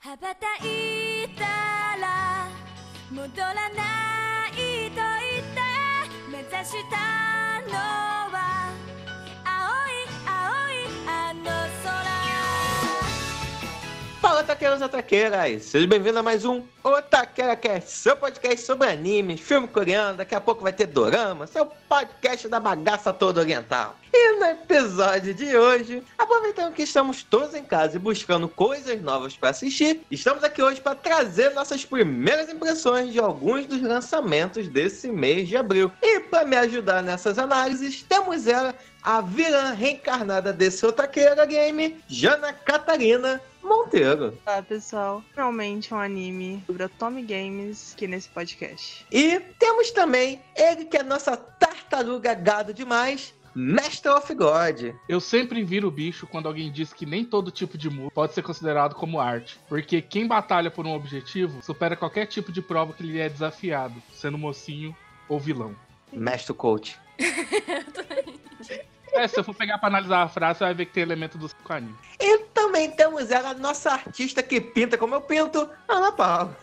羽ばたいたら戻らないと言って目指したのは青い青いあの空 Fala, taqueiros e taqueiras! Seja bem-vindo a mais um Otaqueira Cast, seu podcast sobre animes, filme coreano, daqui a pouco vai ter dorama, seu podcast da bagaça toda oriental. E no episódio de hoje, aproveitando que estamos todos em casa e buscando coisas novas para assistir, estamos aqui hoje para trazer nossas primeiras impressões de alguns dos lançamentos desse mês de abril. E para me ajudar nessas análises, temos ela, a vilã reencarnada desse Otaqueira Game, Jana Catarina Monteiro. Olá, pessoal. Finalmente um anime sobre a Tommy Games aqui nesse podcast. E temos também ele que é nossa tartaruga gado demais, Master of God. Eu sempre viro o bicho quando alguém diz que nem todo tipo de música pode ser considerado como arte, porque quem batalha por um objetivo supera qualquer tipo de prova que lhe é desafiado, sendo mocinho ou vilão. Master Coach. É, se eu for pegar pra analisar a frase, você vai ver que tem elemento do cinco anime. E também temos ela, nossa artista que pinta como eu pinto, Ana Paula.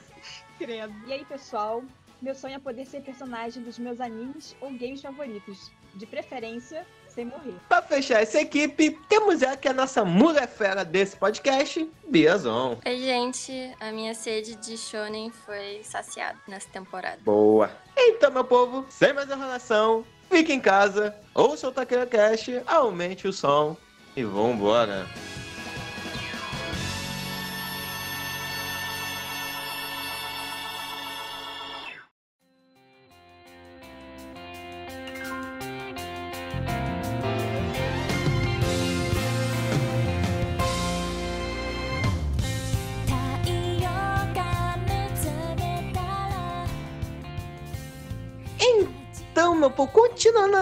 Credo. E aí, pessoal? Meu sonho é poder ser personagem dos meus animes ou games favoritos. De preferência, sem morrer. Pra fechar essa equipe, temos ela que é a nossa mulher fera desse podcast, Biazon. Oi, gente. A minha sede de shonen foi saciada nessa temporada. Boa. Então, meu povo, sem mais enrolação, fique em casa, ouça o Taqueira Cast, aumente o som e vambora. Então,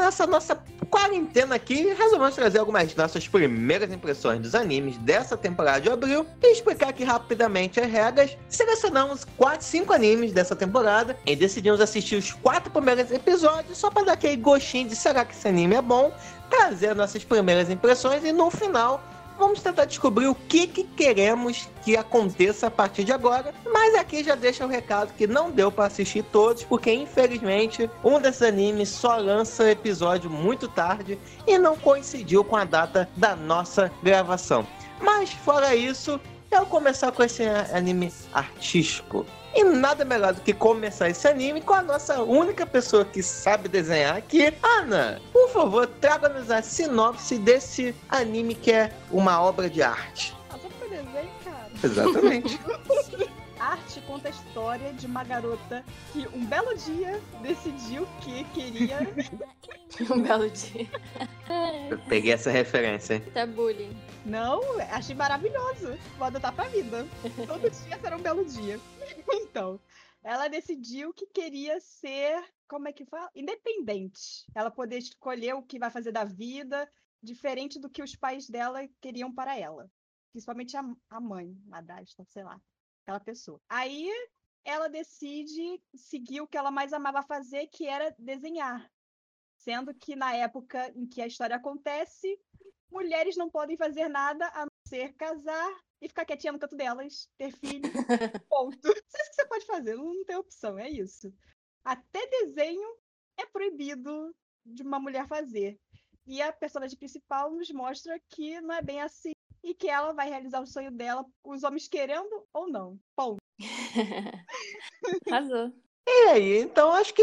nessa nossa quarentena aqui, resolvemos trazer algumas nossas primeiras impressões dos animes dessa temporada de abril e explicar aqui rapidamente as regras. Selecionamos 4, 5 animes dessa temporada e decidimos assistir os quatro primeiros episódios só para dar aquele gostinho de será que esse anime é bom, trazer nossas primeiras impressões e no final Vamos tentar descobrir o que, que queremos que aconteça a partir de agora. Mas aqui já deixa o recado que não deu para assistir todos, porque infelizmente um desses animes só lança episódio muito tarde e não coincidiu com a data da nossa gravação. Mas fora isso, eu vou começar com esse anime artístico. E nada melhor do que começar esse anime com a nossa única pessoa que sabe desenhar aqui, Ana. Por favor, traga-nos a sinopse desse anime que é uma obra de arte. Ah, só pra desenho, cara. Exatamente. Arte conta a história de uma garota que um belo dia decidiu que queria. Um belo dia. Eu peguei essa referência. Tá bullying. Não, achei maravilhoso. Vou adotar pra vida. Todo dia será um belo dia. Então, ela decidiu que queria ser, como é que fala? Independente. Ela poder escolher o que vai fazer da vida, diferente do que os pais dela queriam para ela. Principalmente a, a mãe, madrasta, sei lá, aquela pessoa. Aí ela decide seguir o que ela mais amava fazer, que era desenhar. Sendo que na época em que a história acontece, mulheres não podem fazer nada a não ser casar e ficar quietinha no canto delas, ter filho, ponto. Isso é isso que você pode fazer, não tem opção, é isso. Até desenho é proibido de uma mulher fazer. E a personagem principal nos mostra que não é bem assim e que ela vai realizar o sonho dela, os homens querendo ou não. Ponto. Arrasou. E aí, então acho que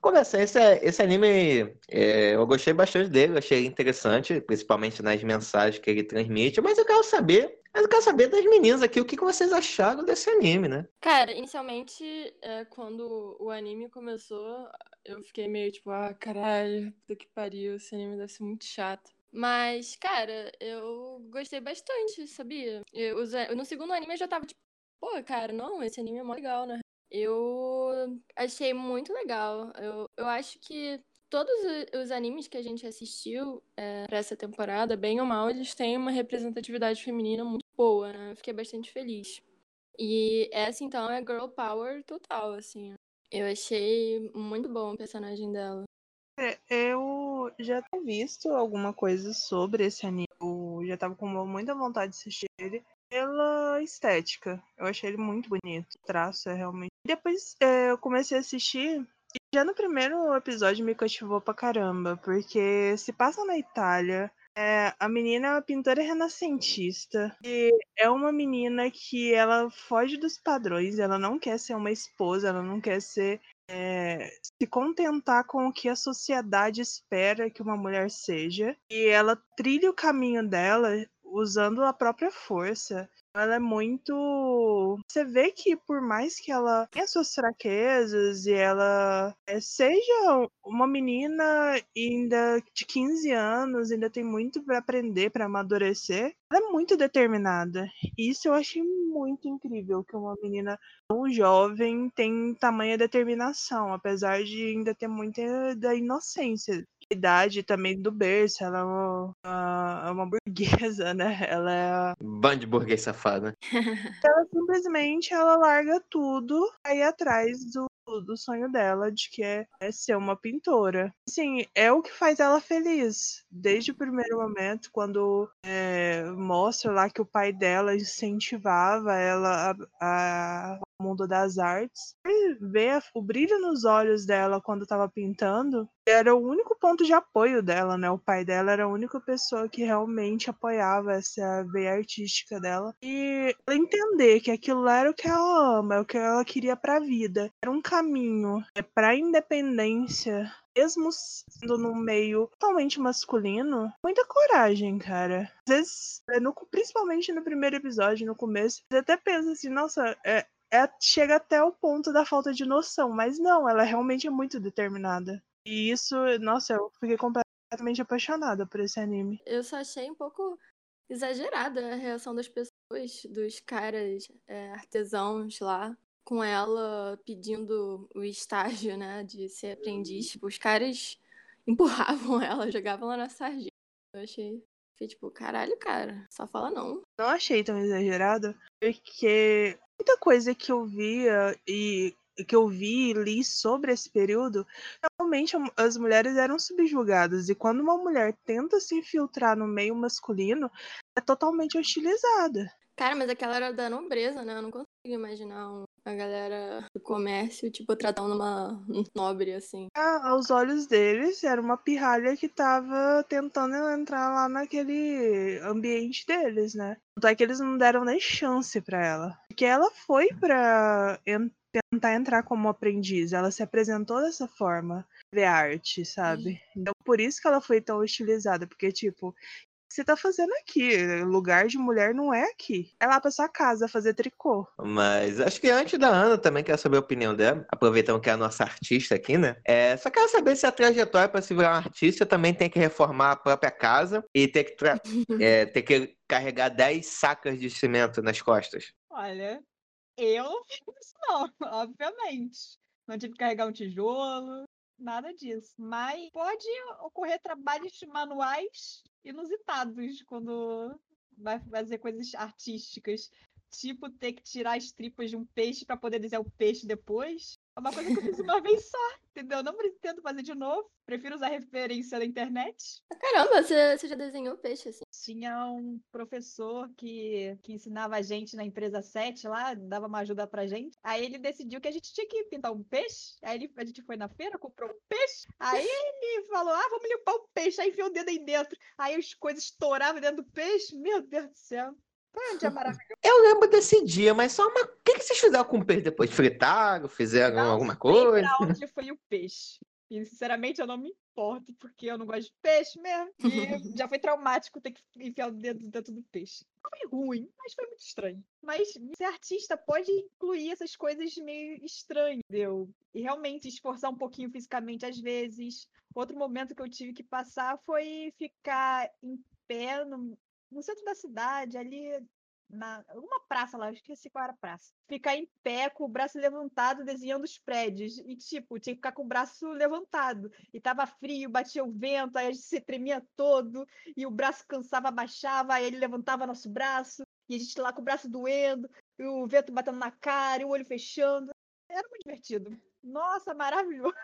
começar esse, esse anime, é, eu gostei bastante dele, eu achei interessante, principalmente nas mensagens que ele transmite, mas eu quero saber, mas eu quero saber das meninas aqui, o que, que vocês acharam desse anime, né? Cara, inicialmente, é, quando o anime começou, eu fiquei meio tipo, ah, caralho, puta que pariu, esse anime deve ser muito chato. Mas, cara, eu gostei bastante, sabia? Eu, no segundo anime eu já tava tipo, pô, cara, não, esse anime é mó legal, né? Eu achei muito legal. Eu, eu acho que todos os animes que a gente assistiu é, pra essa temporada, bem ou mal, eles têm uma representatividade feminina muito boa, né? Eu fiquei bastante feliz. E essa, então, é girl power total, assim. Eu achei muito bom o personagem dela. É, eu já tinha visto alguma coisa sobre esse anime. Eu já tava com muita vontade de assistir ele. pela estética. Eu achei ele muito bonito. O traço é realmente. Depois é, eu comecei a assistir. E já no primeiro episódio me cativou pra caramba, porque se passa na Itália, é, a menina é uma pintora renascentista e é uma menina que ela foge dos padrões, ela não quer ser uma esposa, ela não quer ser é, se contentar com o que a sociedade espera que uma mulher seja e ela trilha o caminho dela usando a própria força. Ela é muito. Você vê que por mais que ela tenha suas fraquezas e ela é, seja uma menina ainda de 15 anos, ainda tem muito para aprender, para amadurecer, ela é muito determinada. Isso eu achei muito incrível, que uma menina tão jovem tem tamanha determinação, apesar de ainda ter muita da inocência idade também do berço, ela é uma, uma, é uma burguesa, né? Ela é. Band de burguês safada. ela simplesmente ela larga tudo aí atrás do, do sonho dela de que é, é, ser uma pintora. Sim, é o que faz ela feliz. Desde o primeiro momento, quando é, mostra lá que o pai dela incentivava ela a, a mundo das artes. E ver o brilho nos olhos dela quando estava pintando era o único ponto de apoio dela, né? O pai dela era a única pessoa que realmente apoiava essa veia artística dela. E ela entender que aquilo era o que ela ama, é o que ela queria para a vida. Era um caminho é para a independência mesmo sendo num meio totalmente masculino, muita coragem, cara. Às vezes, é, principalmente no primeiro episódio, no começo, você até pensa assim, nossa, é, é, chega até o ponto da falta de noção, mas não, ela realmente é muito determinada. E isso, nossa, eu fiquei completamente apaixonada por esse anime. Eu só achei um pouco exagerada a reação das pessoas, dos caras é, artesãos lá, com ela pedindo o estágio, né, de ser aprendiz. Tipo, os caras empurravam ela, jogavam ela na sardinha. Eu achei Fiquei tipo, caralho, cara, só fala não. Não achei tão exagerado, porque muita coisa que eu via e que eu vi e li sobre esse período, realmente as mulheres eram subjugadas. E quando uma mulher tenta se infiltrar no meio masculino, é totalmente hostilizada. Cara, mas aquela era da nobreza, né? Eu não imaginar um, a galera do comércio, tipo, tratando uma nobre assim. Ah, aos olhos deles, era uma pirralha que tava tentando entrar lá naquele ambiente deles, né? Tanto é que eles não deram nem chance para ela. Porque ela foi pra tentar entrar como aprendiz. Ela se apresentou dessa forma, ver arte, sabe? Então por isso que ela foi tão hostilizada, porque tipo, você tá fazendo aqui? Lugar de mulher não é aqui. É lá pra sua casa fazer tricô. Mas acho que antes da Ana também quero saber a opinião dela, aproveitando que é a nossa artista aqui, né? É, só quero saber se a trajetória para se virar um artista também tem que reformar a própria casa e ter que, é, ter que carregar 10 sacas de cimento nas costas. Olha, eu isso não, obviamente. Não tive que carregar um tijolo, nada disso. Mas pode ocorrer trabalhos manuais inusitados quando vai fazer coisas artísticas. Tipo, ter que tirar as tripas de um peixe para poder desenhar o peixe depois. É uma coisa que eu fiz uma vez só, entendeu? Não pretendo fazer de novo. Prefiro usar referência da internet. Caramba, você, você já desenhou peixe assim? Tinha um professor que, que ensinava a gente na empresa 7 lá, dava uma ajuda pra gente. Aí ele decidiu que a gente tinha que pintar um peixe. Aí ele, a gente foi na feira, comprou um peixe. Aí ele falou: ah, vamos limpar o peixe. Aí enfiou o dedo aí dentro. Aí as coisas estouravam dentro do peixe. Meu Deus do céu. Dia maravilhoso. Eu lembro desse dia, mas só uma. O que, que vocês fizeram com o peixe depois? Fritaram? Fizeram Não alguma coisa? Pra onde foi o peixe. E, sinceramente, eu não me importo, porque eu não gosto de peixe mesmo. E já foi traumático ter que enfiar o dedo dentro do peixe. Foi ruim, mas foi muito estranho. Mas ser artista pode incluir essas coisas meio estranhas, entendeu? E realmente esforçar um pouquinho fisicamente às vezes. Outro momento que eu tive que passar foi ficar em pé no, no centro da cidade, ali na uma praça lá, eu esqueci qual era a praça. Ficar em pé com o braço levantado desenhando os prédios. E, tipo, tinha que ficar com o braço levantado. E tava frio, batia o vento, aí a gente se tremia todo, e o braço cansava, baixava, aí ele levantava nosso braço, e a gente lá com o braço doendo, e o vento batendo na cara, e o olho fechando. Era muito divertido. Nossa, maravilhoso.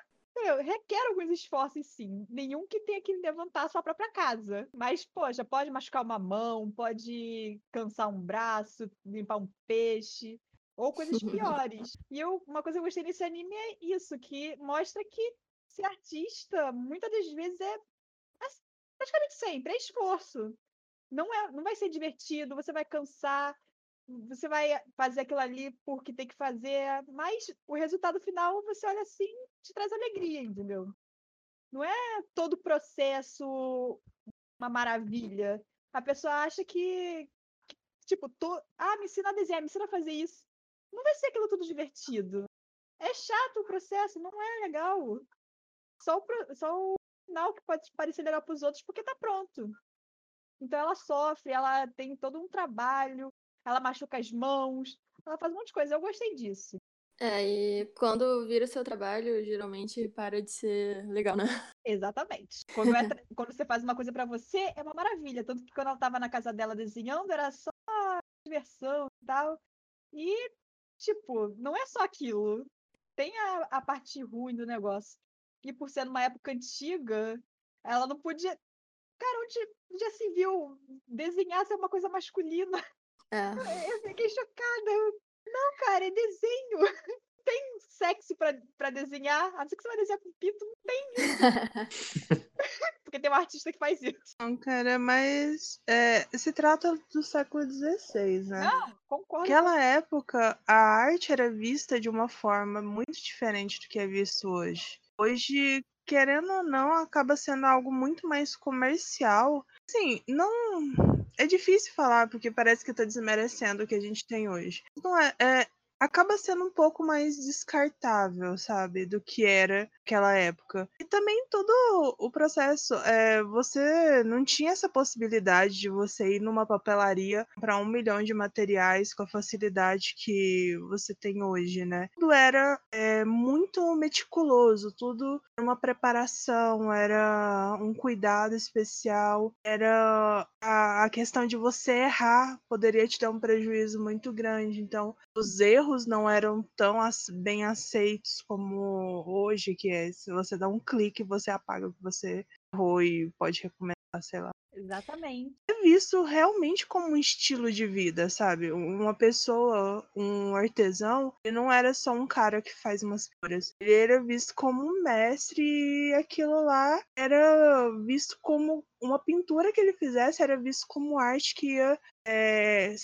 Requer alguns esforços, sim. Nenhum que tenha que levantar a sua própria casa. Mas, poxa, pode machucar uma mão, pode cansar um braço, limpar um peixe, ou coisas piores. E eu, uma coisa que eu gostei nesse anime é isso, que mostra que ser artista, muitas das vezes, é é praticamente sempre, é esforço. Não, é, não vai ser divertido, você vai cansar, você vai fazer aquilo ali porque tem que fazer, mas o resultado final, você olha assim, te traz alegria, entendeu? Não é todo o processo uma maravilha. A pessoa acha que, que, tipo, tô, ah, me ensina a desenhar, me ensina a fazer isso. Não vai ser aquilo tudo divertido. É chato o processo, não é legal. Só o, só o final que pode parecer legal para os outros porque tá pronto. Então ela sofre, ela tem todo um trabalho, ela machuca as mãos, ela faz um monte de coisa. Eu gostei disso. É, e quando vira o seu trabalho, geralmente para de ser legal, né? Exatamente. Quando, é tra- quando você faz uma coisa pra você, é uma maravilha. Tanto que quando ela tava na casa dela desenhando, era só diversão e tal. E, tipo, não é só aquilo. Tem a, a parte ruim do negócio. E por ser numa época antiga, ela não podia. Cara, onde já se viu desenhar ser uma coisa masculina? É. Eu fiquei chocada. Eu, Não, cara, é desenho. Não tem sexo pra, pra desenhar. A não ser que você vai desenhar com pinto, não tem. Porque tem um artista que faz isso. Não, cara, mas é, se trata do século XVI, né? Não, concordo. Naquela época, a arte era vista de uma forma muito diferente do que é visto hoje. Hoje, querendo ou não, acaba sendo algo muito mais comercial. Assim, não. É difícil falar, porque parece que tá desmerecendo o que a gente tem hoje. Não é, é- acaba sendo um pouco mais descartável, sabe, do que era naquela época. E também todo o processo, é, você não tinha essa possibilidade de você ir numa papelaria para um milhão de materiais com a facilidade que você tem hoje, né? Tudo era é, muito meticuloso, tudo era uma preparação, era um cuidado especial, era a, a questão de você errar poderia te dar um prejuízo muito grande. Então, os erros não eram tão bem aceitos como hoje, que é se você dá um clique, você apaga o que você errou e pode recomeçar, sei lá Exatamente. é visto realmente como um estilo de vida, sabe? Uma pessoa, um artesão, ele não era só um cara que faz umas figuras. Ele era visto como um mestre e aquilo lá era visto como uma pintura que ele fizesse, era visto como arte que ia é,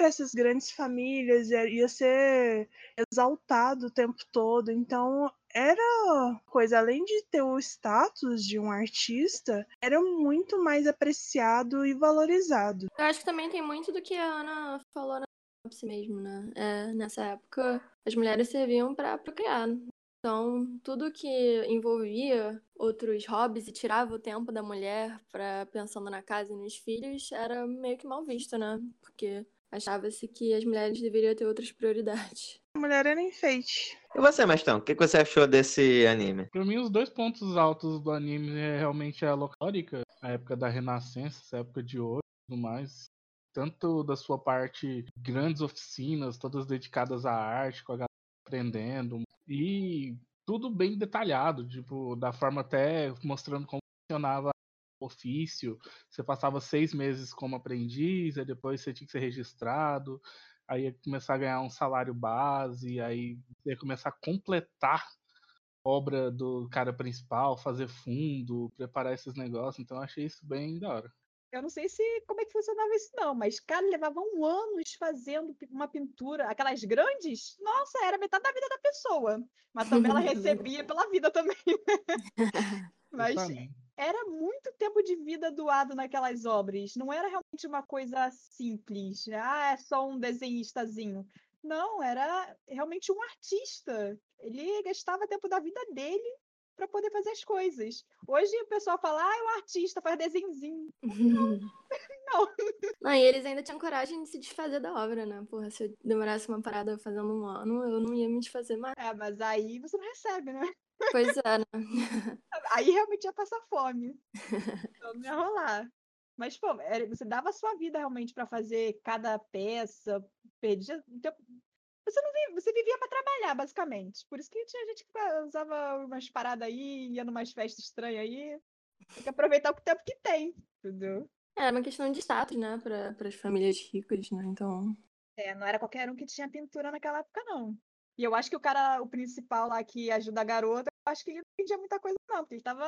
para essas grandes famílias, ia ser exaltado o tempo todo. Então era coisa, além de ter o status de um artista, era muito mais apreciado e valorizado. Eu acho que também tem muito do que a Ana falou na sinopse mesmo, né? É, nessa época, as mulheres serviam para procriar. Então, tudo que envolvia outros hobbies e tirava o tempo da mulher para pensando na casa e nos filhos era meio que mal visto, né? Porque achava-se que as mulheres deveriam ter outras prioridades. A mulher era enfeite. E você, Mestão, o que que você achou desse anime? Pra mim, os dois pontos altos do anime é realmente a locórica, a época da Renascença, essa época de ouro e tudo mais. Tanto da sua parte, grandes oficinas, todas dedicadas à arte, com a galera aprendendo. E tudo bem detalhado, tipo, da forma até mostrando como funcionava ofício. Você passava seis meses como aprendiz, aí depois você tinha que ser registrado, aí ia começar a ganhar um salário base, aí ia começar a completar obra do cara principal, fazer fundo, preparar esses negócios. Então eu achei isso bem da hora. Eu não sei se como é que funcionava isso, não, mas, cara, levavam anos fazendo uma pintura, aquelas grandes, nossa, era metade da vida da pessoa. Mas também ela recebia pela vida também. Mas Justamente. Era muito tempo de vida doado naquelas obras. Não era realmente uma coisa simples. né? Ah, é só um desenhistazinho. Não, era realmente um artista. Ele gastava tempo da vida dele para poder fazer as coisas. Hoje o pessoal fala, ah, é um artista, faz desenhozinho. Não. Não, e eles ainda tinham coragem de se desfazer da obra, né? Porra, se eu demorasse uma parada fazendo um ano, eu não ia me desfazer mais. É, mas aí você não recebe, né? Pois é, né? Aí realmente ia passar fome. Então não ia rolar. Mas, pô, era- você dava a sua vida realmente para fazer cada peça, perdia. Então, Você não vivia, você vivia pra trabalhar, basicamente. Por isso que tinha gente que usava umas paradas aí, ia numas festas estranhas aí. Tem que aproveitar o tempo que tem, entendeu? É uma questão de status, né? Para as famílias ricas, né? Então. É, não era qualquer um que tinha pintura naquela época, não. E eu acho que o cara, o principal lá que ajuda a garota, acho que ele não entendia muita coisa, não, porque ele tava.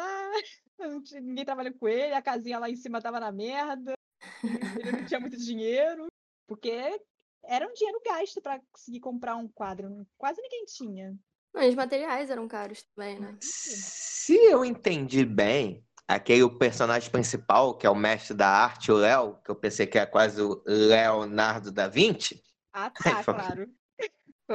Ninguém trabalhando com ele, a casinha lá em cima tava na merda, ele não tinha muito dinheiro, porque era um dinheiro gasto para conseguir comprar um quadro. Quase ninguém tinha. Não, os materiais eram caros também, né? Se eu entendi bem, aquele personagem principal, que é o mestre da arte, o Léo, que eu pensei que era quase o Leonardo da Vinci. Ah, tá, claro.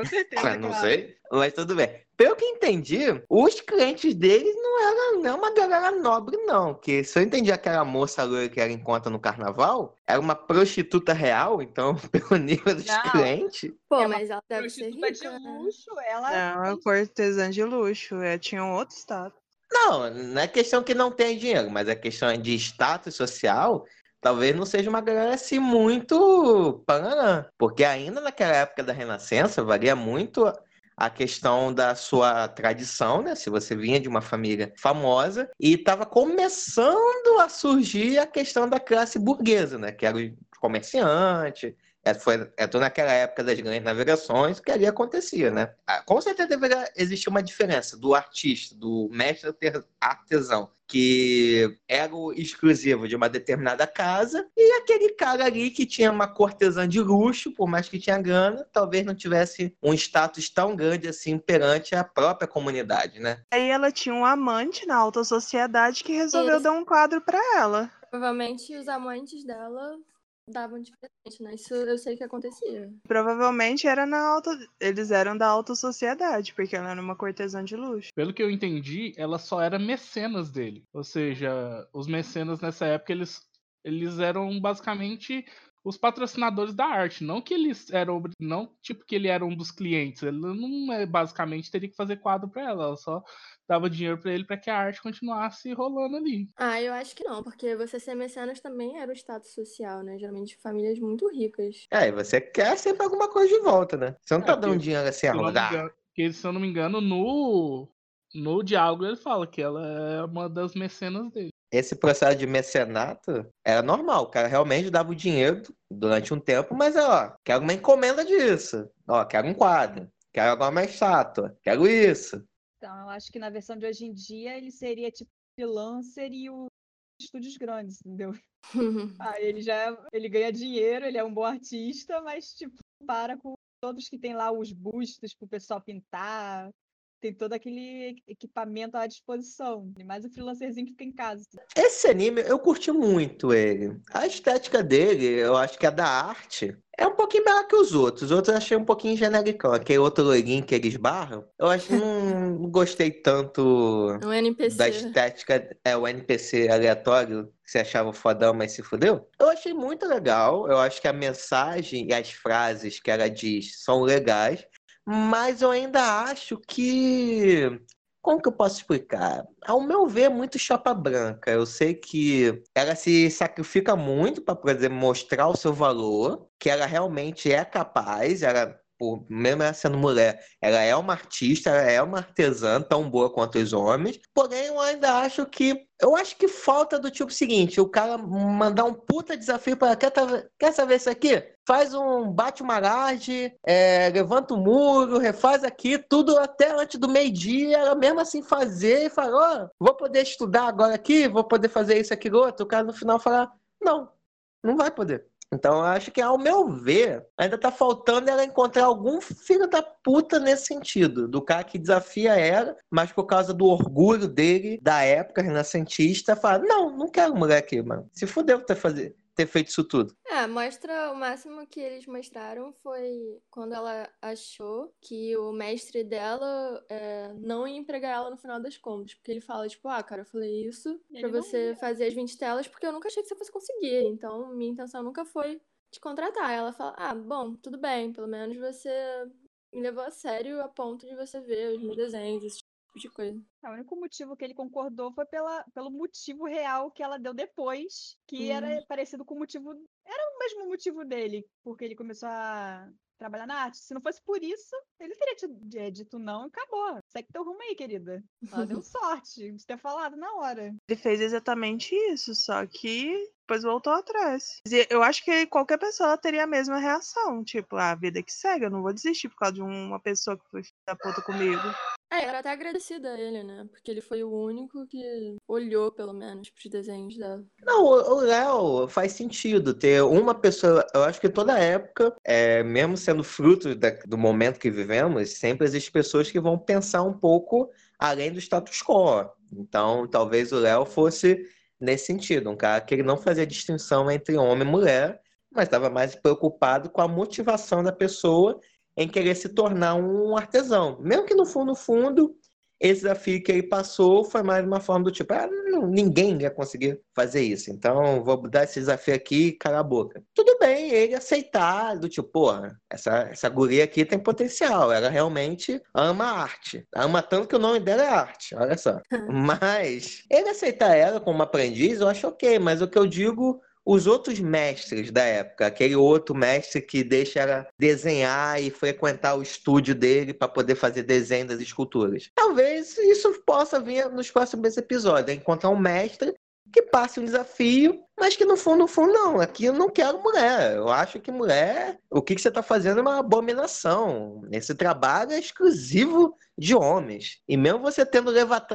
Com certeza. não claro. sei, mas tudo bem. Pelo que entendi, os clientes deles não eram não uma galera nobre, não. Que se eu entendi aquela moça loira que era em conta no carnaval, era uma prostituta real, então, pelo nível dos Não. clientes. Pô, É mas ela deve ser rica, de né? luxo, ela. É uma cortesã de luxo. É, tinha um outro status. Não, não é questão que não tem dinheiro, mas é questão de status social. Talvez não seja uma galera assim muito pananã. Porque ainda naquela época da Renascença, valia muito a questão da sua tradição, né? Se você vinha de uma família famosa e estava começando a surgir a questão da classe burguesa, né? Que era comerciante. É, foi, é toda naquela época das grandes navegações que ali acontecia, né? Ah, Com certeza deveria existir uma diferença do artista, do mestre arte- artesão, que era o exclusivo de uma determinada casa, e aquele cara ali que tinha uma cortesã de luxo, por mais que tinha grana, talvez não tivesse um status tão grande assim perante a própria comunidade, né? Aí ela tinha um amante na alta sociedade que resolveu Isso. dar um quadro pra ela. Provavelmente os amantes dela davam de presente, né? Isso eu sei que acontecia. Provavelmente era na alta. Eles eram da alta sociedade, porque ela era uma cortesã de luxo. Pelo que eu entendi, ela só era mecenas dele. Ou seja, os mecenas nessa época, eles, eles eram basicamente os patrocinadores da arte. Não que eles eram. Não tipo que ele era um dos clientes. Ele não é, basicamente teria que fazer quadro pra ela. Ela só dava dinheiro pra ele pra que a arte continuasse rolando ali. Ah, eu acho que não, porque você ser mecenas também era o status social, né? Geralmente famílias muito ricas. É, e você quer sempre alguma coisa de volta, né? Você não tá É, dando porque- dinheiro assim a rodar. engano, porque, se eu não me engano, no, no diálogo ele fala que ela é uma das mecenas dele. Esse processo de mecenato era normal. O cara realmente dava o dinheiro durante um tempo, mas ó, quero uma encomenda disso. Ó, quero um quadro. Quero agora uma estátua. Quero isso. Então, eu acho que na versão de hoje em dia ele seria tipo freelancer e os estúdios grandes, entendeu? Ah, ele já é- ele ganha dinheiro, ele é um bom artista, mas tipo, para com todos que tem lá os bustos pro pessoal pintar, tem todo aquele equipamento à disposição. E mais o freelancerzinho que fica em casa. Esse anime, eu curti muito ele. A estética dele, eu acho que a da arte, é um pouquinho melhor que os outros. Os outros eu achei um pouquinho genericão. Aquele outro loirinho que eles barram, eu acho que não gostei tanto NPC. da estética, é o NPC aleatório que você achava fodão, mas se fudeu. Eu achei muito legal. Eu acho que a mensagem e as frases que ela diz são legais, mas eu ainda acho que. Como que eu posso explicar? Ao meu ver, é muito chapa branca. Eu sei que ela se sacrifica muito para poder mostrar o seu valor, que ela realmente é capaz, ela, por, mesmo ela sendo mulher, ela é uma artista, ela é uma artesã tão boa quanto os homens. Porém, eu ainda acho que. Eu acho que falta do tipo seguinte: o cara mandar um puta desafio para quer, tá- quer saber isso aqui? Faz um bate uma laje, é, levanta o muro, refaz aqui, tudo até antes do meio-dia, ela mesmo assim fazer e falar: ó, vou poder estudar agora aqui, vou poder fazer isso, aquilo, outro. O cara no final falar: não, não vai poder. Então, acho que, ao meu ver, ainda tá faltando ela encontrar algum filho da puta nesse sentido. Do cara que desafia ela, mas por causa do orgulho dele, da época renascentista, fala: Não, não quero mulher aqui, mano. Se fudeu ter, fazer, ter feito isso tudo. É, mostra o máximo que eles mostraram foi quando ela achou que o mestre dela é, não ia empregar ela no final das contas. Porque ele fala, tipo, ah, cara, eu falei isso não você fazer as 20 telas porque eu nunca achei que você fosse conseguir. Então, minha intenção nunca foi te contratar. Ela fala, ah, bom, tudo bem, pelo menos você me levou a sério a ponto de você ver os meus desenhos, esse tipo de coisa. O único motivo que ele concordou foi pela, pelo motivo real que ela deu depois, que Hum. era parecido com o motivo. Era o mesmo motivo dele, porque ele começou a trabalhar na arte. Se não fosse por isso, ele teria te- é, dito não e acabou. Segue teu rumo aí, querida. Ela deu sorte de ter falado na hora. Ele fez exatamente isso, só que depois voltou atrás. Eu acho que qualquer pessoa teria a mesma reação. Tipo, a vida que segue, eu não vou desistir por causa de uma pessoa que foi da puta comigo. É, eu era até agradecida a ele, né? Porque ele foi o único que olhou, pelo menos, pros desenhos dela. Não, o o Léo faz sentido ter uma pessoa. Eu acho que toda época, é, mesmo sendo fruto da- do momento que vivemos, sempre existem pessoas que vão pensar um pouco além do status quo. Então, talvez o Léo fosse nesse sentido, um cara que ele não fazia distinção entre homem e mulher, mas estava mais preocupado com a motivação da pessoa em querer se tornar um artesão. Mesmo que no fundo, no fundo, esse desafio que ele passou foi mais uma forma do tipo, ah, não- ninguém ia conseguir fazer isso. Então, vou dar esse desafio aqui e calar a boca. Tudo bem, ele aceitar, do tipo, porra, essa, essa guria aqui tem potencial. Ela realmente ama a arte. Ama tanto que o nome dela é arte, olha só. Mas ele aceitar ela como aprendiz, eu acho ok. Mas o que eu digo os outros mestres da época, aquele outro mestre que deixa ela desenhar e frequentar o estúdio dele para poder fazer desenho das esculturas. Talvez isso possa vir nos próximos episódios, encontrar um mestre que passe um desafio, mas que no fundo, no fundo, não. Aqui eu não quero mulher. Eu acho que mulher, o que, que você está fazendo é uma abominação. Esse trabalho é exclusivo de homens. E mesmo você tendo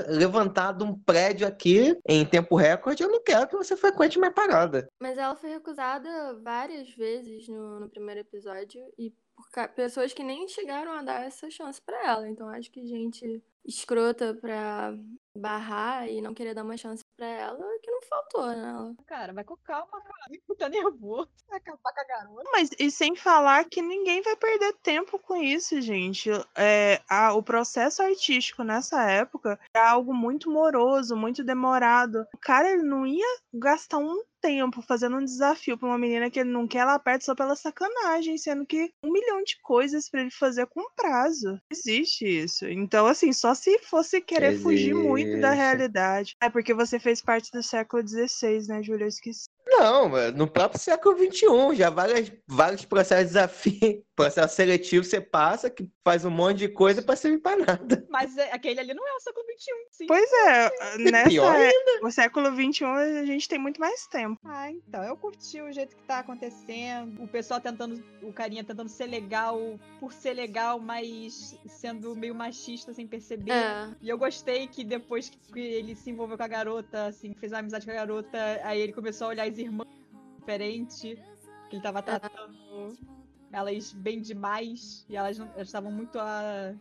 levantado um prédio aqui em tempo recorde, eu não quero que você frequente minha parada. Mas ela foi recusada várias vezes no, no primeiro episódio e por pessoas que nem chegaram a dar essa chance pra ela. Então acho que gente escrota pra barrar e não querer dar uma chance pra ela que não faltou nela. Cara, vai com calma, cara. Tá nervoso. Vai acabar com a garota. Mas e sem falar que ninguém vai perder tempo com isso, gente. É, a- o processo artístico nessa época era algo muito moroso, muito demorado. O cara ele não ia gastar um tempo fazendo um desafio pra uma menina que ele não quer lá perto só pela sacanagem, sendo que um milhão de coisas pra ele fazer com prazo. Existe isso. Então, assim, só se fosse querer fugir muito da Existe. realidade. É porque você fez parte do século XVI, né, Júlia? Eu esqueci. Não, no próprio século XXI, já várias, vários processos de desafio, processo seletivo você passa, que faz um monte de coisa para servir para nada. Mas é- aquele ali não é o século XXI, sim. Pois é, nessa pior é- no século XXI a gente tem muito mais tempo. Ah, então, eu curti o jeito que tá acontecendo. O pessoal tentando, o carinha tentando ser legal por ser legal, mas sendo meio machista sem perceber. É. E eu gostei que depois que ele se envolveu com a garota, assim, fez uma amizade com a garota, aí ele começou a olhar as irmãs diferente, que ele tava tratando elas bem demais, e elas estavam muito a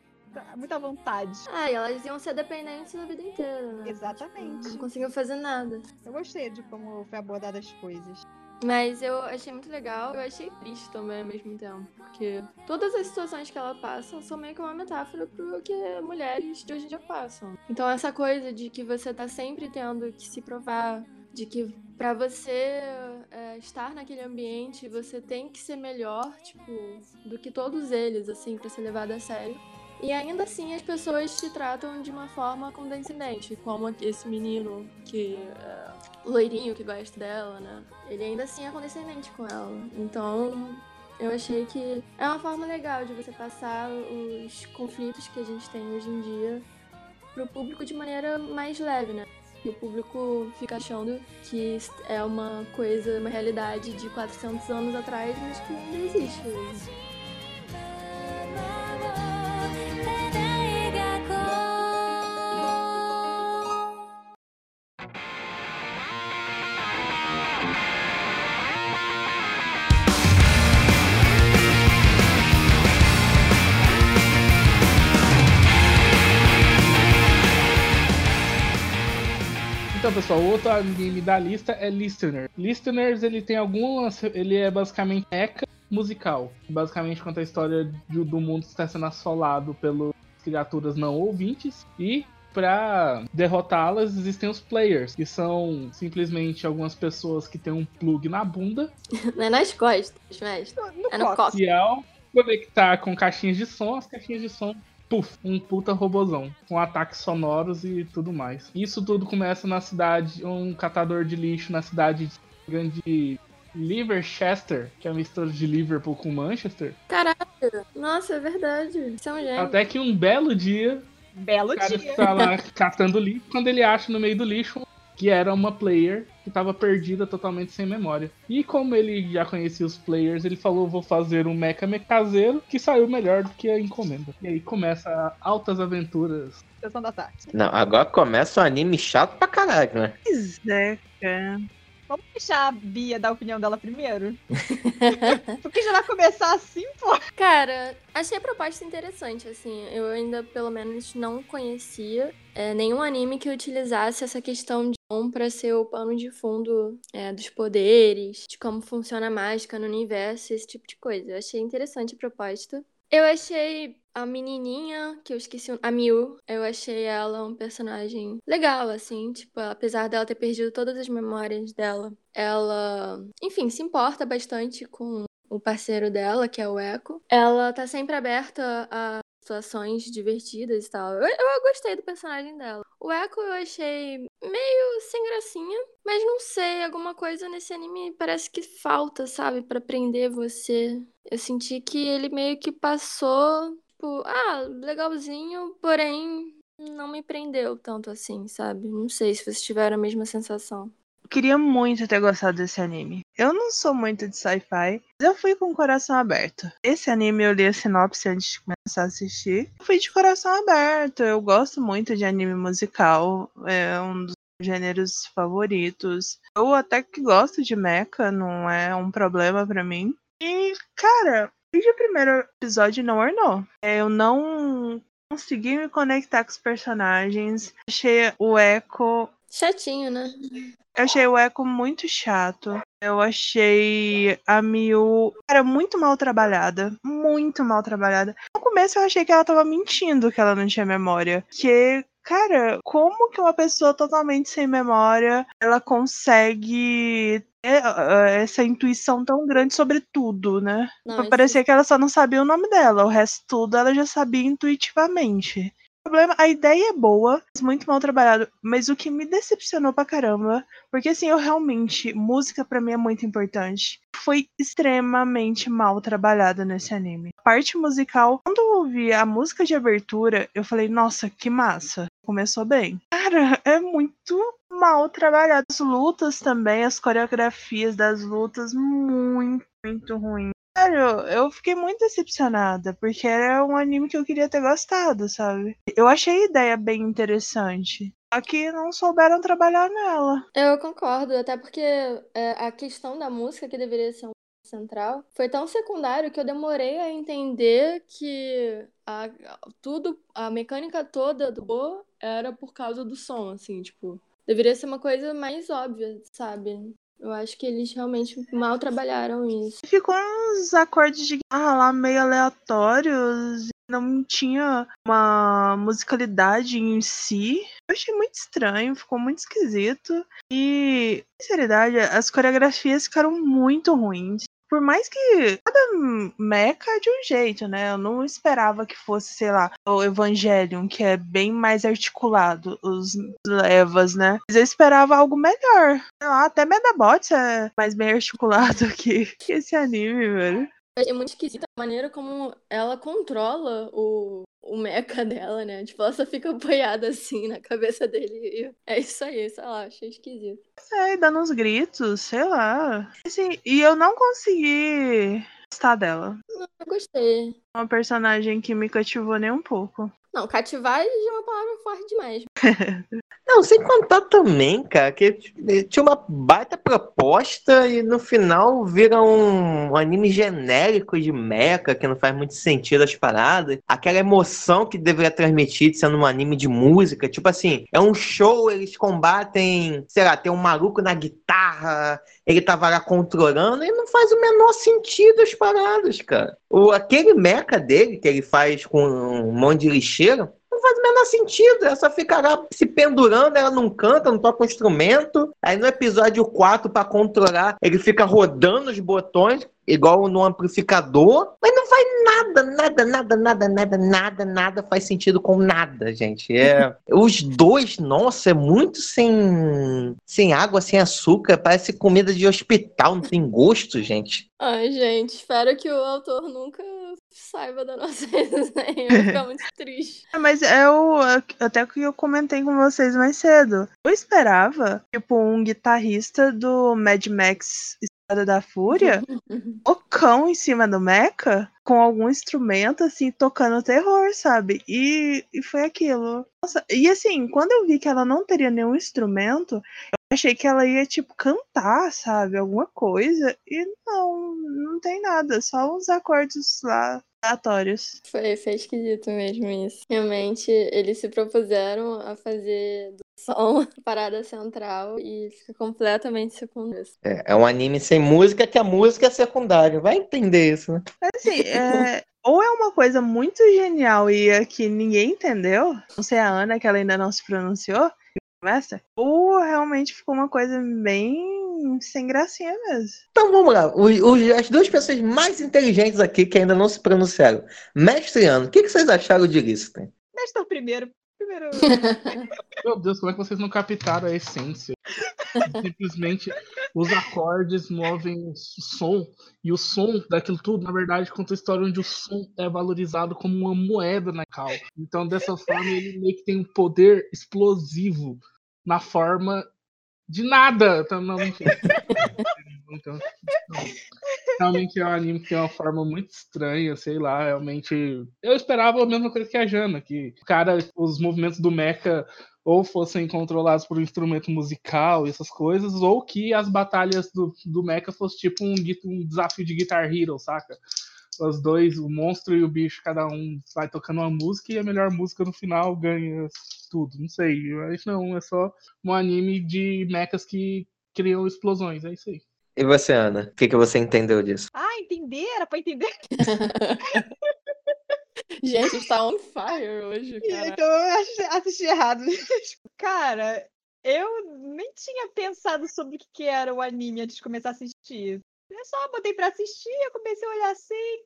muito à vontade. Ah, e elas iam ser dependentes a vida inteira, né? Exatamente. Não conseguiam fazer nada. Eu gostei de como foi abordada as coisas. Mas eu achei muito legal, eu achei triste também ao mesmo tempo. Porque todas as situações que ela passa são meio que uma metáfora pro que mulheres de hoje em dia passam. Então essa coisa de que você tá sempre tendo que se provar, de que pra você é, estar naquele ambiente, você tem que ser melhor, tipo, do que todos eles, assim, pra ser levado a sério. E ainda assim as pessoas te tratam de uma forma condescendente, como esse menino que é, loirinho que gosta dela, né? Ele ainda assim é condescendente com ela. Então, eu achei que é uma forma legal de você passar os conflitos que a gente tem hoje em dia pro público de maneira mais leve, né? E o público fica achando que é uma coisa, uma realidade de 400 anos atrás, mas que ainda existe pessoal, o outro anime da lista é Listener. Listeners, ele tem algumas. Ele é basicamente mecha musical. Basicamente conta a história de- do mundo que está sendo assolado pelas criaturas não ouvintes. E para derrotá-las existem os players, que são simplesmente algumas pessoas que têm um plug na bunda. Não é nas costas, mestre. No, no É no. E ao conectar com caixinhas de som, as caixinhas de som. Puf, um puta robozão, com ataques sonoros e tudo mais. Isso tudo começa na cidade, um catador de lixo na cidade de grande Liverchester, que é a mistura de Liverpool com Manchester. Caraca, Nossa, é verdade. Isso é gênio. Até que um belo dia, Belo o cara dia. tá lá catando lixo, quando ele acha no meio do lixo que era uma player que tava perdida totalmente sem memória. E como ele já conhecia os players, ele falou: vou fazer um mecha me caseiro que saiu melhor do que a encomenda. E aí começa altas aventuras. Sessão da tarde. Não, agora começa um anime chato pra caralho, né? Pois é, cara. Vamos deixar a Bia dar a opinião dela primeiro? Porque já vai começar assim, pô. Cara, achei a proposta interessante, assim. Eu ainda, pelo menos, não conhecia é, nenhum anime que utilizasse essa questão de um pra ser o pano de fundo é, dos poderes, de como funciona a mágica no universo, esse tipo de coisa. Eu achei interessante a proposta. Eu achei a menininha, que eu esqueci, a Miu, eu achei ela um personagem legal, assim, tipo, apesar dela ter perdido todas as memórias dela, ela, enfim, se importa bastante com o parceiro dela, que é o Echo. Ela tá sempre aberta a situações divertidas e tal. Eu, eu gostei do personagem dela. O Echo eu achei meio sem gracinha, mas não sei, alguma coisa nesse anime parece que falta, sabe, Pra prender você. Eu senti que ele meio que passou, tipo, ah, legalzinho, porém não me prendeu tanto assim, sabe? Não sei se vocês tiveram a mesma sensação. Queria muito ter gostado desse anime. Eu não sou muito de sci-fi, mas eu fui com o coração aberto. Esse anime eu li a sinopse antes de começar a assistir. Eu fui de coração aberto. Eu gosto muito de anime musical. É um dos gêneros favoritos. Eu até que gosto de mecha, não é um problema pra mim. E, cara, desde o primeiro episódio não ornou. É, Eu não consegui me conectar com os personagens. Achei o Echo Chatinho, né? eu achei o Echo muito chato. Eu achei a Miu, cara, muito mal trabalhada. Muito mal trabalhada. No começo eu achei que ela tava mentindo que ela não tinha memória. Que, cara, como que uma pessoa totalmente sem memória ela consegue ter ah, essa intuição tão grande sobre tudo, né? Não, Parecia que ela só não sabia o nome dela. O resto tudo ela já sabia intuitivamente. O problema, a ideia é boa, mas muito mal trabalhado. Mas o que me decepcionou pra caramba, porque assim, eu realmente, música pra mim é muito importante. Foi extremamente mal trabalhada nesse anime. A parte musical, quando ouvi a música de abertura, eu falei, nossa, que massa. Começou bem. Cara, é muito mal trabalhado. As lutas também, as coreografias das lutas, muito, muito ruim. Sério, eu fiquei muito decepcionada, porque era um anime que eu queria ter gostado, sabe? Eu achei a ideia bem interessante. Que não souberam trabalhar nela. Eu concordo, até porque é, a questão da música, que deveria ser um central, foi tão secundário que eu demorei a entender que a, tudo, a mecânica toda do Bo era por causa do som, assim, tipo, deveria ser uma coisa mais óbvia, sabe? Eu acho que eles realmente mal trabalharam isso. Ficou uns acordes de guitarra lá meio aleatórios. Não tinha uma musicalidade em si. Eu achei muito estranho, ficou muito esquisito. E, sinceridade, as coreografias ficaram muito ruins. Por mais que cada mecha é de um jeito, né? Eu não esperava que fosse, sei lá, o Evangelion, que é bem mais articulado, os levas, né? Mas eu esperava algo melhor. Sei lá, até Medabots é mais bem articulado que, que esse anime, velho. Eu achei muito esquisita a maneira como ela controla o, o mecha dela, né? Tipo, ela só fica apoiada assim na cabeça dele. E é isso aí, sei lá, achei esquisito. É, dando uns gritos, sei lá. Assim, e eu não consegui gostar dela. Eu gostei. Uma personagem que me cativou nem um pouco. Não, cativar é uma palavra forte demais. Não, sem contar também, cara, que tinha uma baita proposta e no final vira um anime genérico de mecha, que não faz muito sentido as paradas. Aquela emoção que deveria transmitir sendo um anime de música, tipo assim, é um show, eles combatem, sei lá, tem um maluco na guitarra, ele tava lá controlando, e não faz o menor sentido as paradas, cara. O, aquele mecha dele, que ele faz com um monte de lixeiro, não faz o menor sentido. Ela só fica lá se pendurando, ela não canta, não toca um instrumento. Aí no episódio 4, pra controlar, ele fica rodando os botões, igual no amplificador, mas não faz nada, nada, nada, nada, nada, nada, nada faz sentido com nada, gente. É, os dois, nossa, é muito sem, sem água, sem açúcar, parece comida de hospital, não tem gosto, gente. Ai, gente, espero que o autor nunca saiba da nossa resenha. Vou ficar muito triste. É, Mas eu, até que eu comentei com vocês mais cedo, eu esperava, tipo, um guitarrista do Mad Max Estrada da Fúria, o cão em cima do mecha, com algum instrumento, assim, tocando terror, sabe? E, e foi aquilo. Nossa, e assim, quando eu vi que ela não teria nenhum instrumento, eu achei que ela ia, tipo, cantar, sabe? Alguma coisa. E não, não tem nada, só uns acordes lá aleatórios. Foi, foi esquisito mesmo isso. Realmente, eles se propuseram a fazer do som a parada central e fica completamente secundário. É, é um anime sem música que a música é secundária. Vai entender isso, né? Assim, é, ou é uma coisa muito genial e é que ninguém entendeu, não sei a Ana, que ela ainda não se pronunciou, começa, ou realmente ficou uma coisa bem sem gracinha mesmo. Então vamos lá. Os- os- as duas pessoas mais inteligentes aqui que ainda não se pronunciaram. Mestre Ano, o que, que vocês acharam de Listen? Nestor primeiro. Primeiro. Meu Deus, como é que vocês não captaram a essência? Simplesmente os acordes movem o som, e o som daquilo tudo, na verdade, conta a história onde o som é valorizado como uma moeda na cal. Então, dessa forma, ele meio que tem um poder explosivo na forma de nada. Então, não, mentira. Então, não. Realmente é um anime que tem uma forma muito estranha, sei lá, realmente. Eu esperava a mesma coisa que a Jana, que cara, os movimentos do mecha ou fossem controlados por um instrumento musical, essas coisas, ou que as batalhas do, do mecha fossem tipo um, um desafio de Guitar Hero, saca? Os dois, o monstro e o bicho, cada um vai tocando uma música e a melhor música no final ganha tudo. Não sei, mas não, é só um anime de mechas que criam explosões, é isso aí. E você, Ana? O que, que você entendeu disso? Ah, entender? Era pra entender. Gente, está on fire hoje, cara. Então eu assisti, errado. Cara, eu nem tinha pensado sobre o que era o anime antes de começar a assistir. Eu só botei pra assistir, eu comecei a olhar assim.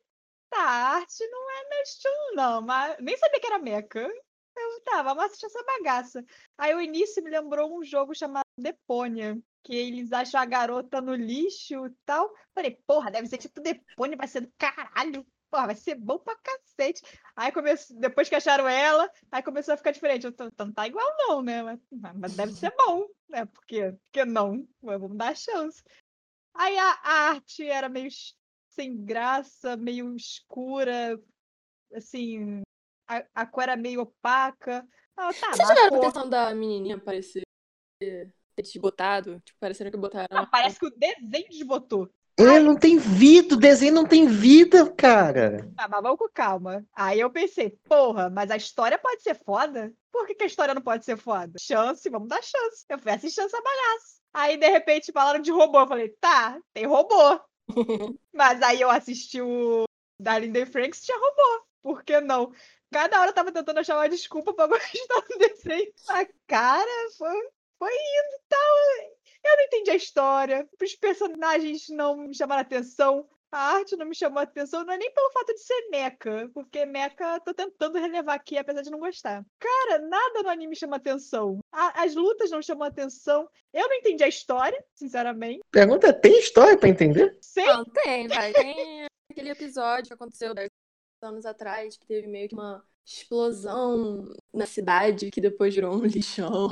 Tá, a arte não é meu estilo, não, mas nem sabia que era meca. Eu, tá, vamos assistir essa bagaça. Aí o início me lembrou um jogo chamado Deponia, que eles acham a garota no lixo e tal. Falei, porra, deve ser tipo Deponia, vai ser do caralho. Porra, vai ser bom pra cacete. Aí comece... depois que acharam ela, aí começou a ficar diferente. Eu, "Então não tá igual, não, né? Mas, mas deve ser bom, né? Porque, porque não? Vamos dar a chance. Aí a, a arte era meio sem graça, meio escura, assim, a, a cor era meio opaca. Ah, tá, Vocês a tiveram cor- atenção da menininha parecer ter desbotado? Tipo, parecendo que botaram. Ah, parece que o desenho desbotou. É, não tem vida, o desenho não tem vida, cara. Ah, mas vamos com calma. Aí eu pensei, porra, mas a história pode ser foda? Por que, que a história não pode ser foda? Chance, vamos dar chance. Eu fui assistir essa bagaça. Aí, de repente, falaram de robô. Eu falei, tá, tem robô. mas aí eu assisti o da Linda Franks tinha robô. Por que não? Cada hora eu tava tentando achar uma desculpa pra gostar do desenho. A cara foi, foi indo e tal. Eu não entendi a história. Os personagens não me chamaram atenção. A arte não me chamou a atenção, não é nem pelo fato de ser meca, porque meca tô tentando relevar aqui, apesar de não gostar. Cara, nada no anime chama atenção. A- as lutas não chamam atenção. Eu não entendi a história, sinceramente. Pergunta, tem história pra entender? Sei Não, tem, vai. Tem aquele episódio que aconteceu 10 anos atrás, que teve meio que uma explosão na cidade, que depois virou um lixão.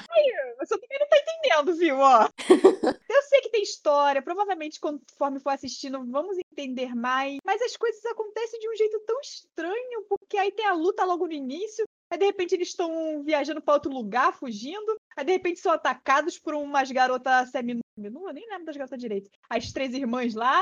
Você também não tá entendendo, viu? Ó. Eu sei que tem história, provavelmente conforme for assistindo vamos entender mais, mas as coisas acontecem de um jeito tão estranho, porque aí tem a luta logo no início, aí de repente eles estão viajando pra outro lugar, fugindo, aí de repente são atacados por umas garotas semi eu nem lembro das garotas direito. As três irmãs lá,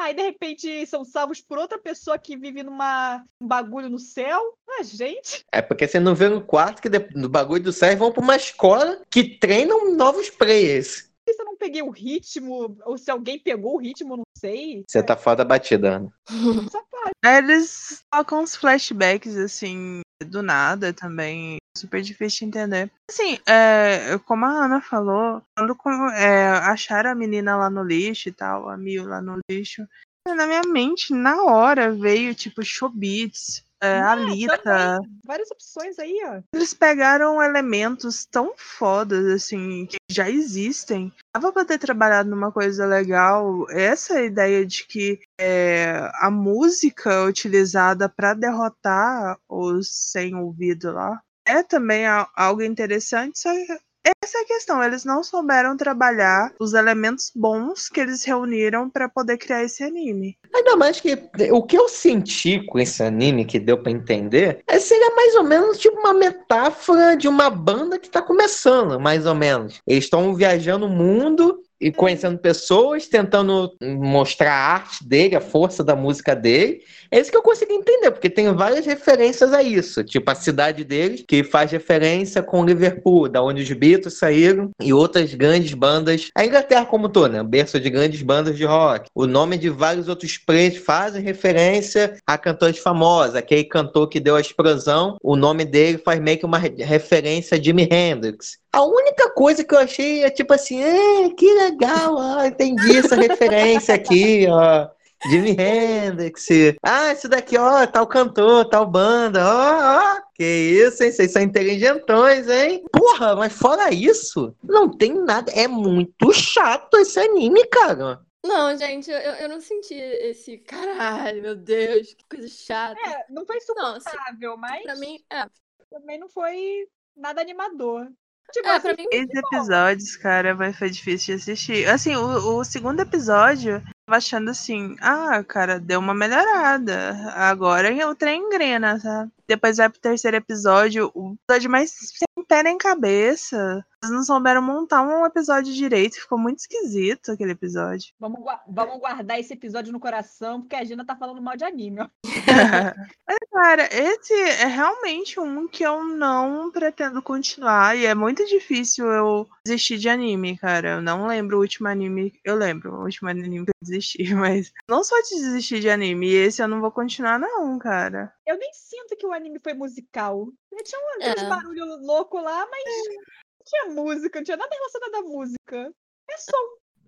aí de repente são salvos por outra pessoa que vive numa um bagulho no céu. Ah, gente, É porque você não vê no quarto que no bagulho do céu vão pra uma escola que treinam novos players. Se eu não peguei o ritmo, ou se alguém pegou o ritmo, não sei. Você tá fora da batida, Ana. Só pode. Aí Eles colocam uns flashbacks, assim, do nada também. Super difícil de entender. Assim, é, como a Ana falou, quando é, acharam a menina lá no lixo e tal, a Mil lá no lixo, na minha mente, na hora, veio tipo Showbiz, é, Não, Alita. também. Várias opções aí, ó. Eles pegaram elementos tão fodas, assim, que já existem. Dava pra ter trabalhado numa coisa legal. Essa ideia de que é, a música utilizada pra derrotar os sem ouvido lá é também a- algo interessante, só que essa é a questão. Eles não souberam trabalhar os elementos bons que eles reuniram pra poder criar esse anime. Ainda mais que o que eu senti com esse anime, que deu pra entender, é seria mais ou menos tipo uma metáfora de uma banda que tá começando, mais ou menos. Eles estão viajando o mundo e conhecendo pessoas, tentando mostrar a arte dele, a força da música dele. É isso que eu consegui entender, porque tem várias referências a isso. Tipo, a cidade deles, que faz referência com Liverpool, da onde os Beatles saíram, e outras grandes bandas. A Inglaterra como todo, né? Berço de grandes bandas de rock. O nome de vários outros players fazem referência a cantores famosos. Aquele cantor que deu a explosão, o nome dele faz meio que uma re- referência a Jimi Hendrix. A única coisa que eu achei é tipo assim, é, que legal, ó, entendi essa referência aqui, ó. Jimi Hendrix. Ah, esse daqui, ó, tal cantor, tal banda, ó, ó. Que isso, hein? Vocês são inteligentões, hein? Porra, mas fora isso, não tem nada. É muito chato esse anime, cara. Não, gente, eu, eu não senti esse caralho, meu Deus, que coisa chata. É, não foi Não, se- suportável, mas Pra mim, é. também não foi nada animador. Tipo, É, assim, pra mim, Esses episódios, cara, vai foi difícil de assistir. Assim, o, o segundo episódio, eu tava achando assim, ah, cara, deu uma melhorada. Agora o trem engrena, sabe? Depois vai pro terceiro episódio, o episódio mais sem pé nem cabeça. Não souberam montar um episódio direito, ficou muito esquisito aquele episódio. vamos, vamos guardar esse episódio no coração, porque a Gina tá falando mal de anime, ó. Mas, cara, esse é realmente um que eu não pretendo continuar. E é muito difícil eu desistir de anime, cara. Eu não lembro o último anime. Eu lembro o último anime que eu desisti, mas não só de desistir de anime. E esse eu não vou continuar, não, cara. Eu nem sinto que o anime foi musical. Tinha um- É. uns barulhos loucos lá, mas não tinha música, não tinha nada relacionado à música. É só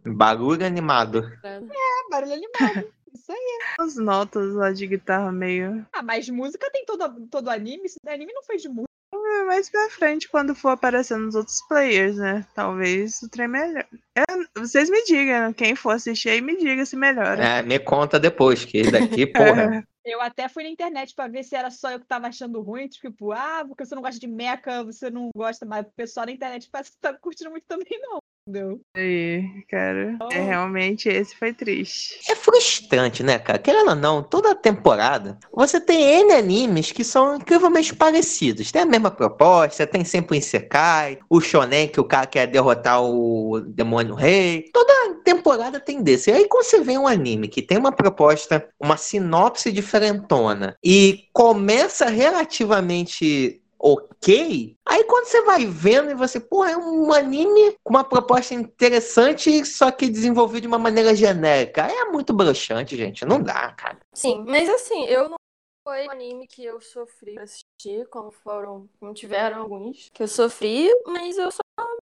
Barulho animado. um barulho animado. Isso aí. As notas lá de guitarra meio. Ah, mas música tem todo, todo anime. Esse anime não fez de música. É, Mais pra frente, quando for aparecendo os outros players, né? Talvez o trem melhor. É, vocês me digam, quem for assistir aí, me diga se melhora. É, me conta depois, que daqui, porra. Eu até fui na internet pra ver se era só eu que tava achando ruim. Tipo, ah, porque você não gosta de mecha, você não gosta, mas o pessoal na internet parece que tá curtindo muito também, não. Entendeu? Aí, cara. É, realmente, esse foi triste. É frustrante, né, cara? Querendo ou não, toda temporada você tem N animes que são incrivelmente parecidos. Tem a mesma proposta, tem sempre o Isekai, o Shonen que o cara quer derrotar o Demônio Rei. Toda temporada tem desse. E aí quando você vê um anime que tem uma proposta, uma sinopse diferentona e começa relativamente ok. Aí quando você vai vendo e você, pô, é um anime com uma proposta interessante, só que desenvolvido de uma maneira genérica. É muito broxante, gente. Não dá, cara. Sim, mas assim, eu não foi um anime que eu sofri pra assistir, como foram, como tiveram alguns que eu sofri, mas eu só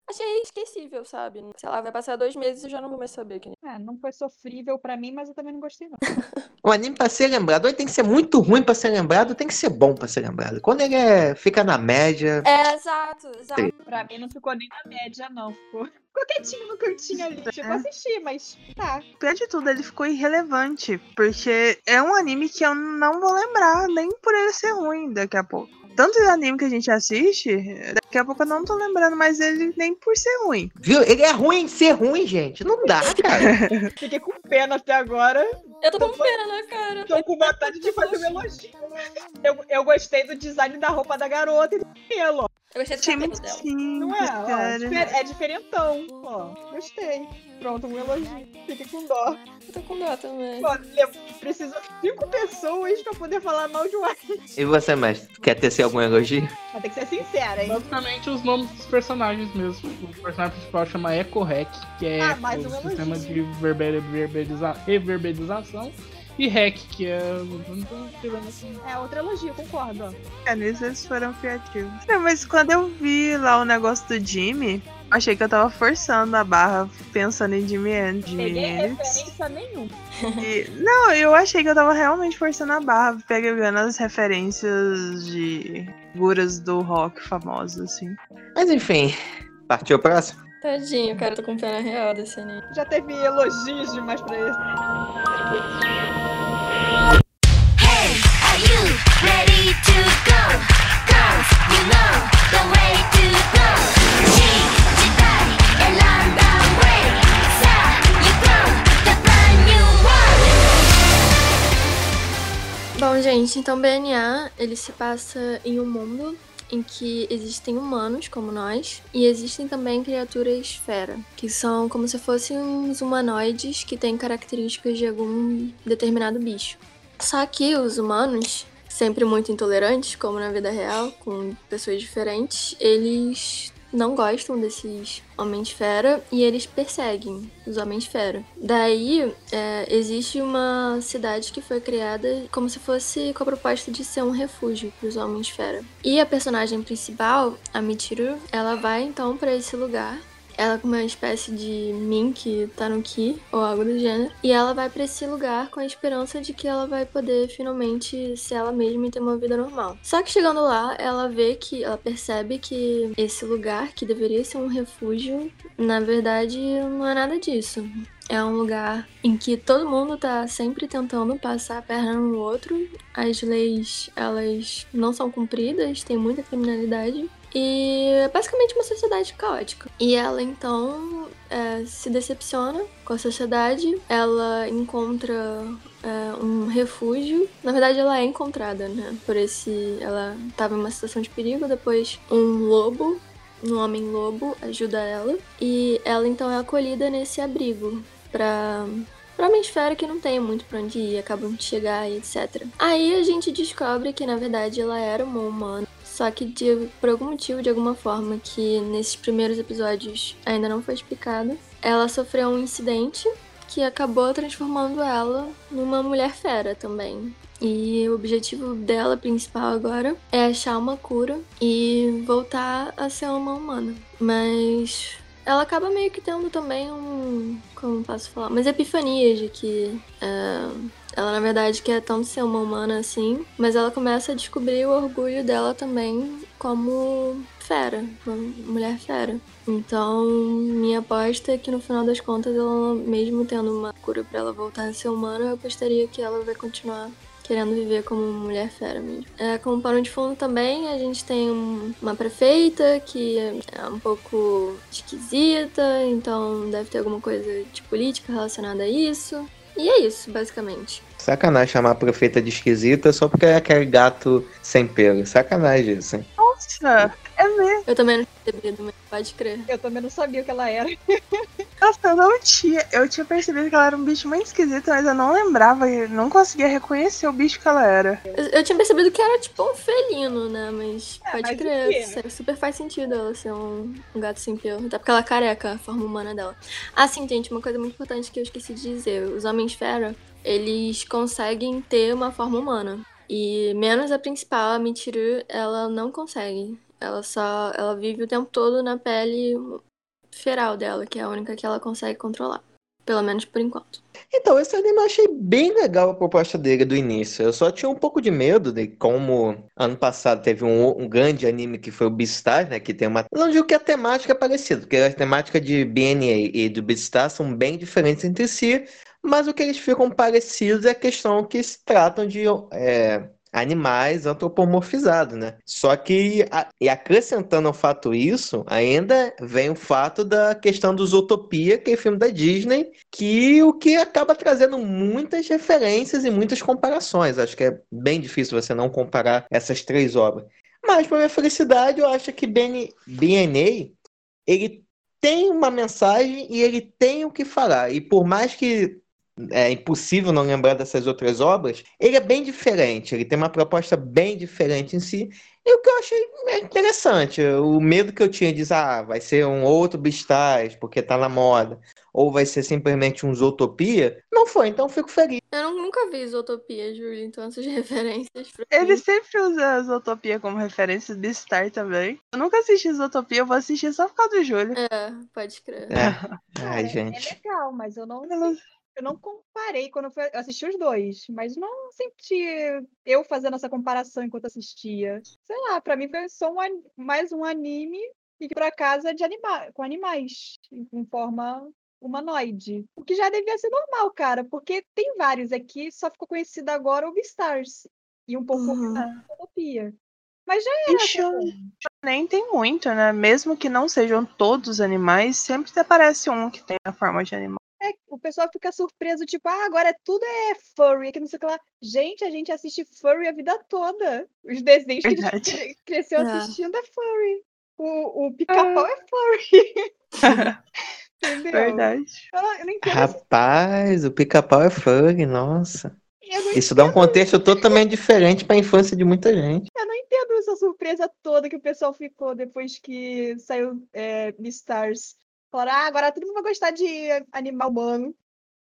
achei esquecível, sabe? Sei lá, vai passar dois meses e eu já não vou mais saber quem é. Não foi sofrível pra mim, mas eu também não gostei, não. O anime pra ser lembrado, ele tem que ser muito ruim pra ser lembrado, tem que ser bom pra ser lembrado. Quando ele é- fica na média, É, exato, exato. Sim. Pra mim não ficou nem na média, não. Ficou, ficou quietinho no cantinho ali. Chegou a assistir, mas tá. Pior de tudo, ele ficou irrelevante. Porque é um anime que eu não vou lembrar, nem por ele ser ruim daqui a pouco. Tanto de anime que a gente assiste, daqui a pouco eu não tô lembrando mais ele nem por ser ruim. viu? Ele é ruim em ser ruim, gente. Não dá, cara. Fiquei com pena até agora. Eu tô com pena, né, cara? Tô com vontade de fazer um elogio. Eu, eu gostei do design da roupa da garota e do cabelo, ó. Eu gostei do Achei cabelo muito dela. Não é? Ó, cara. difer- é diferentão. Ó, gostei. Pronto, um elogio. Fiquei com dó. Eu tô com dó também. Ó, le- precisa cinco pessoas pra poder falar mal de um. E você, mestre? Quer tecer algum elogio? Vai ter que ser sincera, hein? Basicamente os nomes dos personagens mesmo. O personagem principal chama Echo Hack, que é Ah, o um sistema de verbera- verberiza- reverberização. E Hack, que é. É outro elogio, concordo. É, nisso eles foram criativos. Não, mas quando eu vi lá o negócio do Jimmy, achei que eu tava forçando a barra pensando em Jimmy and Jimmy Peguei referência nenhuma. E- Não, eu achei que eu tava realmente forçando a barra, pegando as referências de figuras do rock famosos, assim. Mas enfim, partiu o próximo? Tadinho, cara, tô com pena real desse anime. Já teve elogios demais pra ele. Hey, are you ready to go? Girls, you know the way to go. Bom, gente, então BNA, ele se passa em um mundo em que existem humanos como nós e existem também criaturas fera, que são como se fossem uns humanoides que têm características de algum determinado bicho. Só que os humanos, sempre muito intolerantes, como na vida real, com pessoas diferentes, eles não gostam desses homens fera e eles perseguem os homens fera. Daí é, existe uma cidade que foi criada como se fosse com a proposta de ser um refúgio para os homens fera. E a personagem principal, a Michiru, ela vai então para esse lugar. Ela com uma espécie de Mink Tanuki ou algo do gênero. E ela vai para esse lugar com a esperança de que ela vai poder finalmente ser ela mesma e ter uma vida normal. Só que chegando lá, ela vê que ela percebe que esse lugar que deveria ser um refúgio, na verdade, não é nada disso. É um lugar em que todo mundo tá sempre tentando passar a perna no outro. As leis, elas não são cumpridas, tem muita criminalidade. E é basicamente uma sociedade caótica. E ela então é, se decepciona com a sociedade, ela encontra é, um refúgio. Na verdade, ela é encontrada, né? Por esse. Ela tava em uma situação de perigo, depois um lobo. Um homem lobo ajuda ela e ela então é acolhida nesse abrigo pra Pra uma esfera que não tem muito pra onde ir, acabam de chegar e etc. Aí a gente descobre que na verdade ela era uma humana. Só que de, por algum motivo, de alguma forma, que nesses primeiros episódios ainda não foi explicado, ela sofreu um incidente que acabou transformando ela numa mulher fera também. E o objetivo dela principal agora é achar uma cura e voltar a ser uma humana. Mas ela acaba meio que tendo também um. Como posso falar? Umas epifanias de que. é, ela, na verdade, quer tanto ser uma humana assim, mas ela começa a descobrir o orgulho dela também como fera, uma mulher fera. Então, minha aposta é que no final das contas, ela, mesmo tendo uma cura pra ela voltar a ser humana, eu apostaria que ela vai continuar querendo viver como mulher fera mesmo. É, como pano de fundo também, a gente tem um- uma prefeita que é um pouco esquisita, então deve ter alguma coisa de política relacionada a isso. E é isso, basicamente. Sacanagem chamar a prefeita de esquisita só porque é aquele gato sem pelo. Sacanagem isso, hein? Nossa, é mesmo. Eu também não tinha mas pode crer. Eu também não sabia o que ela era. Nossa, eu não tinha. Eu tinha percebido que ela era um bicho muito esquisito, mas eu não lembrava, eu não conseguia reconhecer o bicho que ela era. Eu, eu tinha percebido que era tipo um felino, né? Mas É, pode crer. su- Super faz sentido ela ser um, um gato sem pelo. Até porque ela é careca, a forma humana dela. Ah, sim, gente, uma coisa muito importante que eu esqueci de dizer. Os homens fera, eles conseguem ter uma forma humana. E menos a principal, a Michiru, ela não consegue. Ela só. Ela vive o tempo todo na pele feral dela, que é a única que ela consegue controlar. Pelo menos por enquanto. Então, esse anime eu achei bem legal a proposta dele do início. Eu só tinha um pouco de medo de como ano passado teve um, um grande anime que foi o Beastars, né? Que tem uma. Eu não digo que a temática é parecida, porque a temática de BNA e do Beastars são bem diferentes entre si, mas o que eles ficam parecidos é a questão que se tratam de é, animais antropomorfizados, né? Só que, a- e acrescentando ao fato isso, ainda vem o fato da questão dos Utopia, que é filme da Disney, que o que acaba trazendo muitas referências e muitas comparações. Acho que é bem difícil você não comparar essas três obras. Mas, para minha felicidade, eu acho que BN BNA, ele tem uma mensagem e ele tem o que falar. E por mais que é impossível não lembrar dessas outras obras, ele é bem diferente, ele tem uma proposta bem diferente em si. E o que eu achei interessante, o medo que eu tinha de ah, vai ser um outro Beastars, porque tá na moda, ou vai ser simplesmente um Zootopia, não foi, então eu fico feliz. Eu não- nunca vi Isotopia, Júlio, então essas referências pra Ele mim. sempre usa a Zootopia como referência de Star também. Eu nunca assisti Zootopia, eu vou assistir só por causa do Júlio. É, pode crer. É. Cara, Ai, é gente. legal, mas eu não, Ela- eu não comparei quando eu, fui, eu assisti os dois, mas não senti eu fazendo essa comparação enquanto assistia. Sei lá, pra mim foi só um mais um anime e pra casa de anima com animais em forma humanoide. O que já devia ser normal, cara, porque tem vários aqui, só ficou conhecido agora o Beastars e um pouco Uhum. a Utopia. Mas já era show- comum. Nem tem muito, né? Mesmo que não sejam todos os animais, sempre aparece um que tem a forma de animal. É, o pessoal fica surpreso, tipo, ah, agora tudo é furry, que não sei o que lá. Gente, a gente assiste furry a vida toda. Os desenhos que a gente Verdade. cre- cresceu É. assistindo é furry. O, o pica-pau é furry. Entendeu? Verdade. Eu não, eu Rapaz, o pica-pau é funk, nossa. Isso dá um contexto totalmente diferente para a infância de muita gente. eu não entendo essa surpresa toda que o pessoal ficou depois que saiu é, Beastars. Falaram, ah, agora todo mundo vai gostar de animal humano.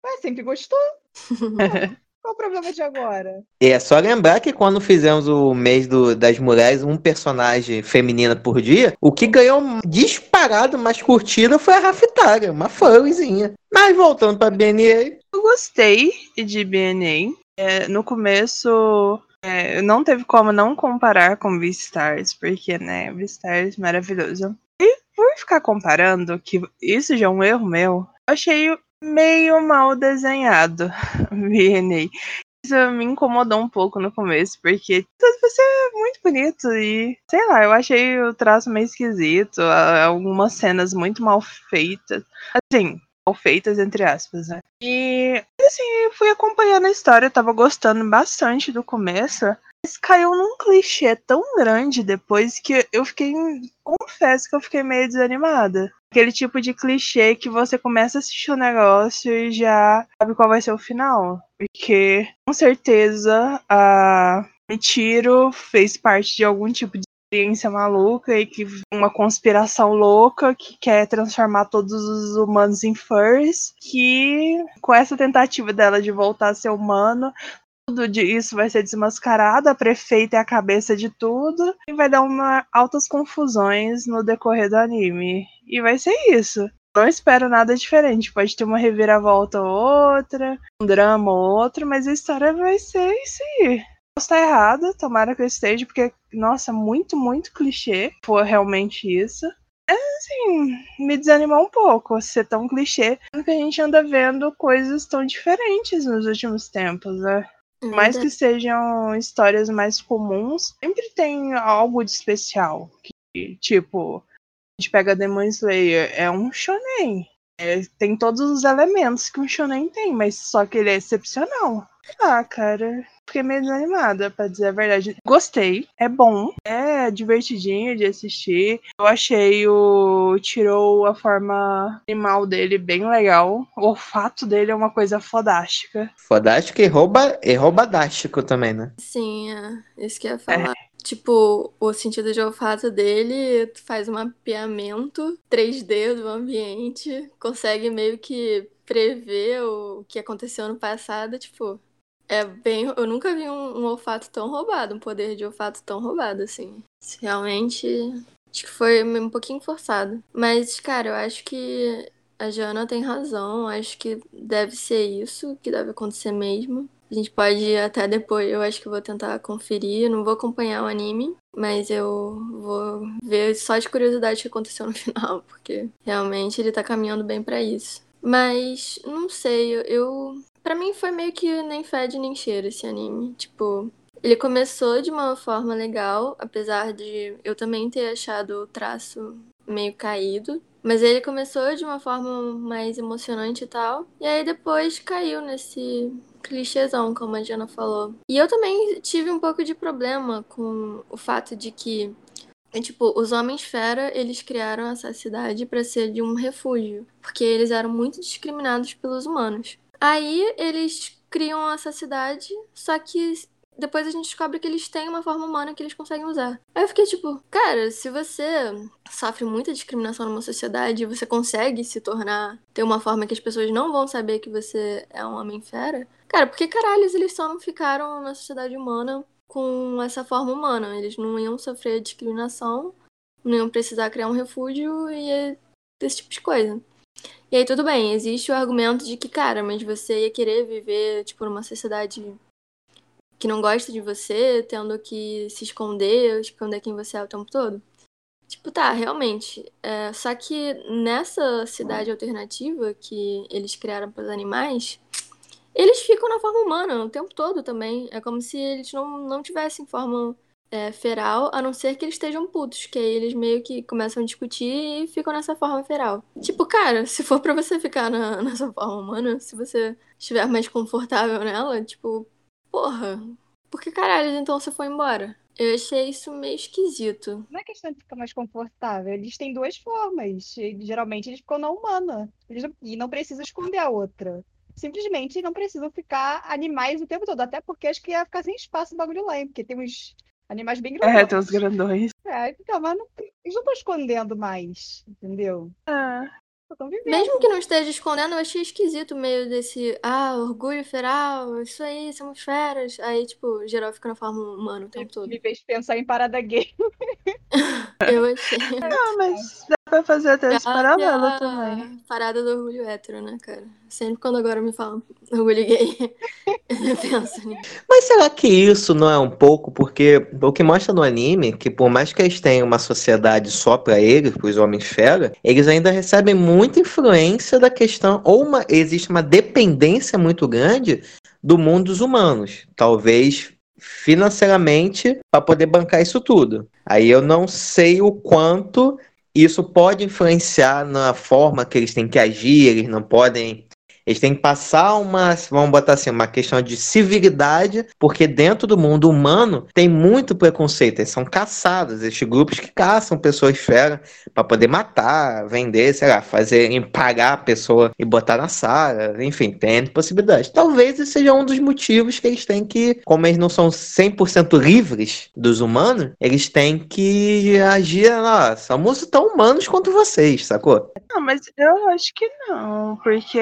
Ué, sempre gostou. Qual o problema de agora? É só lembrar que quando fizemos o mês do- das mulheres, um personagem feminina por dia, o que ganhou disparado mais curtida foi a Raftaria, uma furryzinha. Mas voltando pra BNA, Eu gostei de BNA. É, no começo, é, não teve como não comparar com Beastars, porque, né, Beastars maravilhoso. Por ficar comparando, que isso já é um erro meu, eu achei meio mal desenhado BNA. Isso me incomodou um pouco no começo, porque tudo vai ser muito bonito e, sei lá, eu achei o traço meio esquisito, algumas cenas muito mal feitas. Assim, mal feitas, entre aspas, né? E, assim, fui acompanhando a história, eu tava gostando bastante do começo, mas caiu num clichê tão grande depois que eu fiquei, confesso que eu fiquei meio desanimada. Aquele tipo de clichê que você começa a assistir o negócio e já sabe qual vai ser o final. Porque, com certeza, a Mitiro fez parte de algum tipo de experiência maluca e que uma conspiração louca que quer transformar todos os humanos em furs, que com essa tentativa dela de voltar a ser humano, tudo isso vai ser desmascarado, a prefeita é a cabeça de tudo e vai dar uma altas confusões no decorrer do anime. E vai ser isso. Não espero nada diferente. Pode ter uma reviravolta ou outra, um drama ou outro, mas a história vai ser isso aí. Posso estar errada, tomara que eu esteja, porque, nossa, muito, muito clichê. For realmente isso. É, assim, me desanimou um pouco ser tão clichê, porque a gente anda vendo coisas tão diferentes nos últimos tempos, né? É mais que sejam histórias mais comuns, sempre tem algo de especial. Que, tipo, a gente pega Demon Slayer, é um shonen. É, tem todos os elementos que um shonen tem, mas só que ele é excepcional. Ah, cara, fiquei meio desanimada, pra dizer a verdade. Gostei, é bom, é divertidinho de assistir. Eu achei o tirou a forma animal dele bem legal. O olfato dele é uma coisa fodástica. fodástico e rouba, e roubadástico também, né? Sim, é isso que eu ia falar. Tipo, o sentido de olfato dele faz um mapeamento 3D do ambiente, consegue meio que prever o que aconteceu no passado, tipo, é bem. Eu nunca vi um, um olfato tão roubado, um poder de olfato tão roubado, assim. Realmente, acho que foi um pouquinho forçado. Mas, cara, eu acho que a Jana tem razão, acho que deve ser isso, que deve acontecer mesmo. A gente pode até depois, eu acho que vou tentar conferir. Eu não vou acompanhar o anime, mas eu vou ver só de curiosidade o que aconteceu no final, porque realmente ele tá caminhando bem pra isso. Mas não sei, eu, para mim foi meio que nem fede nem cheira esse anime. Tipo, ele começou de uma forma legal, apesar de eu também ter achado o traço meio caído. Mas ele começou de uma forma mais emocionante e tal. E aí depois caiu nesse clichêzão, como a Diana falou. E eu também tive um pouco de problema com o fato de que, tipo, os Homens-Fera, eles criaram essa cidade para ser de um refúgio. Porque eles eram muito discriminados pelos humanos. Aí eles criam essa cidade, só que depois a gente descobre que eles têm uma forma humana que eles conseguem usar. Aí eu fiquei tipo, cara, se você sofre muita discriminação numa sociedade você consegue se tornar, ter uma forma que as pessoas não vão saber que você é um homem fera, cara, por que caralhos eles só não ficaram na sociedade humana com essa forma humana? Eles não iam sofrer discriminação, não iam precisar criar um refúgio e esse tipo de coisa. E aí tudo bem, existe o argumento de que, cara, mas você ia querer viver, tipo, numa sociedade que não gosta de você, tendo que se esconder, esconder quem você é o tempo todo. Tipo, tá, realmente. É, só que nessa cidade alternativa que eles criaram para os animais, eles ficam na forma humana o tempo todo também. É como se eles não, não tivessem forma é, feral, a não ser que eles estejam putos, que aí eles meio que começam a discutir e ficam nessa forma feral. Tipo, cara, se for pra você ficar na, nessa forma humana, se você estiver mais confortável nela, tipo, porra, por que caralho então você foi embora? Eu achei isso meio esquisito. Não é questão de ficar mais confortável. Eles têm duas formas. Geralmente eles ficam na humana. Eles não, e não precisam esconder a outra. Simplesmente não precisam ficar animais o tempo todo. Até porque acho que ia ficar sem espaço o bagulho lá, hein? Porque tem uns animais bem grandes. É, tem os grandões. É, então, mas não, eles não estão escondendo mais, entendeu? É. Vivendo. Mesmo que não esteja escondendo, eu achei esquisito meio desse, ah, orgulho feral, isso aí, somos feras. Aí, tipo, geral fica na forma humana o tempo todo. Me fez pensar em parada gay. Eu achei. Ah, mas dá pra fazer até esse paralelo a também. Parada do orgulho hétero, né, cara? Sempre quando agora me falam orgulho gay, eu penso nisso. Mas será que isso não é um pouco porque o que mostra no anime que por mais que eles tenham uma sociedade só pra eles, pros homens fera, eles ainda recebem muita influência da questão ou uma existe uma dependência muito grande do mundo dos humanos, talvez financeiramente para poder bancar isso tudo. Aí eu não sei o quanto isso pode influenciar na forma que eles têm que agir, eles não podem eles têm que passar uma, vamos botar assim, uma questão de civilidade, porque dentro do mundo humano tem muito preconceito. Eles são caçados, esses grupos que caçam pessoas fera para poder matar, vender, sei lá, fazer, pagar a pessoa e botar na sala. Enfim, tem possibilidades. Talvez esse seja um dos motivos que eles têm que, como eles não são 100% livres dos humanos, eles têm que agir, ó, somos tão humanos quanto vocês, sacou? Não, mas eu acho que não, porque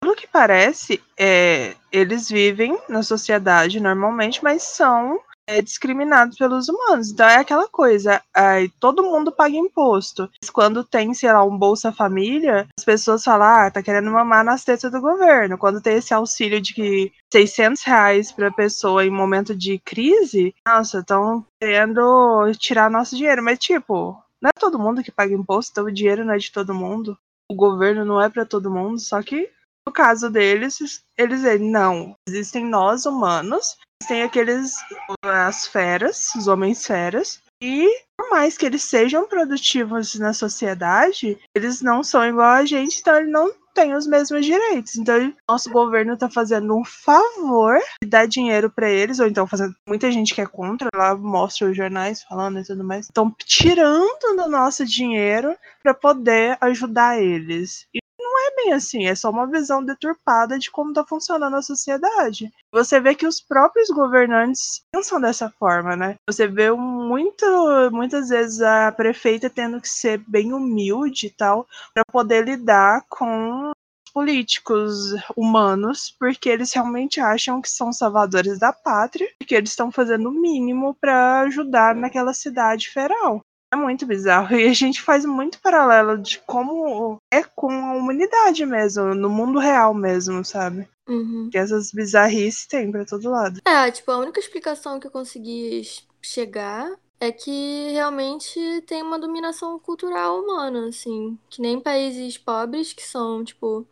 pelo que parece, é, eles vivem na sociedade normalmente, mas são é, discriminados pelos humanos. Então é aquela coisa, aí todo mundo paga imposto. Quando tem, sei lá, um Bolsa Família, as pessoas falam, ah, tá querendo mamar nas tetas do governo. Quando tem esse auxílio de que 600 reais pra pessoa em momento de crise, nossa, estão querendo tirar nosso dinheiro. Mas, tipo, não é todo mundo que paga imposto, então o dinheiro não é de todo mundo. O governo não é pra todo mundo, só que no caso deles, eles dizem, não, existem nós humanos, tem aqueles as feras, os homens feras, e por mais que eles sejam produtivos na sociedade, eles não são igual a gente, então eles não têm os mesmos direitos. Então, nosso governo tá fazendo um favor de dar dinheiro pra eles, ou então fazendo. Muita gente que é contra, lá mostra os jornais falando e tudo mais. Estão tirando do nosso dinheiro pra poder ajudar eles. E é bem assim, é só uma visão deturpada de como tá funcionando a sociedade. Você vê que os próprios governantes pensam dessa forma, né? Você vê muito, muitas vezes a prefeita tendo que ser bem humilde e tal para poder lidar com os políticos humanos, porque eles realmente acham que são salvadores da pátria, porque eles estão fazendo o mínimo para ajudar naquela cidade feral. É muito bizarro. E a gente faz muito paralelo de como é com a humanidade mesmo, no mundo real mesmo, sabe? Uhum. Que essas bizarrices tem pra todo lado. É, tipo, a única explicação que eu consegui chegar é que realmente tem uma dominação cultural humana, assim. Que nem países pobres, que são, tipo,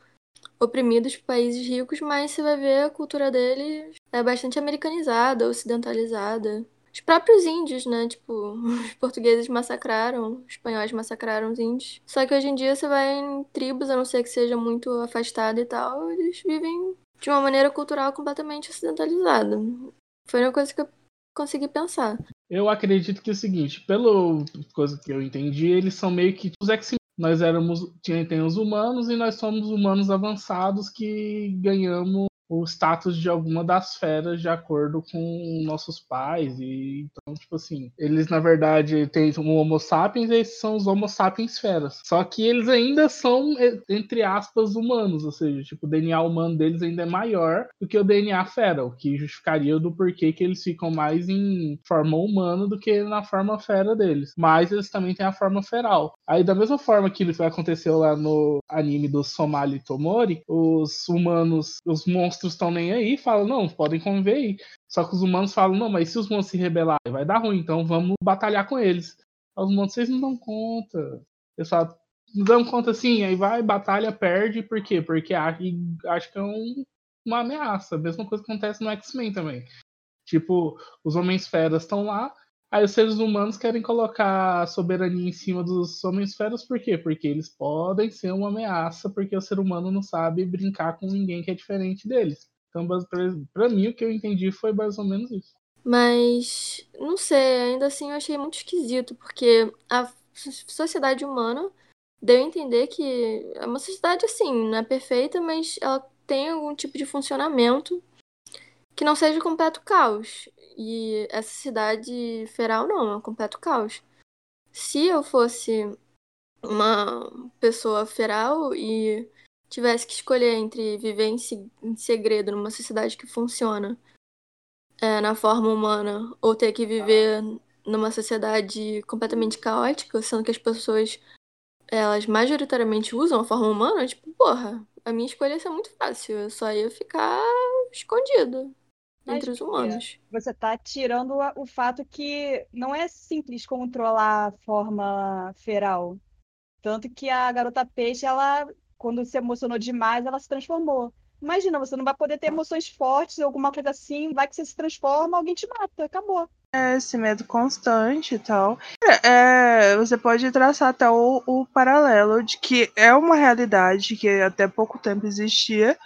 oprimidos por países ricos, mas você vai ver a cultura deles é bastante americanizada, ocidentalizada. Os próprios índios, né? Tipo, os portugueses massacraram, os espanhóis massacraram os índios. Só que hoje em dia você vai em tribos, a não ser que seja muito afastado e tal, eles vivem de uma maneira cultural completamente ocidentalizada. Foi uma coisa que eu consegui pensar. Eu acredito que é o seguinte, pela coisa que eu entendi, eles são meio que os ex nós éramos. Tinha, tem os humanos e nós somos humanos avançados que ganhamos o status de alguma das feras de acordo com nossos pais. E então, tipo assim, eles na verdade têm o Homo sapiens e esses são os Homo sapiens feras. Só que eles ainda são, entre aspas, humanos, ou seja, tipo, o DNA humano deles ainda é maior do que o DNA fera, o que justificaria do porquê que eles ficam mais em forma humana do que na forma fera deles. Mas eles também têm a forma feral. Aí, da mesma forma que aconteceu lá no anime do Somali Tomori, os humanos, os monstros monstros estão nem aí, falam, não, podem conviver aí. Só que os humanos falam, não, mas se os monstros se rebelarem, vai dar ruim, então vamos batalhar com eles. Os humanos, vocês não dão conta. Eles falam, não dão conta assim, aí vai, batalha, perde, por quê? Porque acho, que é um, uma ameaça. A mesma coisa acontece no X-Men também. Tipo, os homens feras estão lá, Aí os seres humanos querem colocar a soberania em cima dos homens feras, por quê? Porque eles podem ser uma ameaça, porque o ser humano não sabe brincar com ninguém que é diferente deles. Então, para mim, o que eu entendi foi mais ou menos isso. Mas, não sei, ainda assim eu achei muito esquisito, porque a sociedade humana deu a entender que é uma sociedade assim, não é perfeita, mas ela tem algum tipo de funcionamento que não seja completo caos. E essa cidade feral não, é um completo caos. Se eu fosse uma pessoa feral e tivesse que escolher entre viver em, em segredo numa sociedade que funciona é, na forma humana ou ter que viver numa sociedade completamente caótica, sendo que as pessoas elas majoritariamente usam a forma humana, tipo, porra, a minha escolha ia ser muito fácil, eu só ia ficar escondido entre os humanos. Você está tirando o fato que não é simples controlar a forma feral. Tanto que a garota peixe, ela, quando se emocionou demais, ela se transformou. Imagina, você não vai poder ter emoções fortes, alguma coisa assim, vai que você se transforma, alguém te mata, acabou. É, esse medo constante e tal. É, você pode traçar até o, o paralelo de que é uma realidade que até pouco tempo existia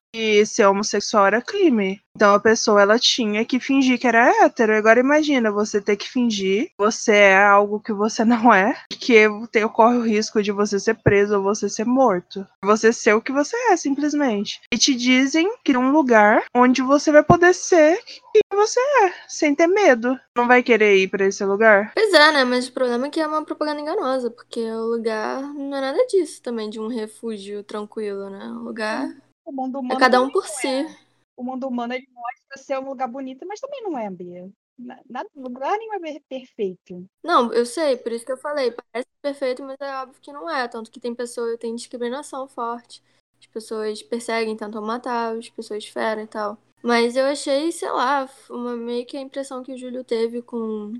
ser homossexual era crime. Então a pessoa ela tinha que fingir que era hétero. Agora imagina você ter que fingir você é algo que você não é, que ocorre o risco de você ser preso ou você ser morto. Você ser o que você é, simplesmente. E te dizem que um lugar onde você vai poder ser quem você é, sem ter medo. Não vai querer ir para esse lugar? Pois é, né? Mas o problema é que é uma propaganda enganosa, porque o lugar não é nada disso também, de um refúgio tranquilo, né? O lugar o mundo humano é cada um por si. É. O mundo humano ele mostra ser um lugar bonito, mas também não é, Bia. Nada, lugar nenhum é perfeito. Não, eu sei, por isso que eu falei. Parece perfeito, mas é óbvio que não é. Tanto que tem pessoas, tem discriminação forte. As pessoas perseguem, tentam matar, as pessoas ferem e tal. Mas eu achei, sei lá, uma, meio que a impressão que o Júlio teve com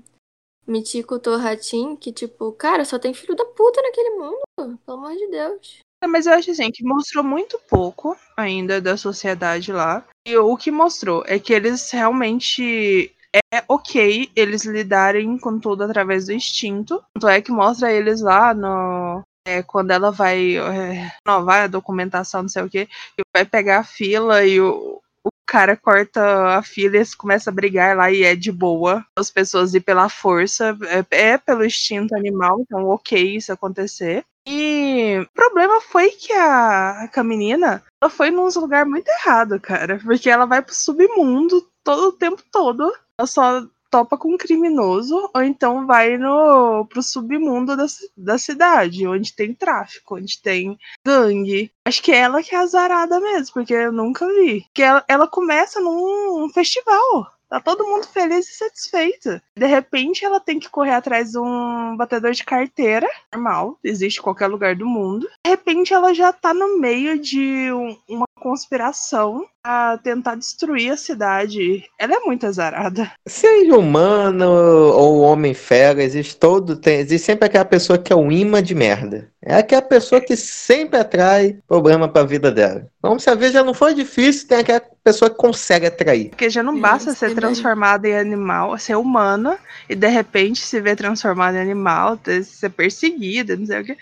Michiko Torratin, que tipo, cara, só tem filho da puta naquele mundo, pelo amor de Deus. Mas eu acho assim, que mostrou muito pouco ainda da sociedade lá. E o que mostrou é que eles realmente é ok eles lidarem com tudo através do instinto. Tanto é que mostra eles lá no. É, quando ela vai é, vai a documentação, não sei o que, e vai pegar a fila e o, o cara corta a fila e eles começam a brigar lá e é de boa. As pessoas ir pela força, é, é pelo instinto animal, então ok isso acontecer. E o problema foi que a, a menina ela foi num lugar muito errado, cara. Porque ela vai pro submundo todo o tempo todo. Ela só topa com um criminoso, ou então vai no, pro submundo da, da cidade, onde tem tráfico, onde tem gangue. Acho que é ela que é azarada mesmo, porque eu nunca vi. Que ela, ela começa num festival. Tá todo mundo feliz e satisfeito. De repente, ela tem que correr atrás de um batedor de carteira, normal, existe em qualquer lugar do mundo. De repente, ela já tá no meio de um, uma conspiração a tentar destruir a cidade. Ela é muito azarada. Seja humano ou homem fera, existe todo. Tem, existe sempre aquela pessoa que é um imã de merda. É aquela pessoa que sempre atrai problema pra vida dela. Então, se a vez já não for difícil, tem aquela pessoa que consegue atrair. Porque já não basta ser transformada em animal, ser humana, e de repente se ver transformada em animal, ser perseguida, não sei o que.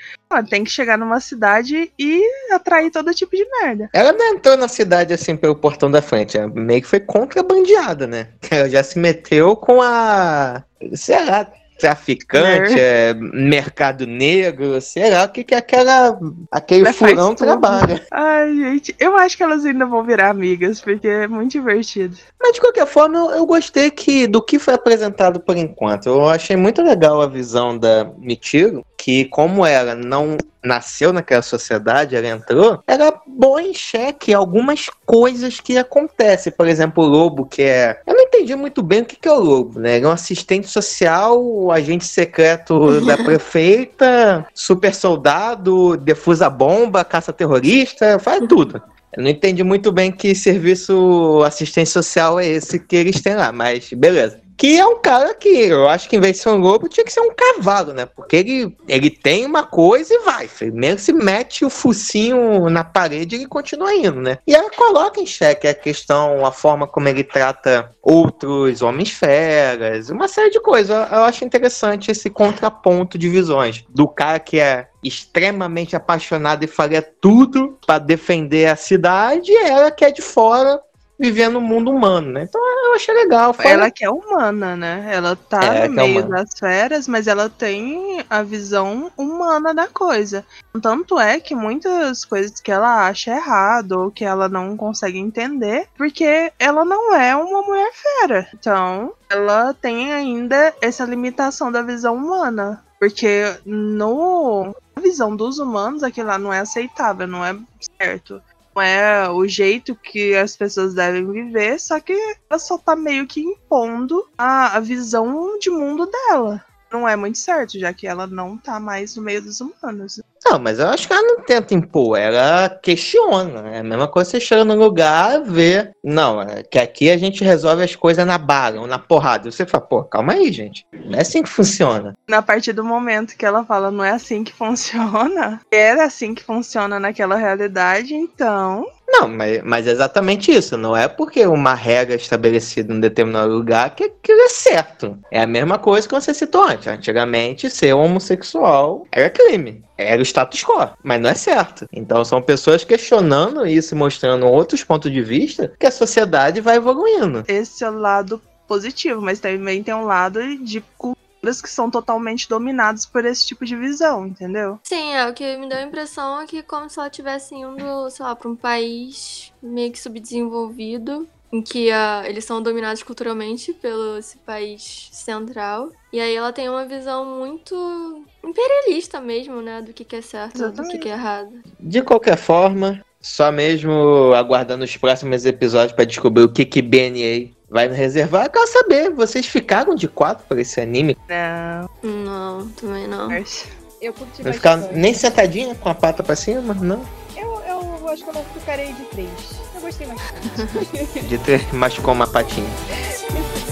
Tem que chegar numa cidade e atrair todo tipo de merda. Ela não entrou na cidade assim pelo portão da frente, meio que foi contrabandeada, né? Ela já se meteu com a. Sei lá, traficante, é mercado negro, sei lá o que, que aquela, aquele faz furão tudo. trabalha. Ai, gente, eu acho que elas ainda vão virar amigas, porque é muito divertido. Mas de qualquer forma, eu, eu gostei que do que foi apresentado por enquanto. Eu achei muito legal a visão da Michiro, que como ela não nasceu naquela sociedade, ela entrou, ela boa em xeque algumas coisas que acontecem. Por exemplo, o lobo, que é. Eu não entendi muito bem o que, que é o lobo, né? Ele é um assistente social, agente secreto da prefeita, super soldado, defusa bomba, caça terrorista, faz tudo. Eu não entendi muito bem que serviço assistência social é esse que eles têm lá, mas beleza. Que é um cara que eu acho que em vez de ser um lobo, tinha que ser um cavalo, né? Porque ele, ele tem uma coisa e vai. Primeiro se mete o focinho na parede e ele continua indo, né? E ela coloca em xeque a questão, a forma como ele trata outros homens feras, uma série de coisas. Eu, eu acho interessante esse contraponto de visões. Do cara que é extremamente apaixonado e faria tudo pra defender a cidade, e ela que é de fora vivendo no mundo humano, né? Então achei legal. Foi Ela que é humana, né? Ela tá É, no é meio humana. das feras, mas ela tem a visão humana da coisa. Tanto é que muitas coisas que ela acha errado ou que ela não consegue entender, porque ela não é uma mulher fera. Então, ela tem ainda essa limitação da visão humana. Porque no na visão dos humanos, aquilo lá não é aceitável, não é certo. É o jeito que as pessoas devem viver, só que ela só tá meio que impondo a, a visão de mundo dela. Não é muito certo, já que ela não tá mais no meio dos humanos. Não, mas eu acho que ela não tenta impor, ela questiona. É a mesma coisa você chega num lugar, vê. Não, é que aqui a gente resolve as coisas na bala ou na porrada. E você fala, pô, calma aí, gente. Não é assim que funciona. Na partir do momento que ela fala não é assim que funciona, era assim que funciona naquela realidade, então. Não, mas, mas é exatamente isso. Não é porque uma regra estabelecida em um determinado lugar que aquilo é certo. É a mesma coisa que você citou antes. Antigamente, ser homossexual era crime. Era o status quo, mas não é certo. Então são pessoas questionando isso e mostrando outros pontos de vista que a sociedade vai evoluindo. Esse é o lado positivo, mas também tem um lado de que são totalmente dominadas por esse tipo de visão, entendeu? Sim, é, o que me deu a impressão é que como se ela estivesse indo, sei lá, pra um país meio que subdesenvolvido, em que ah, eles são dominados culturalmente pelo esse país central. E aí ela tem uma visão muito imperialista mesmo, né, do que, que é certo, do que, que é errado. De qualquer forma, só mesmo aguardando os próximos episódios para descobrir o que que BNA vai reservar. Eu quero saber, vocês ficaram de quatro para esse anime? Não, Não, também não. Eu curti Não ficaram bastante. nem sentadinha com a pata para cima? Não. Eu, eu acho que eu não ficarei de três. Eu gostei bastante. De ter machucou uma patinha.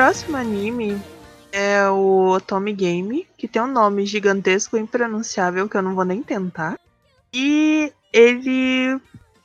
Próximo anime é o Otome Game, que tem um nome gigantesco e impronunciável que eu não vou nem tentar. E ele,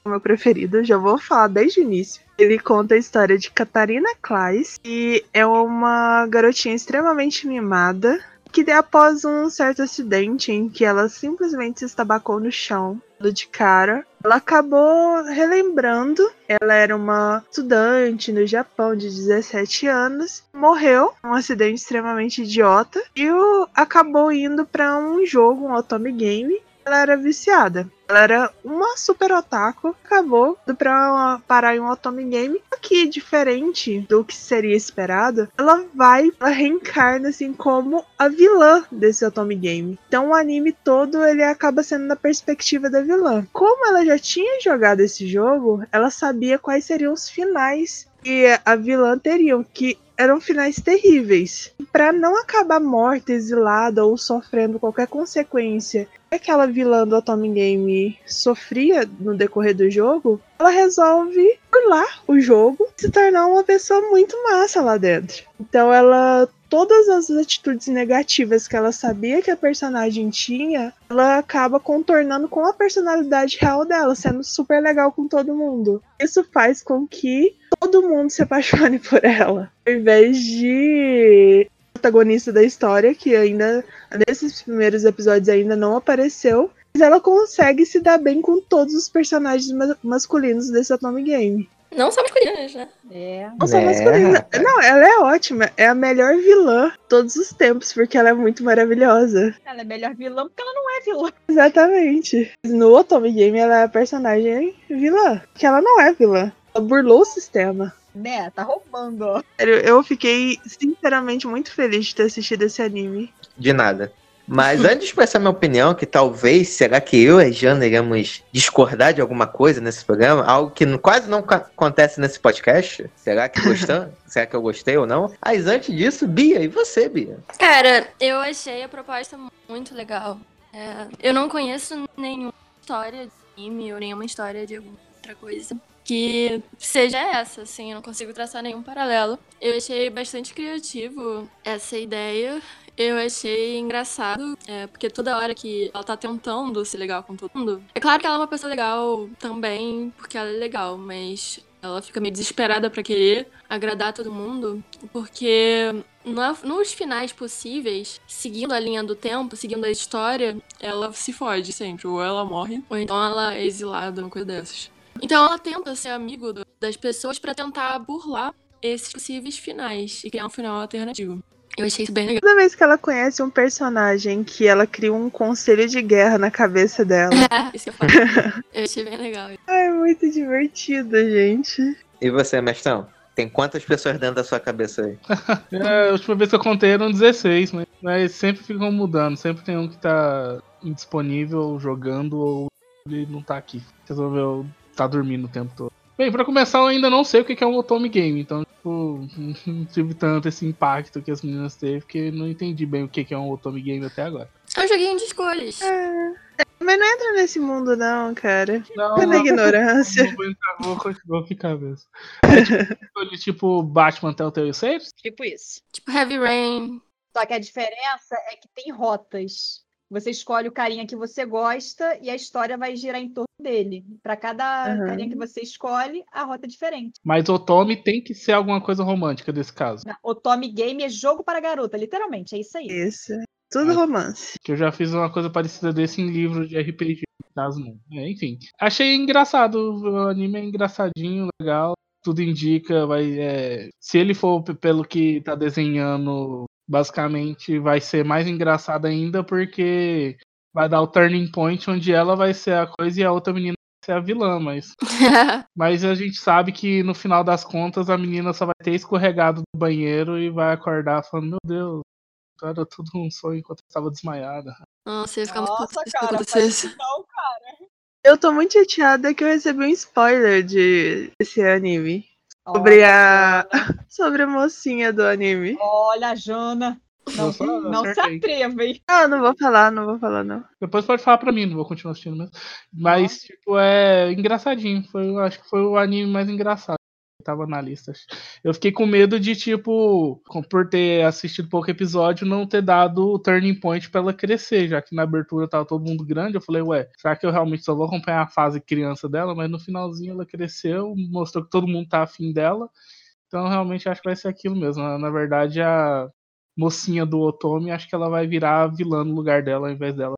o meu preferido, já vou falar desde o início. Ele conta a história de Catarina Claes, que é uma garotinha extremamente mimada, que após um certo acidente em que ela simplesmente se estabacou no chão, de cara, ela acabou relembrando. Ela era uma estudante no Japão de 17 anos, morreu num acidente extremamente idiota e acabou indo para um jogo, um otome game. Ela era viciada. Ela era uma super otaku, acabou pra parar em um otome game. Que, diferente do que seria esperado, ela vai, ela reencarna assim como a vilã desse otome game. Então o anime todo ele acaba sendo na perspectiva da vilã. Como ela já tinha jogado esse jogo, ela sabia quais seriam os finais que a vilã teria, que eram finais terríveis. Pra não acabar morta, exilada ou sofrendo qualquer consequência aquela vilã do Otome Game sofria no decorrer do jogo, ela resolve burlar o jogo e se tornar uma pessoa muito massa lá dentro. Então ela todas as atitudes negativas que ela sabia que a personagem tinha, ela acaba contornando com a personalidade real dela, sendo super legal com todo mundo. Isso faz com que todo mundo se apaixone por ela. Ao invés de protagonista da história, que ainda nesses primeiros episódios ainda não apareceu, mas ela consegue se dar bem com todos os personagens ma- masculinos desse Atomic Game. Não só masculinas, né? É. Não só É, masculina. rapaz. Não, ela é ótima. É a melhor vilã de todos os tempos, porque ela é muito maravilhosa. Ela é melhor vilã porque ela não é vilã. Exatamente. No Atomic Game ela é a personagem vilã. Que ela não é vilã. Ela burlou o sistema. Né? Tá roubando, ó. Sério, eu fiquei sinceramente muito feliz de ter assistido esse anime. De nada. Mas antes de expressar minha opinião, que talvez, será que eu e a Jana iremos discordar de alguma coisa nesse programa? Algo que quase não acontece nesse podcast? Será que gostou? será que eu gostei ou não? Mas antes disso, Bia, e você, Bia? Cara, eu achei a proposta muito legal. É, eu não conheço nenhuma história de anime ou nenhuma história de alguma outra coisa que seja essa, assim, eu não consigo traçar nenhum paralelo. Eu achei bastante criativo essa ideia. Eu achei engraçado, é, porque toda hora que ela tá tentando ser legal com todo mundo. É claro que ela é uma pessoa legal também, porque ela é legal, mas ela fica meio desesperada pra querer agradar todo mundo, porque nos finais possíveis, seguindo a linha do tempo, seguindo a história, ela se fode sempre. Ou ela morre, ou então ela é exilada, uma coisa dessas. Então ela tenta ser amigo do- das pessoas pra tentar burlar esses possíveis finais e criar um final alternativo. Eu achei isso bem legal. Toda vez que ela conhece um personagem que ela cria um conselho de guerra na cabeça dela. isso que eu falo. Eu achei bem legal. é muito divertido, gente. E você, mestrão? Tem quantas pessoas dentro da sua cabeça aí? É, a última vez que eu contei eram 16, mas, mas sempre ficam mudando. Sempre tem um que tá indisponível jogando ou ele não tá aqui. Resolveu tá dormindo o tempo todo. Bem, pra começar, eu ainda não sei o que é um Otome Game, então, tipo, não tive tanto esse impacto que as meninas teve, porque não entendi bem o que é um Otome Game até agora. É um joguinho de escolhas. Mas não entra nesse mundo, não, cara. Não, Fica na ignorância. Não vou entrar, vou continuar aqui cabeça. É tipo, tipo Batman Telltale? Tipo isso. Tipo Heavy Rain. Só que a diferença é que tem rotas. Você escolhe o carinha que você gosta e a história vai girar em torno dele. Pra cada Uhum. carinha que você escolhe, a rota é diferente. Mas Otome tem que ser alguma coisa romântica desse caso. O Tommy Game é jogo para garota, literalmente, é isso aí. Isso. Tudo romance. Que eu já fiz uma coisa parecida desse em livro de RPG, no caso não. É, enfim. Achei engraçado, o anime é engraçadinho, legal. Tudo indica, vai. é, se ele for pelo que tá desenhando, basicamente vai ser mais engraçado ainda, porque vai dar o turning point onde ela vai ser a coisa e a outra menina vai ser a vilã, mas. Mas a gente sabe que no final das contas a menina só vai ter escorregado do banheiro e vai acordar falando, meu Deus, era tudo um sonho enquanto eu estava desmaiada. Nossa, eu ia ficar muito Nossa, cara, cara. Eu tô muito chateada que eu recebi um spoiler de desse anime. Sobre Olha, a. Sobre a mocinha do anime. Olha, Jana. Não, só não se atreva, hein? Não, não vou falar, não vou falar, não. Depois pode falar pra mim, não vou continuar assistindo mesmo. Mas, tipo, é engraçadinho. Foi, acho que foi o anime mais engraçado. Tava na lista. Eu fiquei com medo de, tipo, por ter assistido pouco episódio, não ter dado o turning point pra ela crescer, já que na abertura tava todo mundo grande. Eu falei, ué, será que eu realmente só vou acompanhar a fase criança dela? Mas no finalzinho ela cresceu, mostrou que todo mundo tá afim dela. Então, realmente, acho que vai ser aquilo mesmo. Na, verdade, a mocinha do Otome, acho que ela vai virar vilã no lugar dela, ao invés dela.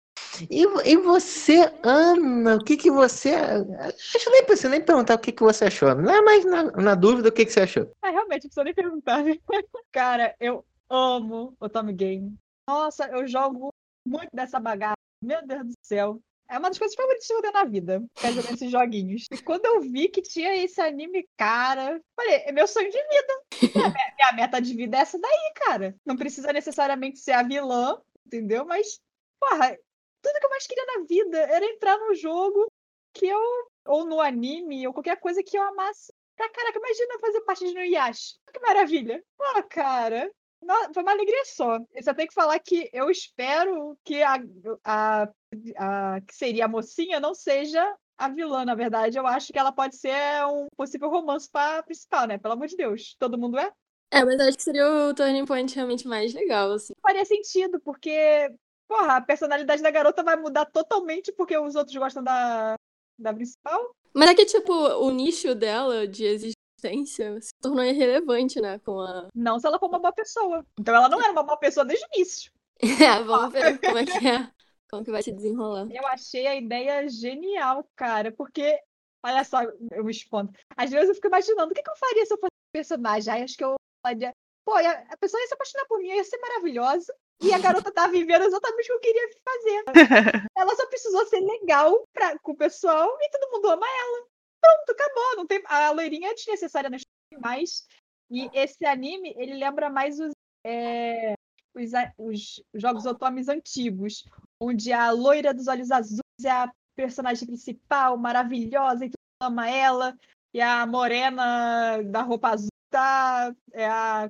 E, e você, Ana, o que que você. Acho nem preciso nem perguntar o que que você achou. Não é mais na, na dúvida o que que você achou. É, realmente, não precisa nem perguntar? Cara, eu amo o Tommy Game. Nossa, eu jogo muito dessa bagaça. Meu Deus do céu. É uma das coisas favoritas que eu tenho na vida, ficar jogando esses joguinhos. E quando eu vi que tinha esse anime, cara, falei, é meu sonho de vida. É, minha, minha meta de vida é essa daí, cara. Não precisa necessariamente ser a vilã, entendeu? Mas, porra, tudo que eu mais queria na vida era entrar num jogo que eu, ou no anime, ou qualquer coisa que eu amasse. Pra caraca, imagina fazer parte de Inuyasha. Que maravilha. Pô, cara, no- foi uma alegria só. Eu só tenho que falar que eu espero que a, a, a que seria a mocinha não seja a vilã, na verdade. Eu acho que ela pode ser um possível romance pra principal, né? Pelo amor de Deus. Todo mundo é? É, mas acho que seria o turning point realmente mais legal, assim. Faria sentido, porque, porra, a personalidade da garota vai mudar totalmente porque os outros gostam da, da principal. Mas é que, tipo, o nicho dela de existência se tornou irrelevante, né? Com a. Não se ela for uma boa pessoa. Então ela não era uma boa pessoa desde o início. É, vamos ver como é que é. Como que vai se desenrolar. Eu achei a ideia genial, cara, porque, olha só, eu me expondo. Às vezes eu fico imaginando o que, que eu faria se eu fosse personagem. Aí acho que eu faria. Pô, a pessoa ia se apaixonar por mim, ia ser maravilhosa. E a garota tá vivendo exatamente o que eu queria fazer. Ela só precisou ser legal pra, com o pessoal e todo mundo ama ela. Pronto, acabou. Não tem... A loirinha é desnecessária na história, mas. E esse anime, ele lembra mais os, é, os, os jogos otomis antigos, onde a loira dos olhos azuis é a personagem principal, maravilhosa, e todo mundo ama ela. E a morena da roupa azul tá. É a.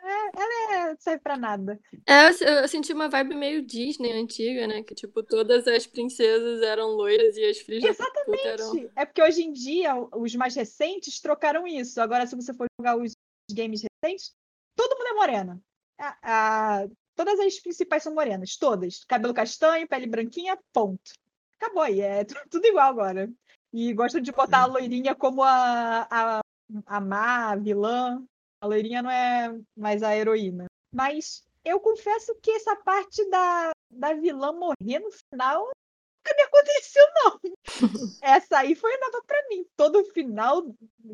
É, ela é, serve pra nada. É, eu, eu senti uma vibe meio Disney antiga, né? Que, tipo, todas as princesas eram loiras e as filhas puta eram. Exatamente. É porque hoje em dia, os mais recentes trocaram isso. Agora, se você for jogar os games recentes, todo mundo é morena. A- a- todas as principais são morenas, todas. Cabelo castanho, pele branquinha, ponto. Acabou aí, é tu- tudo igual agora. E gostam de botar a loirinha como a, a, a má, a vilã. A loirinha não é mais a heroína. Mas eu confesso que essa parte da, da vilã morrer no final nunca me aconteceu, não. Essa aí foi nova pra mim. Todo final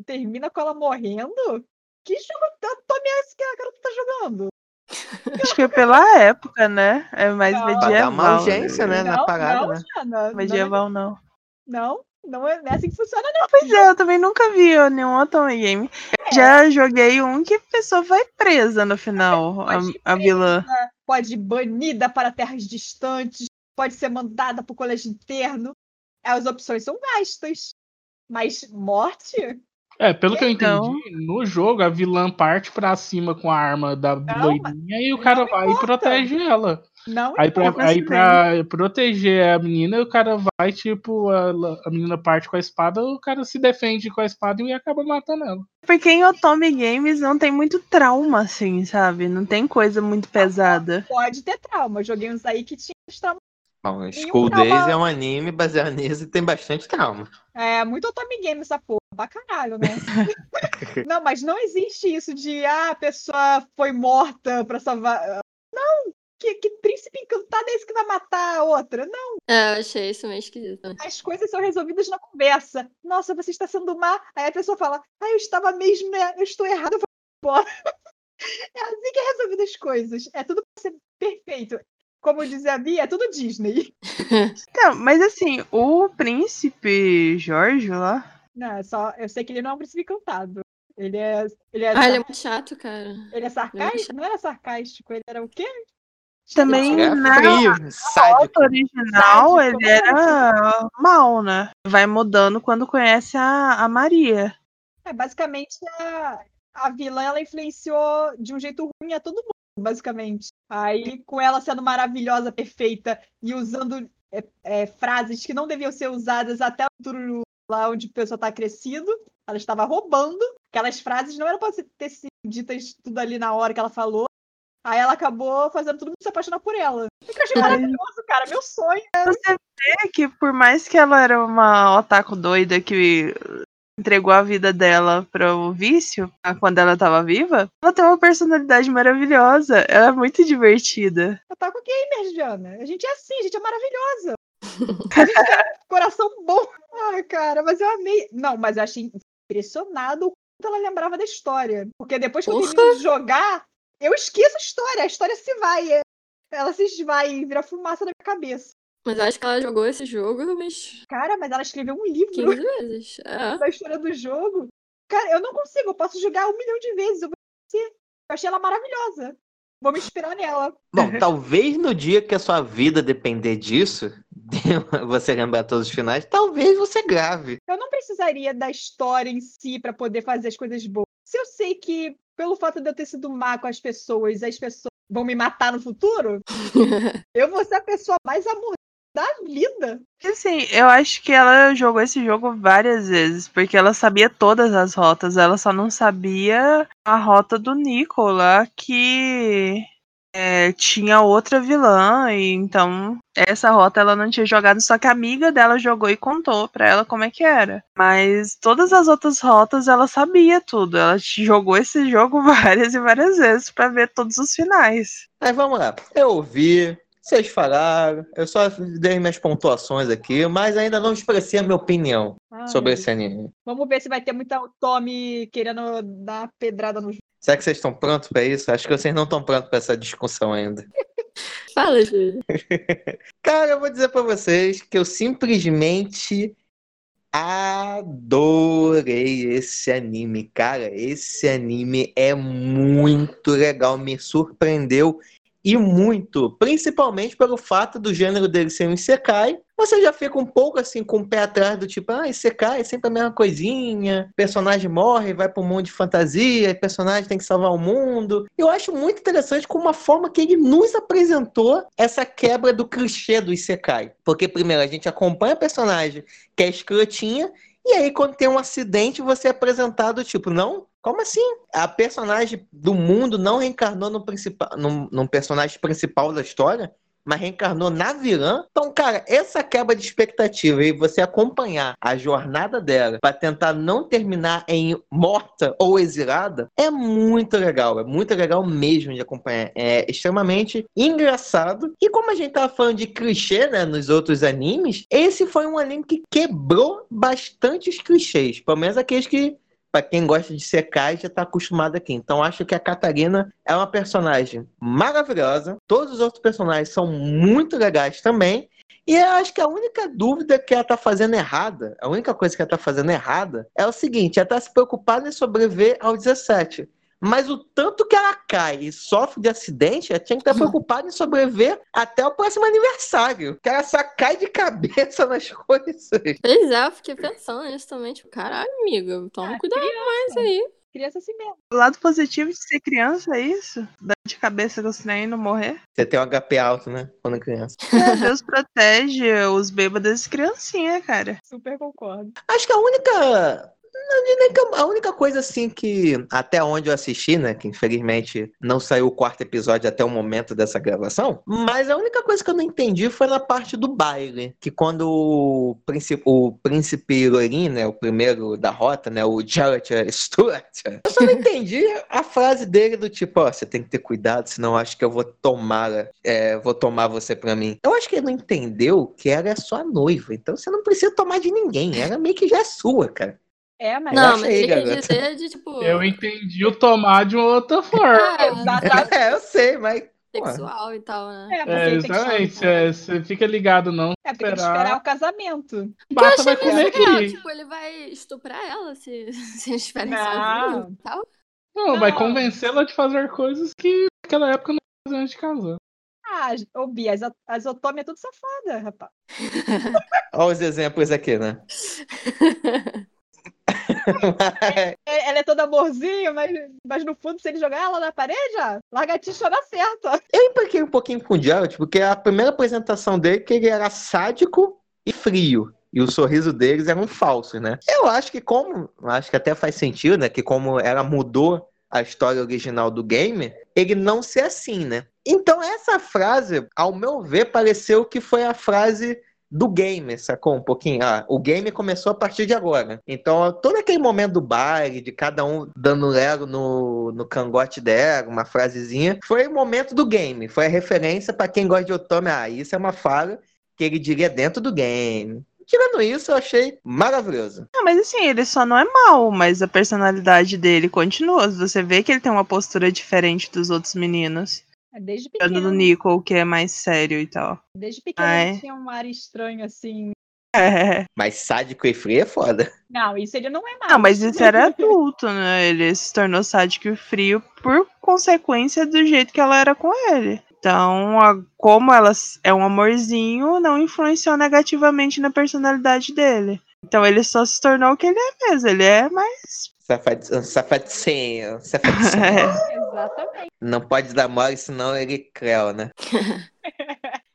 termina com ela morrendo. Que jogo Tommy é esse que a garota tá jogando? Acho que é pela época, né? É mais Não. Medieval. dar uma urgência, né, na não, parada, não, né? Jana. Não, Medieval não. Não, não é, não é assim que funciona, não. Pois é, eu também nunca vi nenhum Otome Game. É. Já joguei um que a pessoa vai presa no final, a, Pode ir a vilã. Pode ir banida para terras distantes, pode ser mandada pro colégio interno. As opções são vastas. Mas morte? É, pelo que eu entendi, no jogo a vilã parte pra cima com a arma da loirinha e o cara não vai e importa. protege ela. Não Aí pra, aí pra proteger a menina, o cara vai, tipo, a, a menina parte com a espada, o cara se defende com a espada e acaba matando ela. Porque em Otome Games não tem muito trauma, assim, sabe? Não tem coisa muito pesada. pode ter trauma. Uns aí que tinha os traumas. Bom, School trauma- Days é um anime baseado nisso e tem bastante trauma. É muito Otome Game essa porra. Pra caralho, né? não, mas não existe isso de ah, a pessoa foi morta pra salvar. Não! Que, que príncipe encantado é esse que vai matar a outra? Não, É, eu achei isso meio esquisito. as coisas são resolvidas na conversa. Nossa, você está sendo má. Aí a pessoa fala, ah, eu estava mesmo, né? Eu estou errada, eu vou embora. É assim que é resolvido as coisas. É tudo pra ser perfeito. Como dizia a Bia, é tudo Disney. Então, mas assim, o príncipe Jorge lá. Não, é só. Eu sei que ele não é um príncipe encantado. Ele é. Ele é, Ah, ele é muito chato, cara. ele é sarcástico? Não era sarcástico, ele era o quê? Também É na frio, foto original Sádico, ele era mal, né? Vai mudando quando conhece a, a Maria. É, basicamente, a, a vilã ela influenciou de um jeito ruim a todo mundo, basicamente. Aí, com ela sendo maravilhosa, perfeita e usando é, é, frases que não deviam ser usadas até o futuro lá onde a pessoa tá crescido, ela estava roubando. Aquelas frases não eram para ter sido ditas tudo ali na hora que ela falou. Aí ela acabou fazendo todo mundo se apaixonar por ela. Que eu achei maravilhoso, cara. Meu sonho. É que por mais que ela era uma otaku doida que entregou a vida dela para o vício ah, quando ela tava viva, ela tem uma personalidade maravilhosa. Ela é muito divertida. Eu tava com gamer, Jana. A gente é assim, a gente é maravilhosa. A gente tem um coração bom. Ai, cara, mas eu amei. Não, mas eu achei impressionado o quanto ela lembrava da história. Porque depois que eu Porra! termino de jogar, eu esqueço a história. A história se vai. é- Ela se esvai e vira fumaça na minha cabeça. Mas eu acho que ela jogou esse jogo umas Cara, mas ela escreveu um livro 15 vezes. É. da história do jogo. Cara, eu não consigo. Eu posso jogar um milhão de vezes. Eu, eu achei ela maravilhosa. Vou me inspirar nela. Bom, talvez no dia que a sua vida depender disso, você lembrar todos os finais, talvez você grave. Eu não precisaria da história em si para poder fazer as coisas boas. Se eu sei que, pelo fato de eu ter sido má com as pessoas, as pessoas vão me matar no futuro, eu vou ser a pessoa mais amor da vida. Assim, eu acho que ela jogou esse jogo várias vezes, porque ela sabia todas as rotas, ela só não sabia a rota do Nico lá, que é, tinha outra vilã, e então essa rota ela não tinha jogado, só que a amiga dela jogou e contou pra ela como é que era. Mas todas as outras rotas ela sabia tudo. Ela jogou esse jogo várias e várias vezes pra ver todos os finais. Mas vamos lá. Eu ouvi, vocês falaram, eu só dei minhas pontuações aqui, mas ainda não expressei a minha opinião Ai, sobre esse anime. Vamos ver se vai ter muita Tommy querendo dar pedrada no Será que vocês estão prontos pra isso? Acho que vocês não estão prontos pra essa discussão ainda. Fala, Júlio. Cara, eu vou dizer pra vocês que eu simplesmente adorei esse anime, cara. Esse anime é muito legal, me surpreendeu e muito, principalmente pelo fato do gênero dele ser um isekai. Você já fica um pouco assim com o pé atrás do tipo, ah, isekai é sempre a mesma coisinha, personagem morre, vai para um mundo de fantasia, personagem tem que salvar o mundo. Eu acho muito interessante como a forma que ele nos apresentou essa quebra do clichê do isekai. Porque primeiro a gente acompanha a personagem que é escrotinha e aí, quando tem um acidente, você é apresentado, tipo, não? Como assim? A personagem do mundo não reencarnou no, principal, no personagem principal da história? mas reencarnou na vilã. Então, cara, essa quebra de expectativa e você acompanhar a jornada dela para tentar não terminar em morta ou exilada é muito legal. É muito legal mesmo de acompanhar. É extremamente engraçado. E como a gente tava falando de clichê, né, nos outros animes, esse foi um anime que quebrou bastante os clichês. Pelo menos aqueles que para quem gosta de secar já está acostumado aqui. Então acho que a Catarina é uma personagem maravilhosa. Todos os outros personagens são muito legais também. E eu acho que a única dúvida que ela tá fazendo errada, a única coisa que ela tá fazendo errada é o seguinte, ela tá se preocupada em sobreviver ao 17. Mas o tanto que ela cai e sofre de acidente, ela tinha que estar preocupada em sobreviver até o próximo aniversário. Que ela só cai de cabeça nas coisas. Pois é, eu fiquei pensando nisso também. Tipo, caralho, amiga, toma Ah, cuidado criança. mais aí. criança assim mesmo. O lado positivo de ser criança é isso? Dar de cabeça com os trem e não morrer. Você tem um HP alto, né? Quando criança. É, Deus protege os bêbados e criancinha, cara. Super concordo. Acho que a única. A única coisa assim que até onde eu assisti, né? Que infelizmente não saiu o quarto episódio até o momento dessa gravação. Mas a única coisa que eu não entendi foi na parte do baile. Que quando o príncipe, o príncipe loirinho, né? O primeiro da rota, né? O Jared Stewart. Eu só não entendi a frase dele do tipo, ó, você tem que ter cuidado, senão acho que eu vou tomar, é, vou tomar você pra mim. Eu acho que ele não entendeu que ela é sua noiva. Então você não precisa tomar de ninguém. Ela meio que já é sua, cara. É, mas. Não, acho mas ele quer garota. dizer de, tipo, Eu entendi o tomar de uma outra forma. ah, Exatamente. É, eu sei, mas. sexual e tal, né? É, É, exatamente. chamar. é, Você fica ligado, não. É, porque tem que esperar. esperar o casamento. Bata vai comer aqui. Tipo, ele vai estuprar ela se, se eles estiverem sozinhos e tal. Não, vai Não. convencê-la de fazer coisas que naquela época não fazia antes de casar. Ah, ô Bia, as, as Otome é tudo safada, rapaz. Olha os exemplos aqui, né? Ela é toda amorzinho, mas, mas no fundo, se ele jogar ela na parede, ó, largatixa na certa. Eu emprequei um pouquinho com o Jared, porque a primeira apresentação dele que ele era sádico e frio. E o sorriso deles eram falsos, né? Eu acho que como, acho que até faz sentido, né? Que como ela mudou a história original do game, ele não ser assim, né? Então essa frase, ao meu ver, pareceu que foi a frase do game, sacou? Um pouquinho. Ah, o game começou a partir de agora. Então, todo aquele momento do baile, de cada um dando lero no, no cangote dela, uma frasezinha, foi o momento do game. Foi a referência pra quem gosta de Otome. Ah, isso é uma fala que ele diria dentro do game. Tirando isso, eu achei maravilhoso. Mas assim, ele só não é mal, mas a personalidade dele continua. Você vê que ele tem uma postura diferente dos outros meninos. É Desde Tirando do pequeno. Nicole, que é mais sério e tal. Desde pequeno Ai. ele tinha um ar estranho assim. É. Mas sádico e frio é foda. Não, isso ele não é mais. Não, mas isso era adulto, né? Ele se tornou sádico e frio por consequência do jeito que ela era com ele. Então, a- como ela é um amorzinho, não influenciou negativamente na personalidade dele. Então ele só se tornou o que ele é mesmo. Ele é mais. Safad- Safadinho, safadinho. É. Exatamente. Não pode dar mole, senão ele creu, né?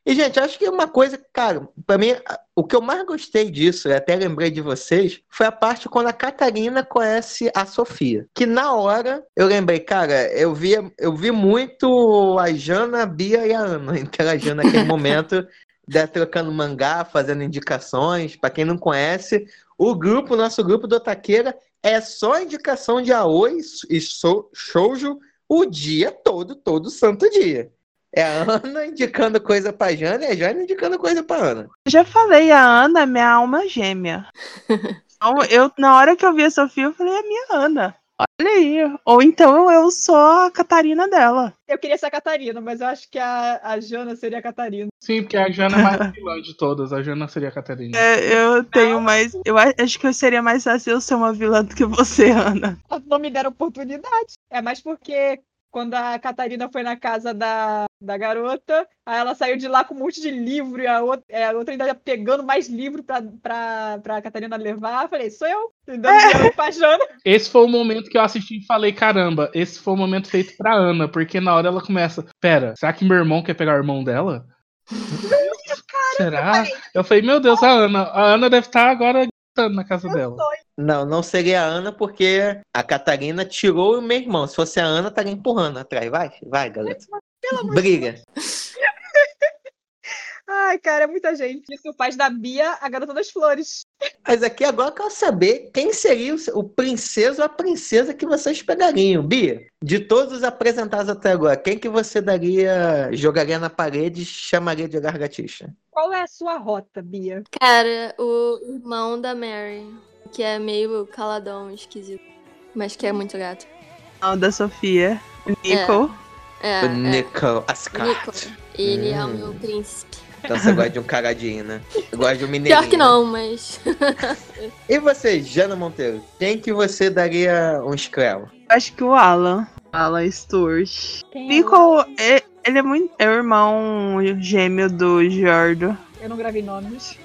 E, gente, acho que uma coisa, cara, pra mim, o que eu mais gostei disso, eu até lembrei de vocês, foi a parte quando a Catarina conhece a Sofia. Que na hora eu lembrei, cara, eu vi, eu vi muito a Jana, a Bia e a Ana interagindo naquele momento, né, trocando mangá, fazendo indicações. Pra quem não conhece, o grupo, nosso grupo do Otaqueira, é só indicação de Aoi e Shoujo o dia todo, todo santo dia. É a Ana indicando coisa pra Jana e a Jana indicando coisa pra Ana. Eu já falei, a Ana é minha alma gêmea. Então, eu, na hora que eu vi a Sofia, eu falei, é minha Ana. Olha aí. Ou então eu sou a Catarina dela. Eu queria ser a Catarina, mas eu acho que a, a Jana seria a Catarina. Sim, porque a Jana é mais vilã de todas. A Jana seria a Catarina. É, eu tenho mais. Eu acho que eu seria mais fácil eu ser uma vilã do que você, Ana. Não me deram oportunidade. É mais porque quando a Catarina foi na casa da, da garota, aí ela saiu de lá com um monte de livro e a outra, é, a outra ainda pegando mais livro pra, pra, pra Catarina levar. Eu falei, sou eu. Dando dinheiro pra Jana. Esse foi o momento que eu assisti e falei, caramba, esse foi o momento feito pra Ana, porque na hora ela começa, pera, será que meu irmão quer pegar o irmão dela? será? Eu falei, meu Deus, a Ana, a Ana deve estar agora na casa dela. Não, não seria a Ana, porque a Catarina tirou o meu irmão. Se fosse a Ana, estaria empurrando atrás. Vai, vai, galera. Briga. Ai, cara, é muita gente. Isso faz da Bia a garota das flores. Mas aqui agora eu quero saber quem seria o, o princeso ou a princesa que vocês pegariam. Bia, de todos os apresentados até agora, quem que você daria, jogaria na parede e chamaria de gargatixa? Qual é a sua rota, Bia? Cara, o irmão da Mary, que é meio caladão, esquisito. Mas que é muito gato. Não, da Sofia. O Nico. É, o é. Nico o Ascart. Nico. Ele é o Hum. meu príncipe. Então você gosta de um caradinho, né? Gosta de um mineirinho. Pior que não, mas. E você, Jana Monteiro? Quem que você daria um escravo? Acho que o Alan. Alan Stewart. É Nico, é- ele é muito. É o irmão gêmeo do Jordo. Eu não gravei nomes.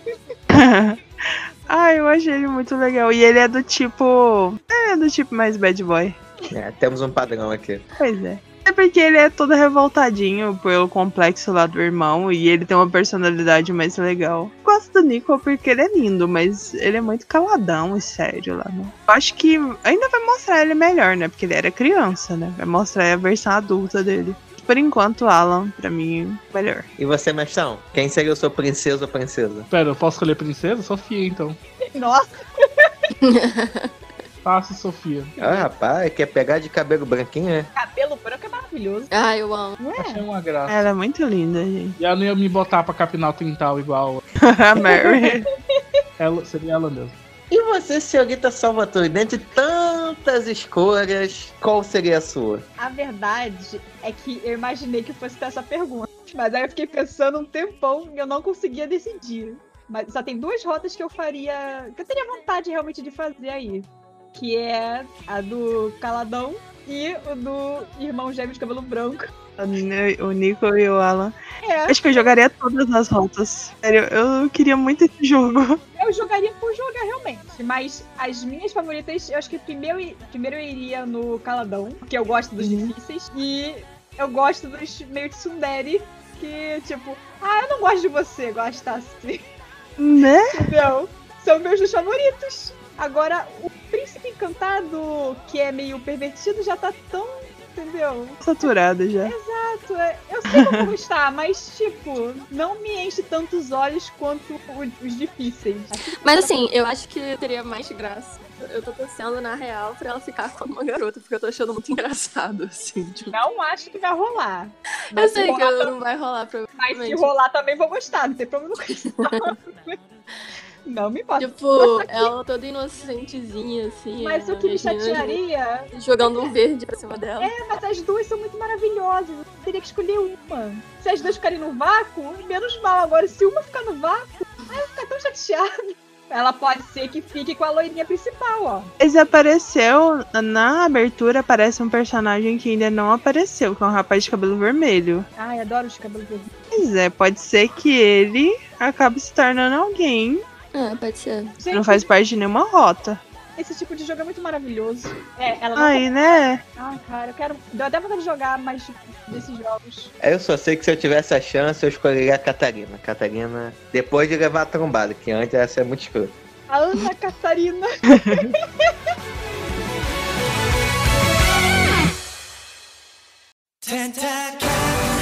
ah, eu achei ele muito legal. E ele é do tipo. Ele é do tipo mais bad boy. É, temos um padrão aqui. Pois é. É porque ele é todo revoltadinho pelo complexo lá do irmão e ele tem uma personalidade mais legal. Gosto do Nico porque ele é lindo, mas ele é muito caladão e sério lá, né? Eu acho que ainda vai mostrar ele melhor, né? Porque ele era criança, né? Vai mostrar a versão adulta dele. Por enquanto, Alan, pra mim, melhor. E você, Mestão? Quem seria o seu princesa ou princesa? Pera, eu posso escolher princesa? Sofia, então. Nossa, Fácil, Sofia. Ah, rapaz, quer pegar de cabelo branquinho, é? cabelo branco maravilhoso. Ah, eu amo. Não Achei é? uma graça. Ela é muito linda, gente. E ela não ia me botar pra capinar o quintal igual. a Mary. Ela, seria ela mesmo. E você, senhorita Salvatore, dentre tantas escolhas, qual seria a sua? A verdade é que eu imaginei que fosse ter essa pergunta. Mas aí eu fiquei pensando um tempão e eu não conseguia decidir. Mas só tem duas rotas que eu faria. que eu teria vontade realmente de fazer aí. Que é a do Caladão e o do irmão gêmeo de cabelo branco. o Nico e o Alan. É, Acho que eu jogaria todas as rotas. Sério, eu queria muito esse jogo. eu jogaria por jogar realmente. Mas as minhas favoritas, eu acho que primeiro, primeiro eu iria no Caladão, porque eu gosto dos Uhum. difíceis. E eu gosto dos meio de Sundere, que tipo, ah, eu não gosto de você, gosta assim. Né? Entendeu? São meus dos favoritos. Agora, o Príncipe Encantado, que é meio pervertido, já tá tão. Entendeu? Saturada já. Exato. é- Eu sei que eu vou gostar, mas, tipo, não me enche tantos olhos quanto o- os difíceis. Mas assim, eu acho que teria mais graça. Eu tô torcendo, na real, pra ela ficar com uma garota, porque eu tô achando muito engraçado, assim. Tipo, Não acho que vai rolar. eu Mas se sei que rolar, eu- não vai rolar, Mas se provavelmente. rolar também vou gostar, não tem problema com isso. Não me importa. Tipo, ela toda inocentezinha, assim. Mas é, o que me meninas chatearia Jogando um verde pra cima dela. é, mas as duas são muito maravilhosas. Eu teria que escolher uma. Se as duas ficarem no vácuo, menos mal. Agora, se uma ficar no vácuo, eu vou ficar tão chateada. Ela pode ser que fique com a loirinha principal, ó. Mas apareceu, na abertura aparece um personagem que ainda não apareceu, que é um rapaz de cabelo vermelho. Ai, adoro os cabelos verdes. Pois é, pode ser que ele acabe se tornando alguém É, pode ser. que não faz parte de nenhuma rota. Esse tipo de jogo é muito maravilhoso. É, ela não. Aí, né? Ai, cara, eu quero. Deu até vontade de jogar mais tipo, desses jogos. Eu só sei que se eu tivesse a chance, eu escolheria a Catarina. Catarina, depois de levar a trombada, que antes essa é muito escrota. A Ana Catarina. 戦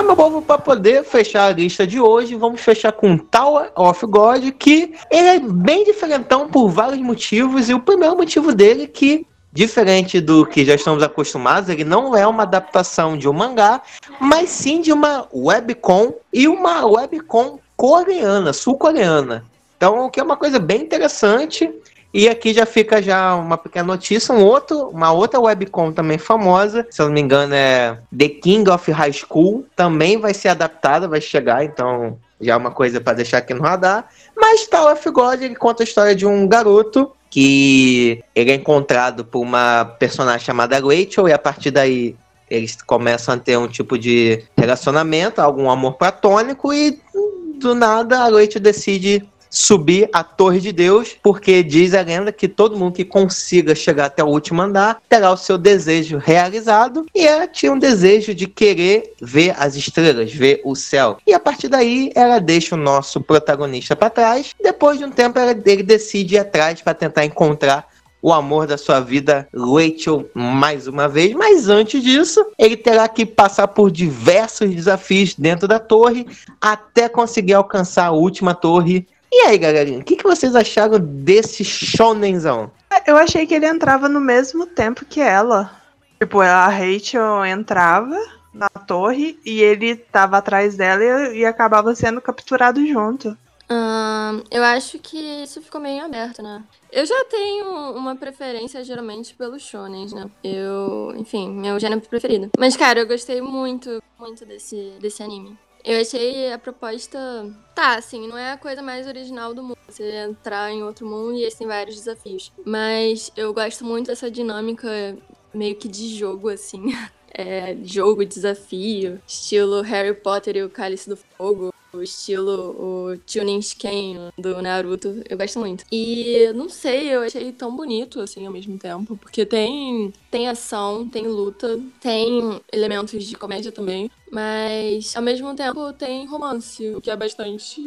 Tá, meu povo, pra poder fechar a lista de hoje, vamos fechar com Tower of God, que ele é bem diferentão por vários motivos, e o primeiro motivo dele é que, diferente do que já estamos acostumados, ele não é uma adaptação de um mangá, mas sim de uma webcom, e uma webcom coreana, sul-coreana. Então, o que é uma coisa bem interessante, e aqui já fica já uma pequena notícia, um outro, uma outra webcom também famosa, se eu não me engano é The King of High School, também vai ser adaptada, vai chegar, então já é uma coisa para deixar aqui no radar. Mas Tower of God, ele conta a história de um garoto que ele é encontrado por uma personagem chamada Rachel e a partir daí eles começam a ter um tipo de relacionamento, algum amor platônico e do nada a Rachel decide subir a Torre de Deus, porque diz a lenda que todo mundo que consiga chegar até o último andar terá o seu desejo realizado. E ela tinha um desejo de querer ver as estrelas, ver o céu. E a partir daí ela deixa o nosso protagonista para trás. Depois de um tempo ela- ele decide ir atrás para tentar encontrar o amor da sua vida, Rachel, mais uma vez. Mas antes disso, ele terá que passar por diversos desafios dentro da torre até conseguir alcançar a última torre. E aí, galerinha, o que, que vocês acharam desse shonenzão? Eu achei que ele entrava no mesmo tempo que ela. Tipo, a Rachel entrava na torre e ele tava atrás dela e, e acabava sendo capturado junto. Ahn, eu acho que isso ficou meio aberto, né? Eu já tenho uma preferência, geralmente, pelos shonens, né? Eu, enfim, meu gênero preferido. Mas, cara, eu gostei muito, muito desse, desse anime. Eu achei a proposta. Tá, assim, não é a coisa mais original do mundo. Você entrar em outro mundo e eles vários desafios. Mas eu gosto muito dessa dinâmica meio que de jogo, assim. É, jogo, desafio, estilo Harry Potter e o Cálice do Fogo o estilo o Chunin Shiken do Naruto, eu gosto muito. E não sei, eu achei tão bonito assim ao mesmo tempo, porque tem tem ação, tem luta, tem elementos de comédia também, mas ao mesmo tempo tem romance, o que é bastante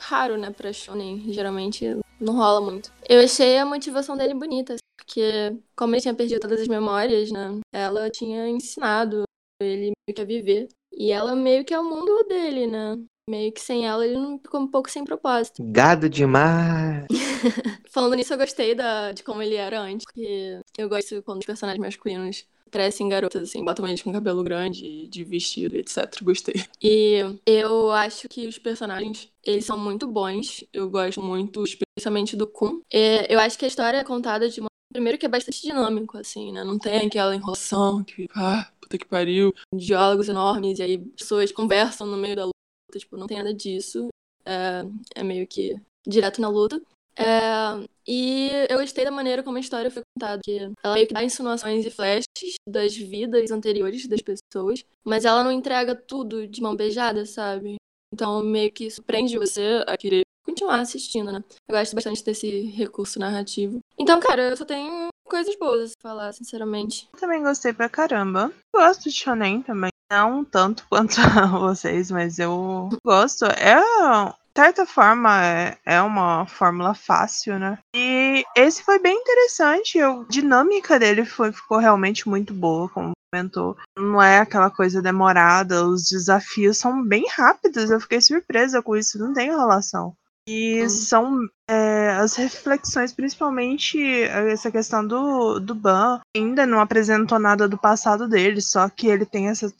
raro, né, para shonen, geralmente não rola muito. Eu achei a motivação dele bonita, porque como ele tinha perdido todas as memórias, né, ela tinha ensinado ele meio que a viver. E ela meio que é o mundo dele, né? Meio que sem ela ele não ficou um pouco sem propósito. Gado demais! Falando nisso, eu gostei da, de como ele era antes, porque eu gosto quando os personagens masculinos parecem garotas, assim, botam eles com cabelo grande, de vestido, etc. Gostei. E eu acho que os personagens, eles são muito bons. Eu gosto muito, especialmente do Kun. É, eu acho que a história é contada de uma Primeiro que é bastante dinâmico, assim, né? Não tem aquela enrolação que, ah, puta que pariu, diálogos enormes, e aí pessoas conversam no meio da luta, tipo, não tem nada disso. É, é meio que direto na luta. É, e eu gostei da maneira como a história foi contada, que ela meio que dá insinuações e flashes das vidas anteriores das pessoas, mas ela não entrega tudo de mão beijada, sabe? Então meio que surpreende você a querer continuar assistindo, né? Eu gosto bastante desse recurso narrativo. Então, cara, eu só tenho coisas boas a falar, sinceramente. Também gostei pra caramba. Gosto de shonen também. Não tanto quanto vocês, mas eu gosto. É, de certa forma, é, é uma fórmula fácil, né? E esse foi bem interessante. Eu, a dinâmica dele foi, ficou realmente muito boa, como comentou. Não é aquela coisa demorada, os desafios são bem rápidos. Eu fiquei surpresa com isso, não tem enrolação. E Hum. são é, as reflexões, principalmente essa questão do, do Ban, ainda não apresentou nada do passado dele, só que ele tem essa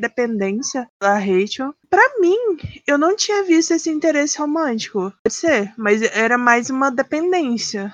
dependência da Rachel. Pra mim, eu não tinha visto esse interesse romântico. Pode ser, mas era mais uma dependência.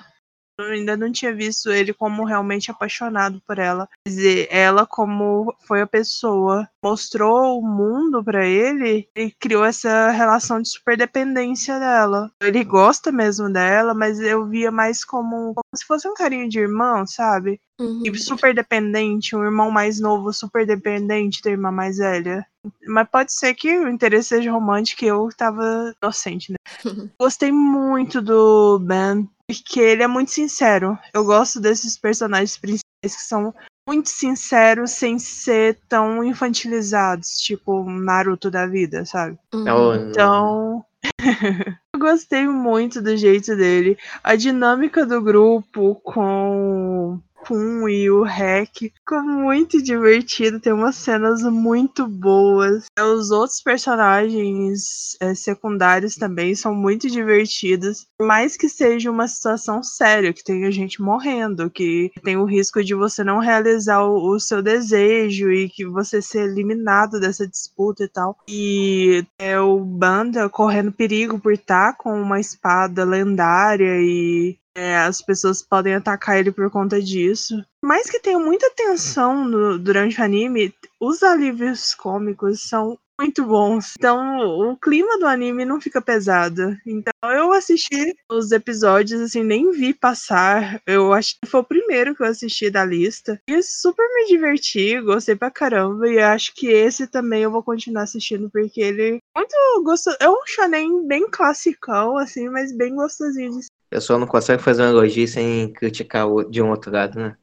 Eu ainda não tinha visto ele como realmente apaixonado por ela. Quer dizer, ela, como foi a pessoa, mostrou o mundo pra ele e criou essa relação de superdependência dela. Ele gosta mesmo dela, mas eu via mais como, como se fosse um carinho de irmão, sabe? Uhum. E super dependente, um irmão mais novo super dependente da irmã mais velha. Mas pode ser que o interesse seja romântico e eu tava inocente, né? Gostei muito do Ben, porque ele é muito sincero. Eu gosto desses personagens principais que são muito sinceros sem ser tão infantilizados, tipo um Naruto da vida, sabe? Oh, Uhum. Então, eu gostei muito do jeito dele. A dinâmica do grupo com Pum e o Rek ficou muito divertido. Tem umas cenas muito boas. Os outros personagens eh, secundários também são muito divertidos. Por mais que seja uma situação séria, que tenha gente morrendo, que tem o risco de você não realizar o, o seu desejo e que você ser eliminado dessa disputa e tal. E é o Banda correndo perigo por estar com uma espada lendária e é, as pessoas podem atacar ele por conta disso. Mais que tenha muita tensão no- durante o anime, os alívios cômicos são muito bons. Então o clima do anime não fica pesado. Então eu assisti os episódios, assim, nem vi passar. Eu acho que foi o primeiro que eu assisti da lista. E super me diverti, gostei pra caramba. E acho que esse também eu vou continuar assistindo, porque ele é muito gostoso. É um shonen bem classicão, assim, mas bem gostosinho de A pessoa não consegue fazer um elogio sem criticar de um outro lado, né?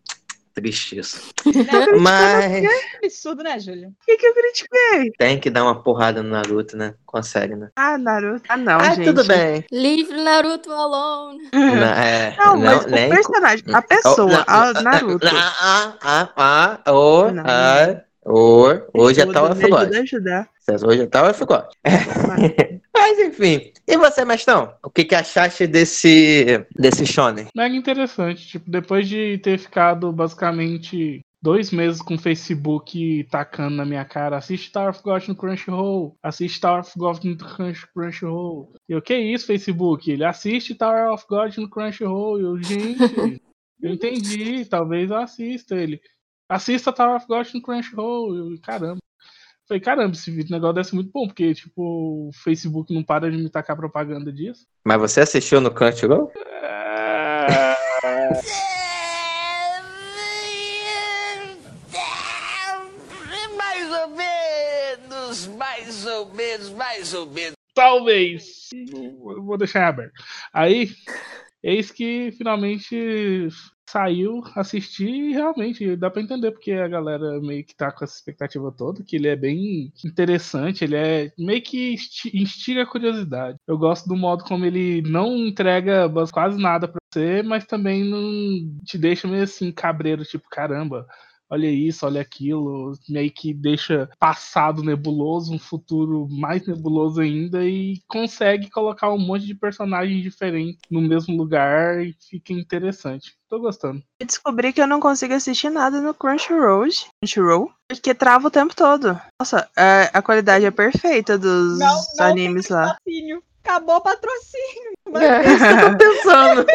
Triste isso. Né? Mas Absurdo, né, Júlia? O que, que eu critiquei? tem que dar uma porrada no Naruto, né? Consegue, né? Ah, Naruto. Ah, não, ah, gente. tudo bem. Leave Naruto alone. Não, é, Não, mas nem- o personagem, a Oh, pessoa, não, a não, Naruto. Ah, ah, ah, ah, Não. ah, ô, hoje é tal me ajuda a afogode. ajudar. Hoje é tal afogode. Mas enfim. E você, Mestão? O que, que achaste desse, desse shonen? Mega interessante. Tipo, depois de ter ficado basicamente dois meses com o Facebook tacando na minha cara, assiste Tower of God no Crunchyroll, assiste Tower of God no Crunch- Crunchyroll. E eu, que isso, Facebook? Ele assiste Tower of God no Crunchyroll. E eu, gente, eu entendi, talvez eu assista ele. Assista Tower of God no Crunchyroll. Eu, caramba. Falei, caramba, esse vídeo negócio deve ser muito bom, porque, tipo, o Facebook não para de me tacar propaganda disso. Mas você assistiu no Crunchyroll? É... Mais ou menos, mais ou menos, mais ou menos. Talvez. Eu Vou deixar em aberto. Aí, eis que finalmente saiu, assisti e realmente dá pra entender porque a galera meio que tá com essa expectativa toda, que ele é bem interessante, ele é meio que insti- instiga a curiosidade. Eu gosto do modo como ele não entrega quase nada pra você, mas também não te deixa meio assim cabreiro, tipo, caramba, olha isso, olha aquilo, meio que deixa passado nebuloso, um futuro mais nebuloso ainda e consegue colocar um monte de personagens diferentes no mesmo lugar e fica interessante. Tô gostando. Eu descobri que eu não consigo assistir nada no Crunchyroll, Crunchyroll porque trava o tempo todo. Nossa, é- a qualidade é perfeita dos Não, não animes lá. patrocínio. Acabou o patrocínio. É isso que eu tô pensando.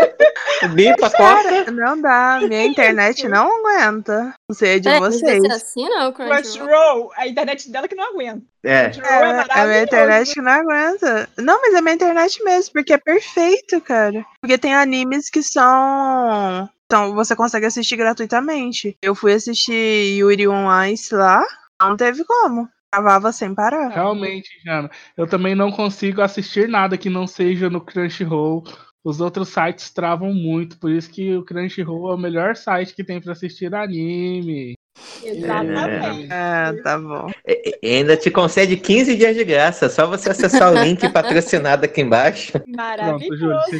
Corta. Cara, não dá. Minha internet não aguenta. Não sei é de mas vocês. você assina o Crunchyroll? Crunchyroll, a internet dela que não aguenta. É. É, É, a minha internet que não aguenta. Não, mas é a minha internet mesmo, porque é perfeito, cara. Porque tem animes que são. Então, você consegue assistir gratuitamente. Eu fui assistir Yuri on Ice lá, não teve como. Travava sem parar. Realmente, Jana, eu também não consigo assistir nada que não seja no Crunchyroll. Os outros sites travam muito, por isso que o Crunchyroll é o melhor site que tem pra assistir anime. Exatamente. Ah, tá bom. E e ainda te concede 15 dias de graça. Só você acessar o link patrocinado aqui embaixo. Maravilhoso.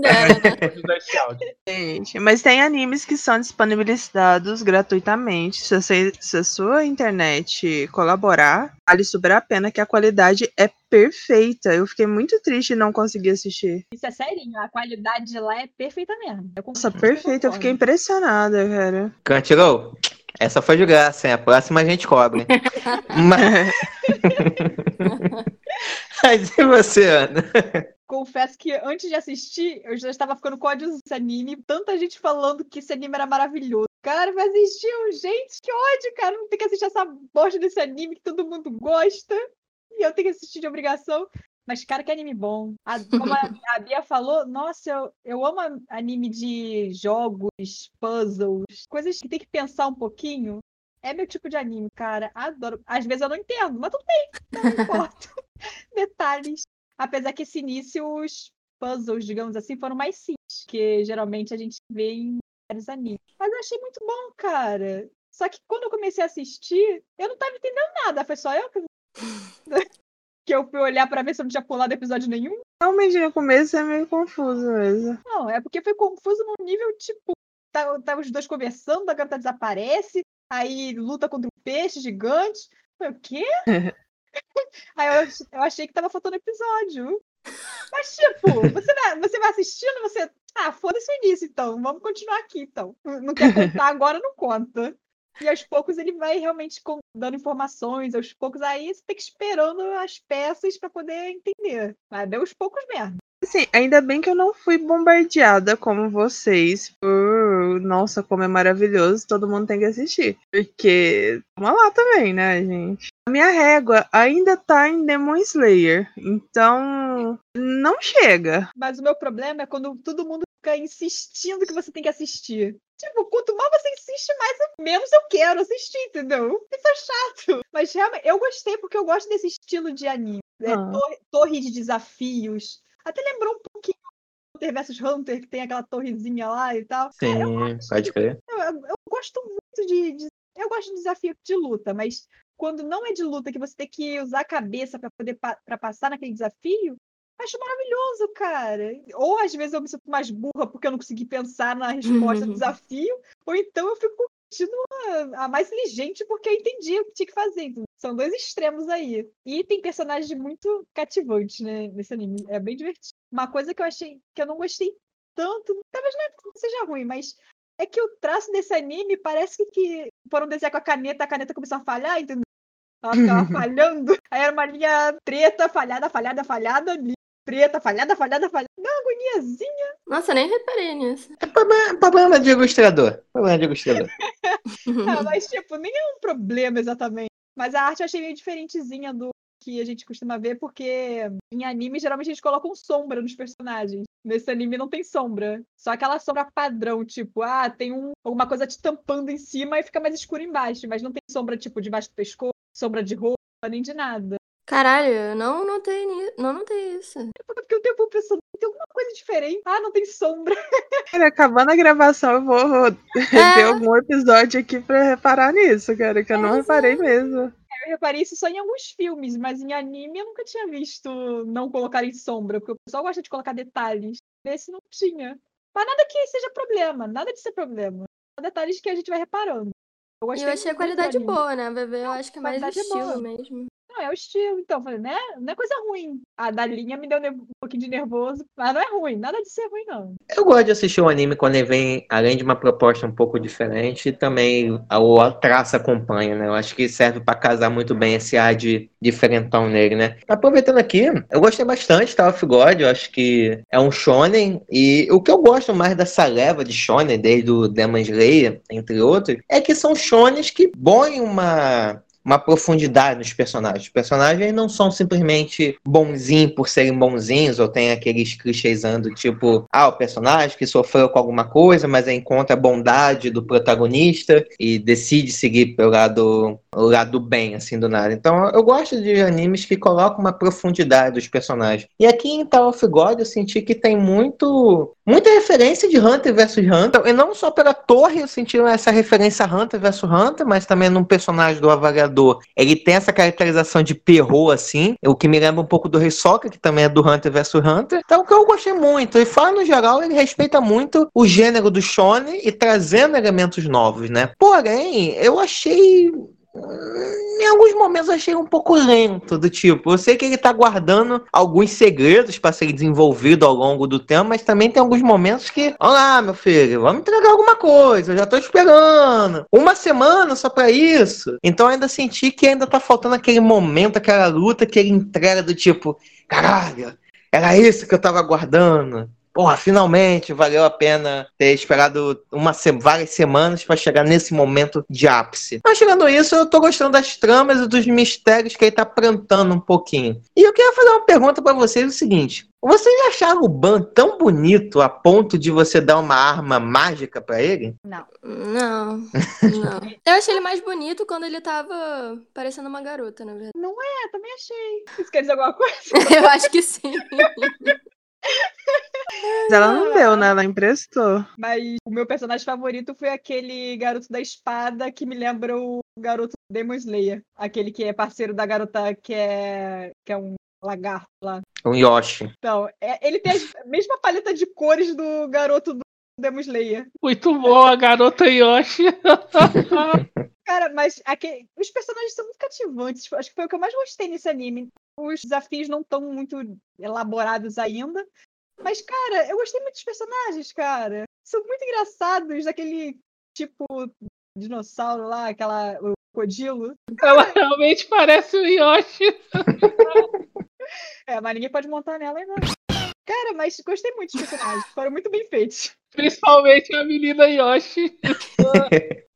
né? Gente, mas tem animes que são disponibilizados gratuitamente. Se, você- se a sua internet colaborar, vale super a pena que a qualidade é perfeita. Eu fiquei muito triste de não conseguir assistir. Isso é serinho, a qualidade de lá é perfeita mesmo. Eu Nossa, perfeita. Eu fiquei impressionada, cara. Crunchyroll, essa foi de graça, hein? A próxima a gente cobre. Mas... Mas e você, Ana? Confesso que antes de assistir, eu já estava ficando com ódio desse anime. Tanta gente falando que esse anime era maravilhoso. Cara, mas assistiam, gente, que ódio, cara. Não tem que assistir essa bosta desse anime que todo mundo gosta. E eu tenho que assistir de obrigação. Mas, cara, que anime bom. A- como a, Bia falou, nossa, eu, eu amo anime de jogos, puzzles, coisas que tem que pensar um pouquinho. É meu tipo de anime, cara. Adoro. Às vezes eu não entendo, mas tudo bem, não importa. Detalhes. Apesar que esse início, os puzzles, digamos assim, foram mais simples, que geralmente a gente vê em vários animes. Mas eu achei muito bom, cara. Só que quando eu comecei a assistir, eu não tava entendendo nada. Foi só eu que, que eu fui olhar pra ver se eu não tinha pulado episódio nenhum. Realmente no começo é meio confuso mesmo. Não, é porque foi confuso num nível tipo. Tá, tá os dois conversando, a garota desaparece, aí luta contra um peixe gigante. Foi o quê? aí eu, eu achei que tava faltando episódio. Mas, tipo, você vai, você vai assistindo, você. Ah, foda-se o início, então. Vamos continuar aqui, então. Não quer contar agora, não conta. E aos poucos ele vai realmente dando informações, aos poucos aí você tem que esperando as peças pra poder entender. Mas deu aos poucos mesmo. Assim, ainda bem que eu não fui bombardeada como vocês por. Nossa, como é maravilhoso, todo mundo tem que assistir. Porque. Vamos lá também, né, gente? A minha régua ainda tá em Demon Slayer. Então. Não chega. Mas o meu problema é quando todo mundo fica insistindo que você tem que assistir. Tipo, quanto mais você insiste, mais eu- menos eu quero assistir, entendeu? Isso é chato. Mas realmente, eu gostei porque eu gosto desse estilo de anime. É, Ah. torre, torre de desafios. Até lembrou um pouquinho Hunter vs Hunter, que tem aquela torrezinha lá e tal. Sim, pode crer. Eu, eu- eu gosto muito de, de- Eu gosto de desafio de luta, mas quando não é de luta, que você tem que usar a cabeça pra poder pa- pra passar naquele desafio, acho maravilhoso, cara. Ou às vezes eu me sinto mais burra porque eu não consegui pensar na resposta do desafio, ou então eu fico sentindo a, mais inteligente porque eu entendi o que tinha que fazer. São dois extremos aí. E tem personagens muito cativantes, né, nesse anime. É bem divertido. Uma coisa que eu achei que eu não gostei tanto, talvez não seja ruim, mas é que o traço desse anime parece que foram desenhar com a caneta, a caneta começou a falhar, entendeu? Ela ficava falhando. Aí era uma linha preta, falhada, falhada, falhada, preta, falhada, falhada, falhada. Dá uma agoniazinha. Nossa, nem reparei nisso. É problema, problema de ilustrador. Problema de ilustrador. Ah, mas, tipo, nem é um problema exatamente. Mas a arte eu achei meio diferentezinha do que a gente costuma ver, porque em anime geralmente a gente coloca um sombra nos personagens. Nesse anime não tem sombra. Só aquela sombra padrão, tipo, ah, tem um, alguma coisa te tampando em cima e fica mais escuro embaixo. Mas não tem sombra, tipo, debaixo do pescoço, sombra de roupa, nem de nada. Caralho, eu não notei, ni- não notei isso. Porque o tempo pensando, tem alguma coisa diferente. Ah, não tem sombra. Cara, acabando a gravação, eu vou ver algum episódio aqui pra reparar nisso, cara, que eu não reparei mesmo. Eu reparei isso só em alguns filmes, mas em anime eu nunca tinha visto não colocarem sombra, porque o pessoal gosta de colocar detalhes. Nesse não tinha. Mas nada que seja problema, nada de ser problema. São detalhes que a gente vai reparando. Eu E achei a muito do qualidade anime. boa, né? Bebê, eu acho que é mais qualidade é estilo boa. mesmo. Não, é o estilo, então. Falei, né? Não é coisa ruim. A da linha me deu um pouquinho de nervoso, mas não é ruim. Nada de ser ruim, não. Eu gosto de assistir o anime quando ele vem, além de uma proposta um pouco diferente, também a, a traça acompanha, né? Eu acho que serve pra casar muito bem esse ar de diferentão nele, né? Aproveitando aqui, eu gostei bastante de Tower of God, eu acho que é um shonen, e o que eu gosto mais dessa leva de shonen, desde o Demon Slayer, entre outros, é que são shonens que põem uma uma profundidade nos personagens. Os personagens não são simplesmente bonzinhos por serem bonzinhos, ou tem aqueles clichêsando, tipo, ah, o personagem que sofreu com alguma coisa, mas encontra a bondade do protagonista e decide seguir pelo lado, o lado do bem, assim, do nada. Então, eu gosto de animes que colocam uma profundidade dos personagens. E aqui em Tower of God, eu senti que tem muito muita referência de Hunter vs Hunter, e não só pela torre, eu senti essa referência Hunter vs Hunter, mas também num personagem do avaliador. Ele tem essa caracterização de perro assim, o que me lembra um pouco do Hisoka, que também é do Hunter vs Hunter. Então, que eu gostei muito, e fora no geral, ele respeita muito o gênero do shonen e trazendo elementos novos, né? Porém, eu achei em alguns momentos achei um pouco lento, do tipo, eu sei que ele tá guardando alguns segredos para ser desenvolvido ao longo do tempo, mas também tem alguns momentos que, olá, meu filho, vamos entregar alguma coisa, eu já tô esperando. Uma semana só para isso. Então ainda senti que ainda tá faltando aquele momento, aquela luta que ele entrega do tipo, caralho, era isso que eu tava aguardando. Porra, finalmente valeu a pena ter esperado uma várias semanas pra chegar nesse momento de ápice. Mas chegando isso, eu tô gostando das tramas e dos mistérios que ele tá plantando um pouquinho. E eu queria fazer uma pergunta pra vocês o seguinte: vocês acharam o Ban tão bonito a ponto de você dar uma arma mágica pra ele? Não. Não, não. Eu achei ele mais bonito quando ele tava parecendo uma garota, na verdade. É, também achei. Isso quer dizer alguma coisa? Eu acho que sim. Mas ela não deu, né? Ela emprestou. Mas o meu personagem favorito foi aquele garoto da espada que me lembra o garoto Demon Slayer. Aquele que é parceiro da garota que é, que é um lagarto lá. O Yoshi. Então, é- ele tem a mesma paleta de cores do garoto do Demon Slayer. Muito boa, garota Yoshi. Cara, mas aque- os personagens são muito cativantes. Acho que foi o que eu mais gostei nesse anime. Os desafios não estão muito elaborados ainda. Mas, cara, eu gostei muito dos personagens, cara. São muito engraçados, daquele tipo dinossauro lá, aquela. O crocodilo. Ela realmente parece o Yoshi. É, mas ninguém pode montar nela ainda. Cara, mas gostei muito dos personagens. Foram muito bem feitos. Principalmente a menina Yoshi.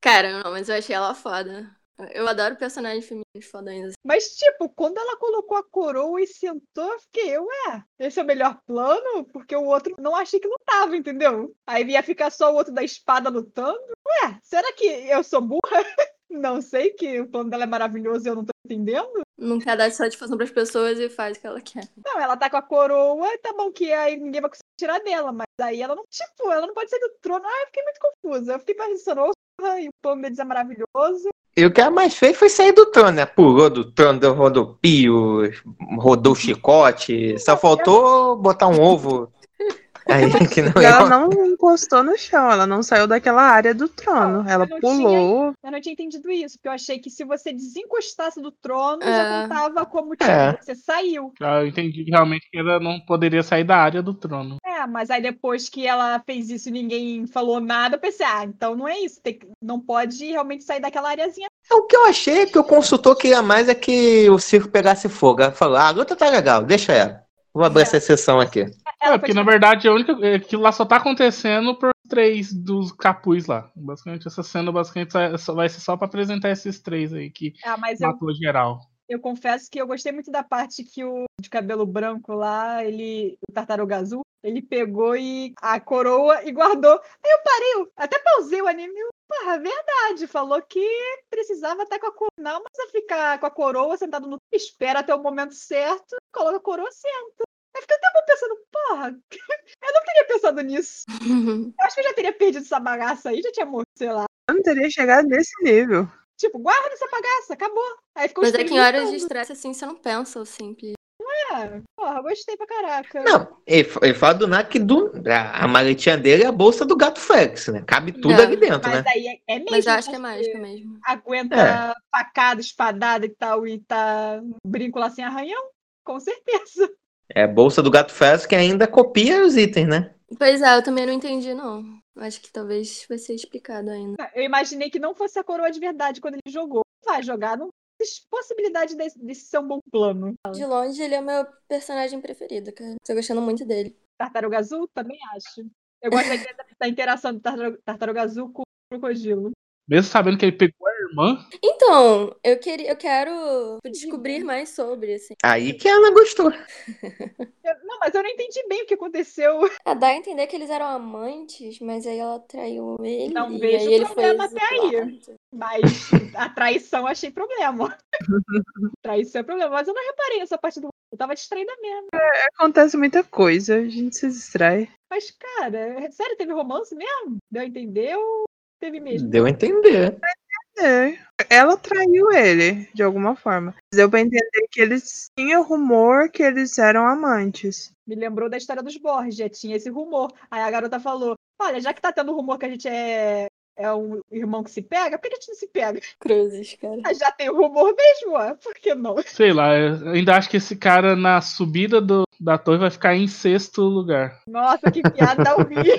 Cara, não, mas eu achei ela foda. Eu adoro personagens femininos fodões. Mas, tipo, quando ela colocou a coroa e sentou, eu fiquei, ué, esse é o melhor plano? Porque o outro não achei que lutava, entendeu? Aí ia ficar só o outro da espada lutando. Ué, será que eu sou burra? Não sei que o plano dela é maravilhoso e eu não tô entendendo. Não quer dar satisfação pras pessoas e faz o que ela quer. Não, ela tá com a coroa, tá bom que aí ninguém vai conseguir tirar dela, mas aí ela não, tipo, ela não pode sair do trono. Ah, eu fiquei muito confusa. Eu fiquei pensando, porra, e o plano deles é maravilhoso. E o que ela mais fez foi sair do trono, né? Pulou do trono, deu rodopio, rodou chicote. Só faltou botar um ovo. Aí, que não E ela é. não encostou no chão, ela não saiu daquela área do trono. Ela eu não pulou. Eu não tinha entendido isso, porque eu achei que se você desencostasse do trono, É. já contava como tipo, É. você saiu. Ah, Eu entendi que realmente que ela não poderia sair da área do trono. É, mas aí depois que ela fez isso e ninguém falou nada, eu pensei, ah, então não é isso. tem não pode realmente sair daquela areazinha. O que eu achei é que o consultor queria mais é que o circo pegasse fogo. Ela falou, ah, a luta tá legal, deixa ela. Vou abrir essa exceção aqui. É, porque na verdade a única. é, Aquilo lá só tá acontecendo por três dos capuz lá. Basicamente, essa cena basicamente vai ser só pra apresentar esses três aí que Ah, mas eu, matou geral. Eu confesso que eu gostei muito da parte que o de cabelo branco lá, ele. O tartaruga azul, ele pegou e a coroa e guardou. Aí eu parei, eu até pausei o anime. eu, Porra, verdade. Falou que precisava estar com a coroa. Não, mas eu ficar com a coroa sentado no. Espera até o momento certo, coloca a coroa, senta. Aí fica até bom pensando, porra, eu não teria pensado nisso. Eu acho que eu já teria perdido essa bagaça aí, já tinha morrido, sei lá. Eu não teria chegado nesse nível. Tipo, guarda essa bagaça, acabou. Aí ficou Mas é que em horas de estresse assim, você não pensa simples. É, porra, gostei pra caraca. Não, ele, fa- ele fala do nada que do, a, a maletinha dele é a bolsa do gato Félix, né? Cabe tudo É, ali dentro, Mas né? aí é, é mesmo. Mas eu acho que é mágica mesmo. Aguenta É. facada, espadada e tal, e tá brinco lá sem arranhão? Com certeza. É a bolsa do gato Félix que ainda copia os itens, né? Pois é, eu também não entendi, não. Acho que talvez vai ser explicado ainda. Eu imaginei que não fosse a coroa de verdade quando ele jogou. Vai jogar, não possibilidade desse, desse ser um bom plano. De longe, ele é o meu personagem preferido, cara. Tô gostando muito dele. Tartaruga Azul, também acho. Eu gosto da, da interação do tartaruga, tartaruga Azul com o crocodilo. Mesmo sabendo que ele pegou a irmã, Então, eu queria, eu quero descobrir mais sobre, assim. Aí que ela gostou. Não, mas eu não entendi bem o que aconteceu. Ah, dá a entender que eles eram amantes, mas aí ela traiu ele. Não e vejo aí ele problema foi até aí. Mas a traição eu achei problema. traição é problema. Mas eu não reparei nessa parte do. Eu tava distraída mesmo. Acontece muita coisa, a gente se distrai. Mas, cara, sério, teve romance mesmo? Deu a entender ou teve mesmo? Deu a entender. É, ela traiu ele, de alguma forma. Deu pra entender que eles tinham rumor que eles eram amantes. Me lembrou da história dos Borgia, tinha esse rumor. Aí a garota falou: Olha, já que tá tendo rumor que a gente é, é um irmão que se pega, por que a gente não se pega? Cruzes, cara. Ah, Já tem o rumor mesmo, ó. Por que não? sei lá, eu ainda acho que esse cara na subida do, da torre vai ficar em sexto lugar. Nossa, que piada horrível.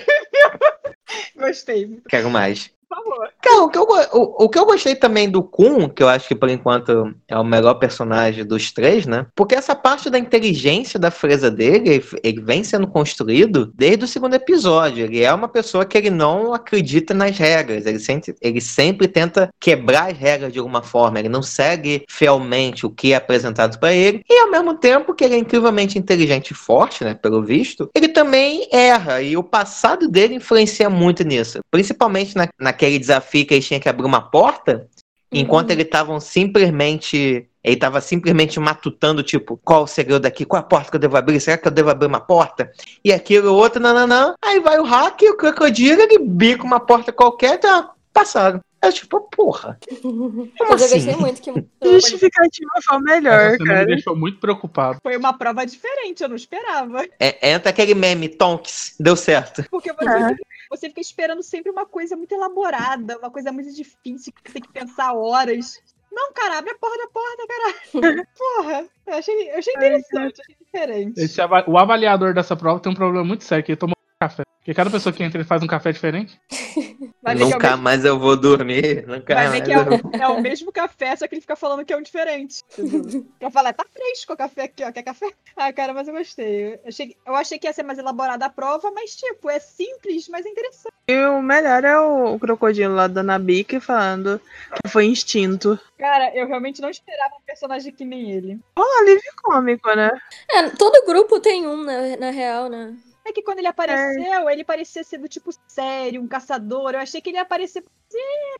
Gostei, Quero mais. Favor. Cara, o que, eu, o, o que eu gostei também do Kun, que eu acho que por enquanto é o melhor personagem dos três, né? Porque essa parte da inteligência da fresa dele, ele, vem sendo construído desde o segundo episódio. Ele é uma pessoa que ele não acredita nas regras. Ele sempre, ele sempre tenta quebrar as regras de alguma forma. Ele não segue fielmente o que é apresentado para ele. E ao mesmo tempo que ele é incrivelmente inteligente e forte, né? Pelo visto, ele também erra. E o passado dele influencia muito nisso. Principalmente na, naquele desafio que eles tinham que abrir uma porta. Enquanto Uhum. eles estavam simplesmente. Ele estava simplesmente matutando, tipo, qual o segredo daqui? Qual a porta que eu devo abrir? Será que eu devo abrir uma porta? E aquilo, o outro, nananã. Aí vai o hack, o crocodilo, ele bica uma porta qualquer, tá, passaram. Eu, tipo, porra. Como Mas eu assim? gostei muito que justificativa foi o melhor, Essa cena me cara. deixou muito preocupado. Foi uma prova diferente, eu não esperava. É, entra aquele meme, Tonks, deu certo. Porque você, Ah. Você fica esperando sempre uma coisa muito elaborada, uma coisa muito difícil, que você tem que pensar horas. Não, cara, abre a porta da porta, caralho. Porra, eu achei, eu achei interessante, achei diferente. Esse o avaliador dessa prova tem um problema muito sério, que ele toma café. Porque cada pessoa que entra ele faz um café diferente. É Nunca mesmo- mais eu vou dormir. Nunca Vai ver mais que é eu vou... o, é o mesmo café, só que ele fica falando que é um diferente. Pra falar, tá fresco o café aqui, ó. Quer café? Ah, cara, mas eu gostei. Eu achei, eu achei que ia ser mais elaborada a prova, mas, tipo, é simples, mas é interessante. E o melhor é o, crocodilo lá da Nabique falando que foi instinto. Cara, eu realmente não esperava um personagem que nem ele. Um alívio cômico, né? É, todo grupo tem um, na, na real, né? É que quando ele apareceu, ele parecia ser do tipo sério, um caçador. Eu achei que ele ia aparecer se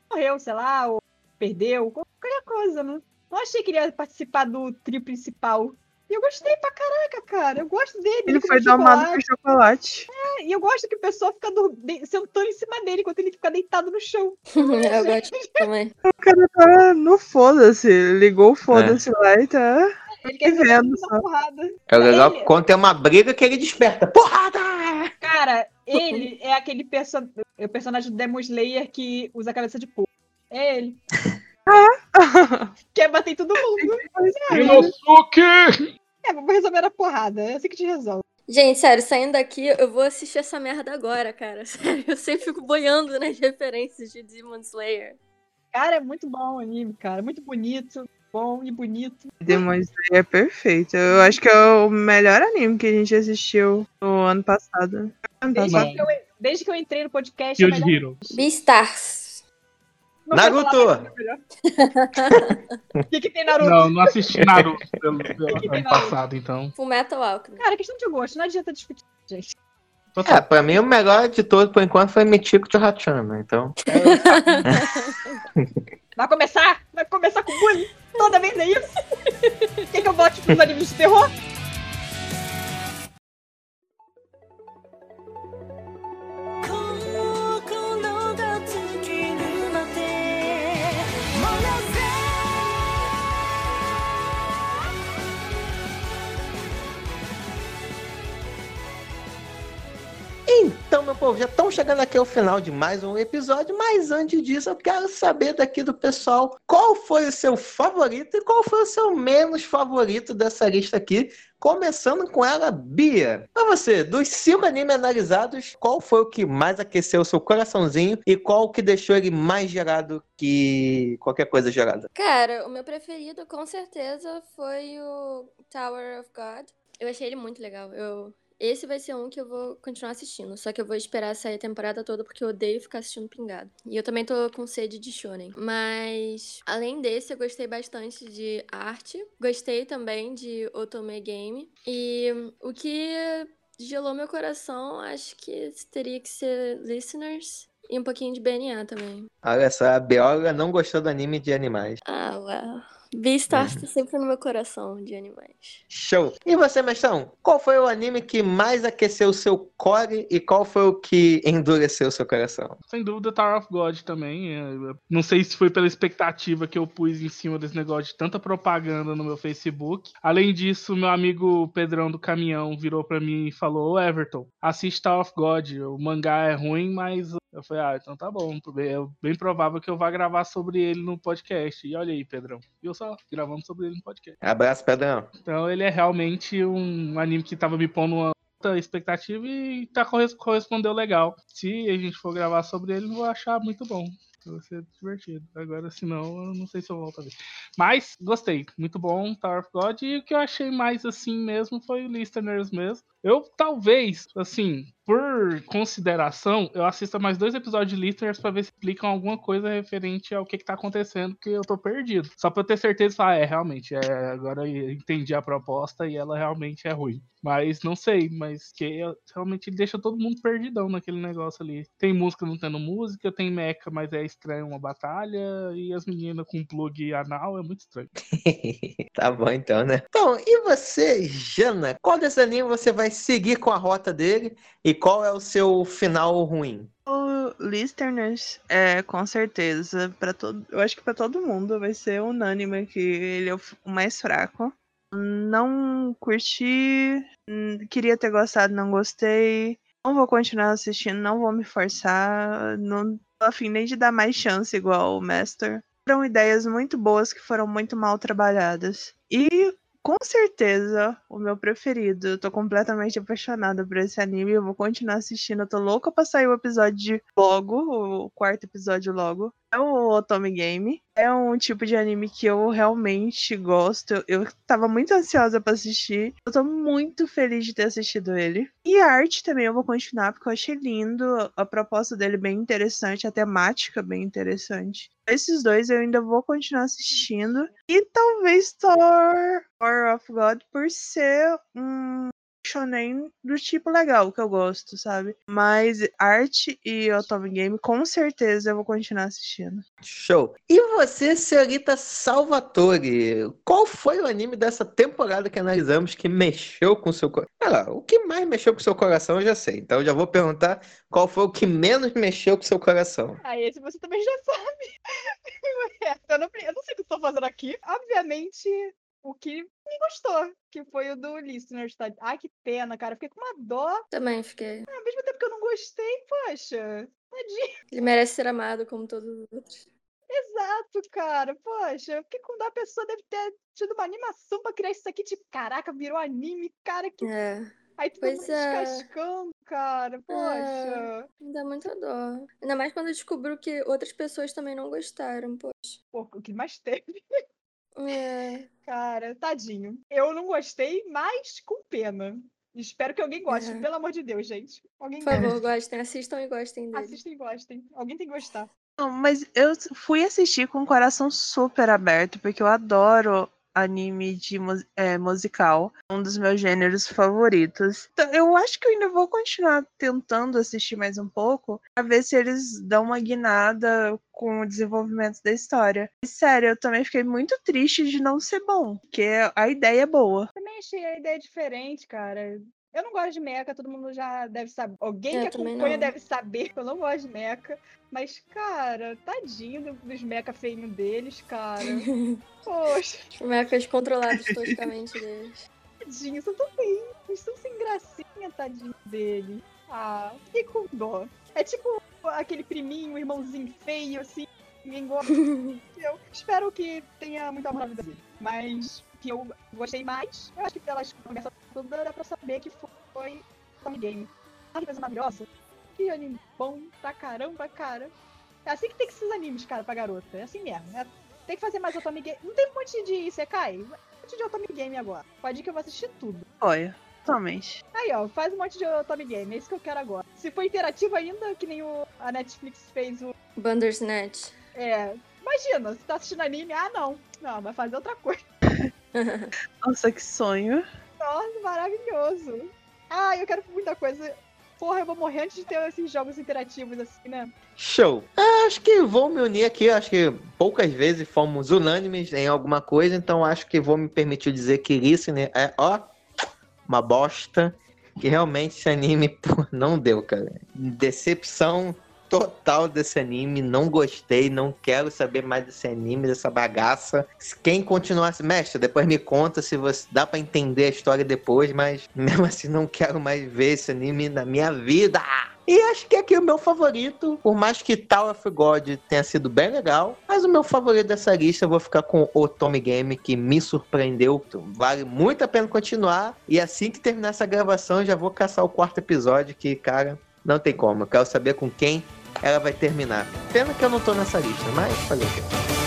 morreu, sei lá, ou perdeu, qualquer coisa, né? Não achei que ele ia participar do trio principal. E eu gostei pra caraca, cara. Eu gosto dele. Ele foi domado por chocolate. É, E eu gosto que o pessoal fica sentando em cima dele enquanto ele fica deitado no chão. eu gosto também. O cara tá no foda-se. Ligou o foda-se lá e tá. Ele quer só. na porrada. É legal Ele- quando tem uma briga que ele desperta. Porrada! Cara, ele é aquele perso é o personagem do Demon Slayer que usa a cabeça de porco. É ele. Quer bater em todo mundo. Inosuke! É, vamos resolver a porrada. É assim que te resolve. Gente, sério, saindo daqui, eu vou assistir essa merda agora, cara. Sério, eu sempre fico boiando nas referências de Demon Slayer. Cara, é muito bom o anime, cara. Muito bonito. Bom e bonito. Demon Slayer é perfeito. Eu acho que é o melhor anime que a gente assistiu no ano passado. Desde, passado. que eu, desde que eu entrei no podcast. é Shield melhor- Hero. Beastars. Não Naruto! é. O que, que tem Naruto? Não, não assisti Naruto pelo, pelo Que ano Naruto? passado, então. Full Metal Alchemist. Cara, questão de gosto. Não adianta discutir, gente. É, pra mim o melhor de todos por enquanto foi Michico de Hachana, então. Vai começar? Vai começar com bullying? Toda vez é isso? Quer que eu vote pros animes de terror?「estamos chegando aqui ao final de mais um episódio, mas antes disso eu quero saber daqui do pessoal qual foi o seu favorito e qual foi o seu menos favorito dessa lista aqui, começando com ela, Bia. Pra você, dos cinco animes analisados, qual foi o que mais aqueceu o seu coraçãozinho e qual que deixou ele mais gerado que qualquer coisa gerada? Cara, o meu preferido com certeza foi o Tower of God. Eu achei ele muito legal. Eu... Esse vai ser um que eu vou continuar assistindo. Só que eu vou esperar sair a temporada toda porque eu odeio ficar assistindo pingado. E eu também tô com sede de shonen. Mas, além desse, eu gostei bastante de arte. Gostei também de Otome Game. E o que gelou meu coração, acho que teria que ser Listeners. E um pouquinho de BNA também. Olha só, a Biola não gostou do anime de animais. Ah, uau. Beastars tá sempre no meu coração de animais. Show! E você, Mestão? Qual foi o anime que mais aqueceu o seu core e qual foi o que endureceu o seu coração? Sem dúvida, Tower of God também. é, eu Não sei se foi pela expectativa que eu pus em cima desse negócio de tanta propaganda no meu Facebook. Além disso, meu amigo Pedrão do Caminhão virou pra mim e falou: Ô Everton, assiste Tower of God. O mangá é ruim, mas. Eu falei: Ah, então tá bom. É bem provável que eu vá gravar sobre ele no podcast. E olha aí, Pedrão. Viu só? Gravando sobre ele no podcast. Abraço, Pedrão. Então ele é realmente um anime que tava me pondo uma alta expectativa e tá corres- correspondeu legal. Se a gente for gravar sobre ele, eu vou achar muito bom. Vai ser divertido. Agora, se não, eu não sei se eu volto a ver. Mas, gostei. Muito bom, Tower of God. E o que eu achei mais assim mesmo foi o Listeners mesmo. Eu, talvez, assim, por consideração, eu assista mais dois episódios de Listeners pra ver se explicam alguma coisa referente ao que, que tá acontecendo, porque eu tô perdido. Só pra eu ter certeza, falar, ah, é, realmente, é, agora eu entendi a proposta e ela realmente é ruim. Mas não sei, mas que realmente ele deixa todo mundo perdidão naquele negócio ali. Tem música não tendo música, tem mecha, mas é estranho uma batalha, e as meninas com plug anal é muito estranho. tá bom então, né? Então, e você, Jana? Qual desse anime você vai seguir com a rota dele e qual é o seu final ruim? O Listeners, é, com certeza, para todo, eu acho que para todo mundo vai ser unânime que ele é o mais fraco. Não curti, hum, queria ter gostado, não gostei. Não vou continuar assistindo, não vou me forçar, não tô afim nem de dar mais chance igual o Master. Foram ideias muito boas que foram muito mal trabalhadas. E com certeza, o meu preferido. Eu tô completamente apaixonada por esse anime. Eu vou continuar assistindo. Eu tô louca pra sair o episódio logo, o quarto episódio logo. É o Otome Game. É um tipo de anime que eu realmente gosto. Eu, eu tava muito ansiosa pra assistir. Eu tô muito feliz de ter assistido ele. E a arte também eu vou continuar, porque eu achei lindo. A proposta dele bem interessante, a temática bem interessante. Esses dois eu ainda vou continuar assistindo. E talvez Thor, Thor of God, por ser um shonen do tipo legal que eu gosto, sabe? Mas arte e Otome Game, com certeza eu vou continuar assistindo. Show. E você, senhorita Salvatore? Qual foi o anime dessa temporada que analisamos que mexeu com o seu coração? Ah, o que mais mexeu com o seu coração eu já sei. Então eu já vou perguntar qual foi o que menos mexeu com o seu coração. Ah, esse você também já sabe. eu, não, eu não sei o que eu tô fazendo aqui. Obviamente, o que me gostou, que foi o do Listeners. Tá? Ai, que pena, cara. Fiquei com uma dó. Também fiquei. Ao mesmo tempo que eu não gostei, poxa. Tadinho. Ele merece ser amado como todos os outros. Exato, cara. Poxa, com dó. A pessoa deve ter tido uma animação pra criar isso aqui. Tipo, caraca, virou anime, cara. Que... É. Aí todo Pois é. descascando, cara. Poxa. Me dá muita dó. Ainda mais quando eu descubro que outras pessoas também não gostaram, poxa. Pô, o que mais teve? É. Cara, tadinho. Eu não gostei, mas com pena. Espero que alguém goste, É. pelo amor de Deus, gente. Alguém Por favor, gostem, assistam e gostem dele. Assistem e gostem. Alguém tem que gostar. Não, mas eu fui assistir com o coração super aberto, porque eu adoro anime de é, musical. Um dos meus gêneros favoritos. Então, eu acho que eu ainda vou continuar tentando assistir mais um pouco, pra ver se eles dão uma guinada com o desenvolvimento da história. E sério, eu também fiquei muito triste de não ser bom, porque a ideia é boa. Também achei a ideia diferente, cara. Eu não gosto de mecha, todo mundo já deve saber. Alguém Eu que acompanha deve saber que eu não gosto de mecha. Mas, cara, tadinho do- dos mecha feinhos deles, cara. Poxa, Mecas controlados toscamente deles. tadinho, são tão feinhos, são sem gracinha, tadinho dele. Ah, fiquei com dó. É tipo aquele priminho, irmãozinho feio, assim, ninguém gosta. Eu espero que tenha muito amor na vida dele. Mas que eu gostei mais, eu acho que pelas conversas todas dá pra saber que foi Tommy Game. Olha que coisa maravilhosa. Que anime bom pra caramba, cara. É assim que tem que ser os animes, cara, pra garota. É assim mesmo. É- Tem que fazer mais Otome Game. Não tem um monte de Isekai? Um monte de Otome Game agora. Pode ir que eu vou assistir tudo. Olha, totalmente. Aí, ó, faz um monte de Otome Game. É isso que eu quero agora. Se for interativo ainda, que nem o, a Netflix fez o. Bandersnatch. É. Imagina, você tá assistindo anime. Ah, não. Não, vai fazer outra coisa. Nossa, que sonho. Nossa, maravilhoso. Ah, eu quero muita coisa. Porra, eu vou morrer antes de ter esses jogos interativos assim, né? Show. Ah, acho que vou me unir aqui. Acho que poucas vezes fomos unânimes em alguma coisa, então acho que vou me permitir dizer que Listener é, ó, uma bosta. Que realmente esse anime pô, não deu, cara. Decepção total desse anime. Não gostei, não quero saber mais desse anime, dessa bagaça. Quem continuasse, mestre, depois me conta se você dá pra entender a história depois, mas mesmo assim não quero mais ver esse anime na minha vida. E acho que aqui é o meu favorito, por mais que Tower of God tenha sido bem legal, mas o meu favorito dessa lista eu vou ficar com o Tommy Game, que me surpreendeu. Vale muito a pena continuar. E assim que terminar essa gravação, já vou caçar o quarto episódio, que, cara, não tem como. Eu quero saber com quem ela vai terminar. Pena que eu não tô nessa lista, mas fazer o?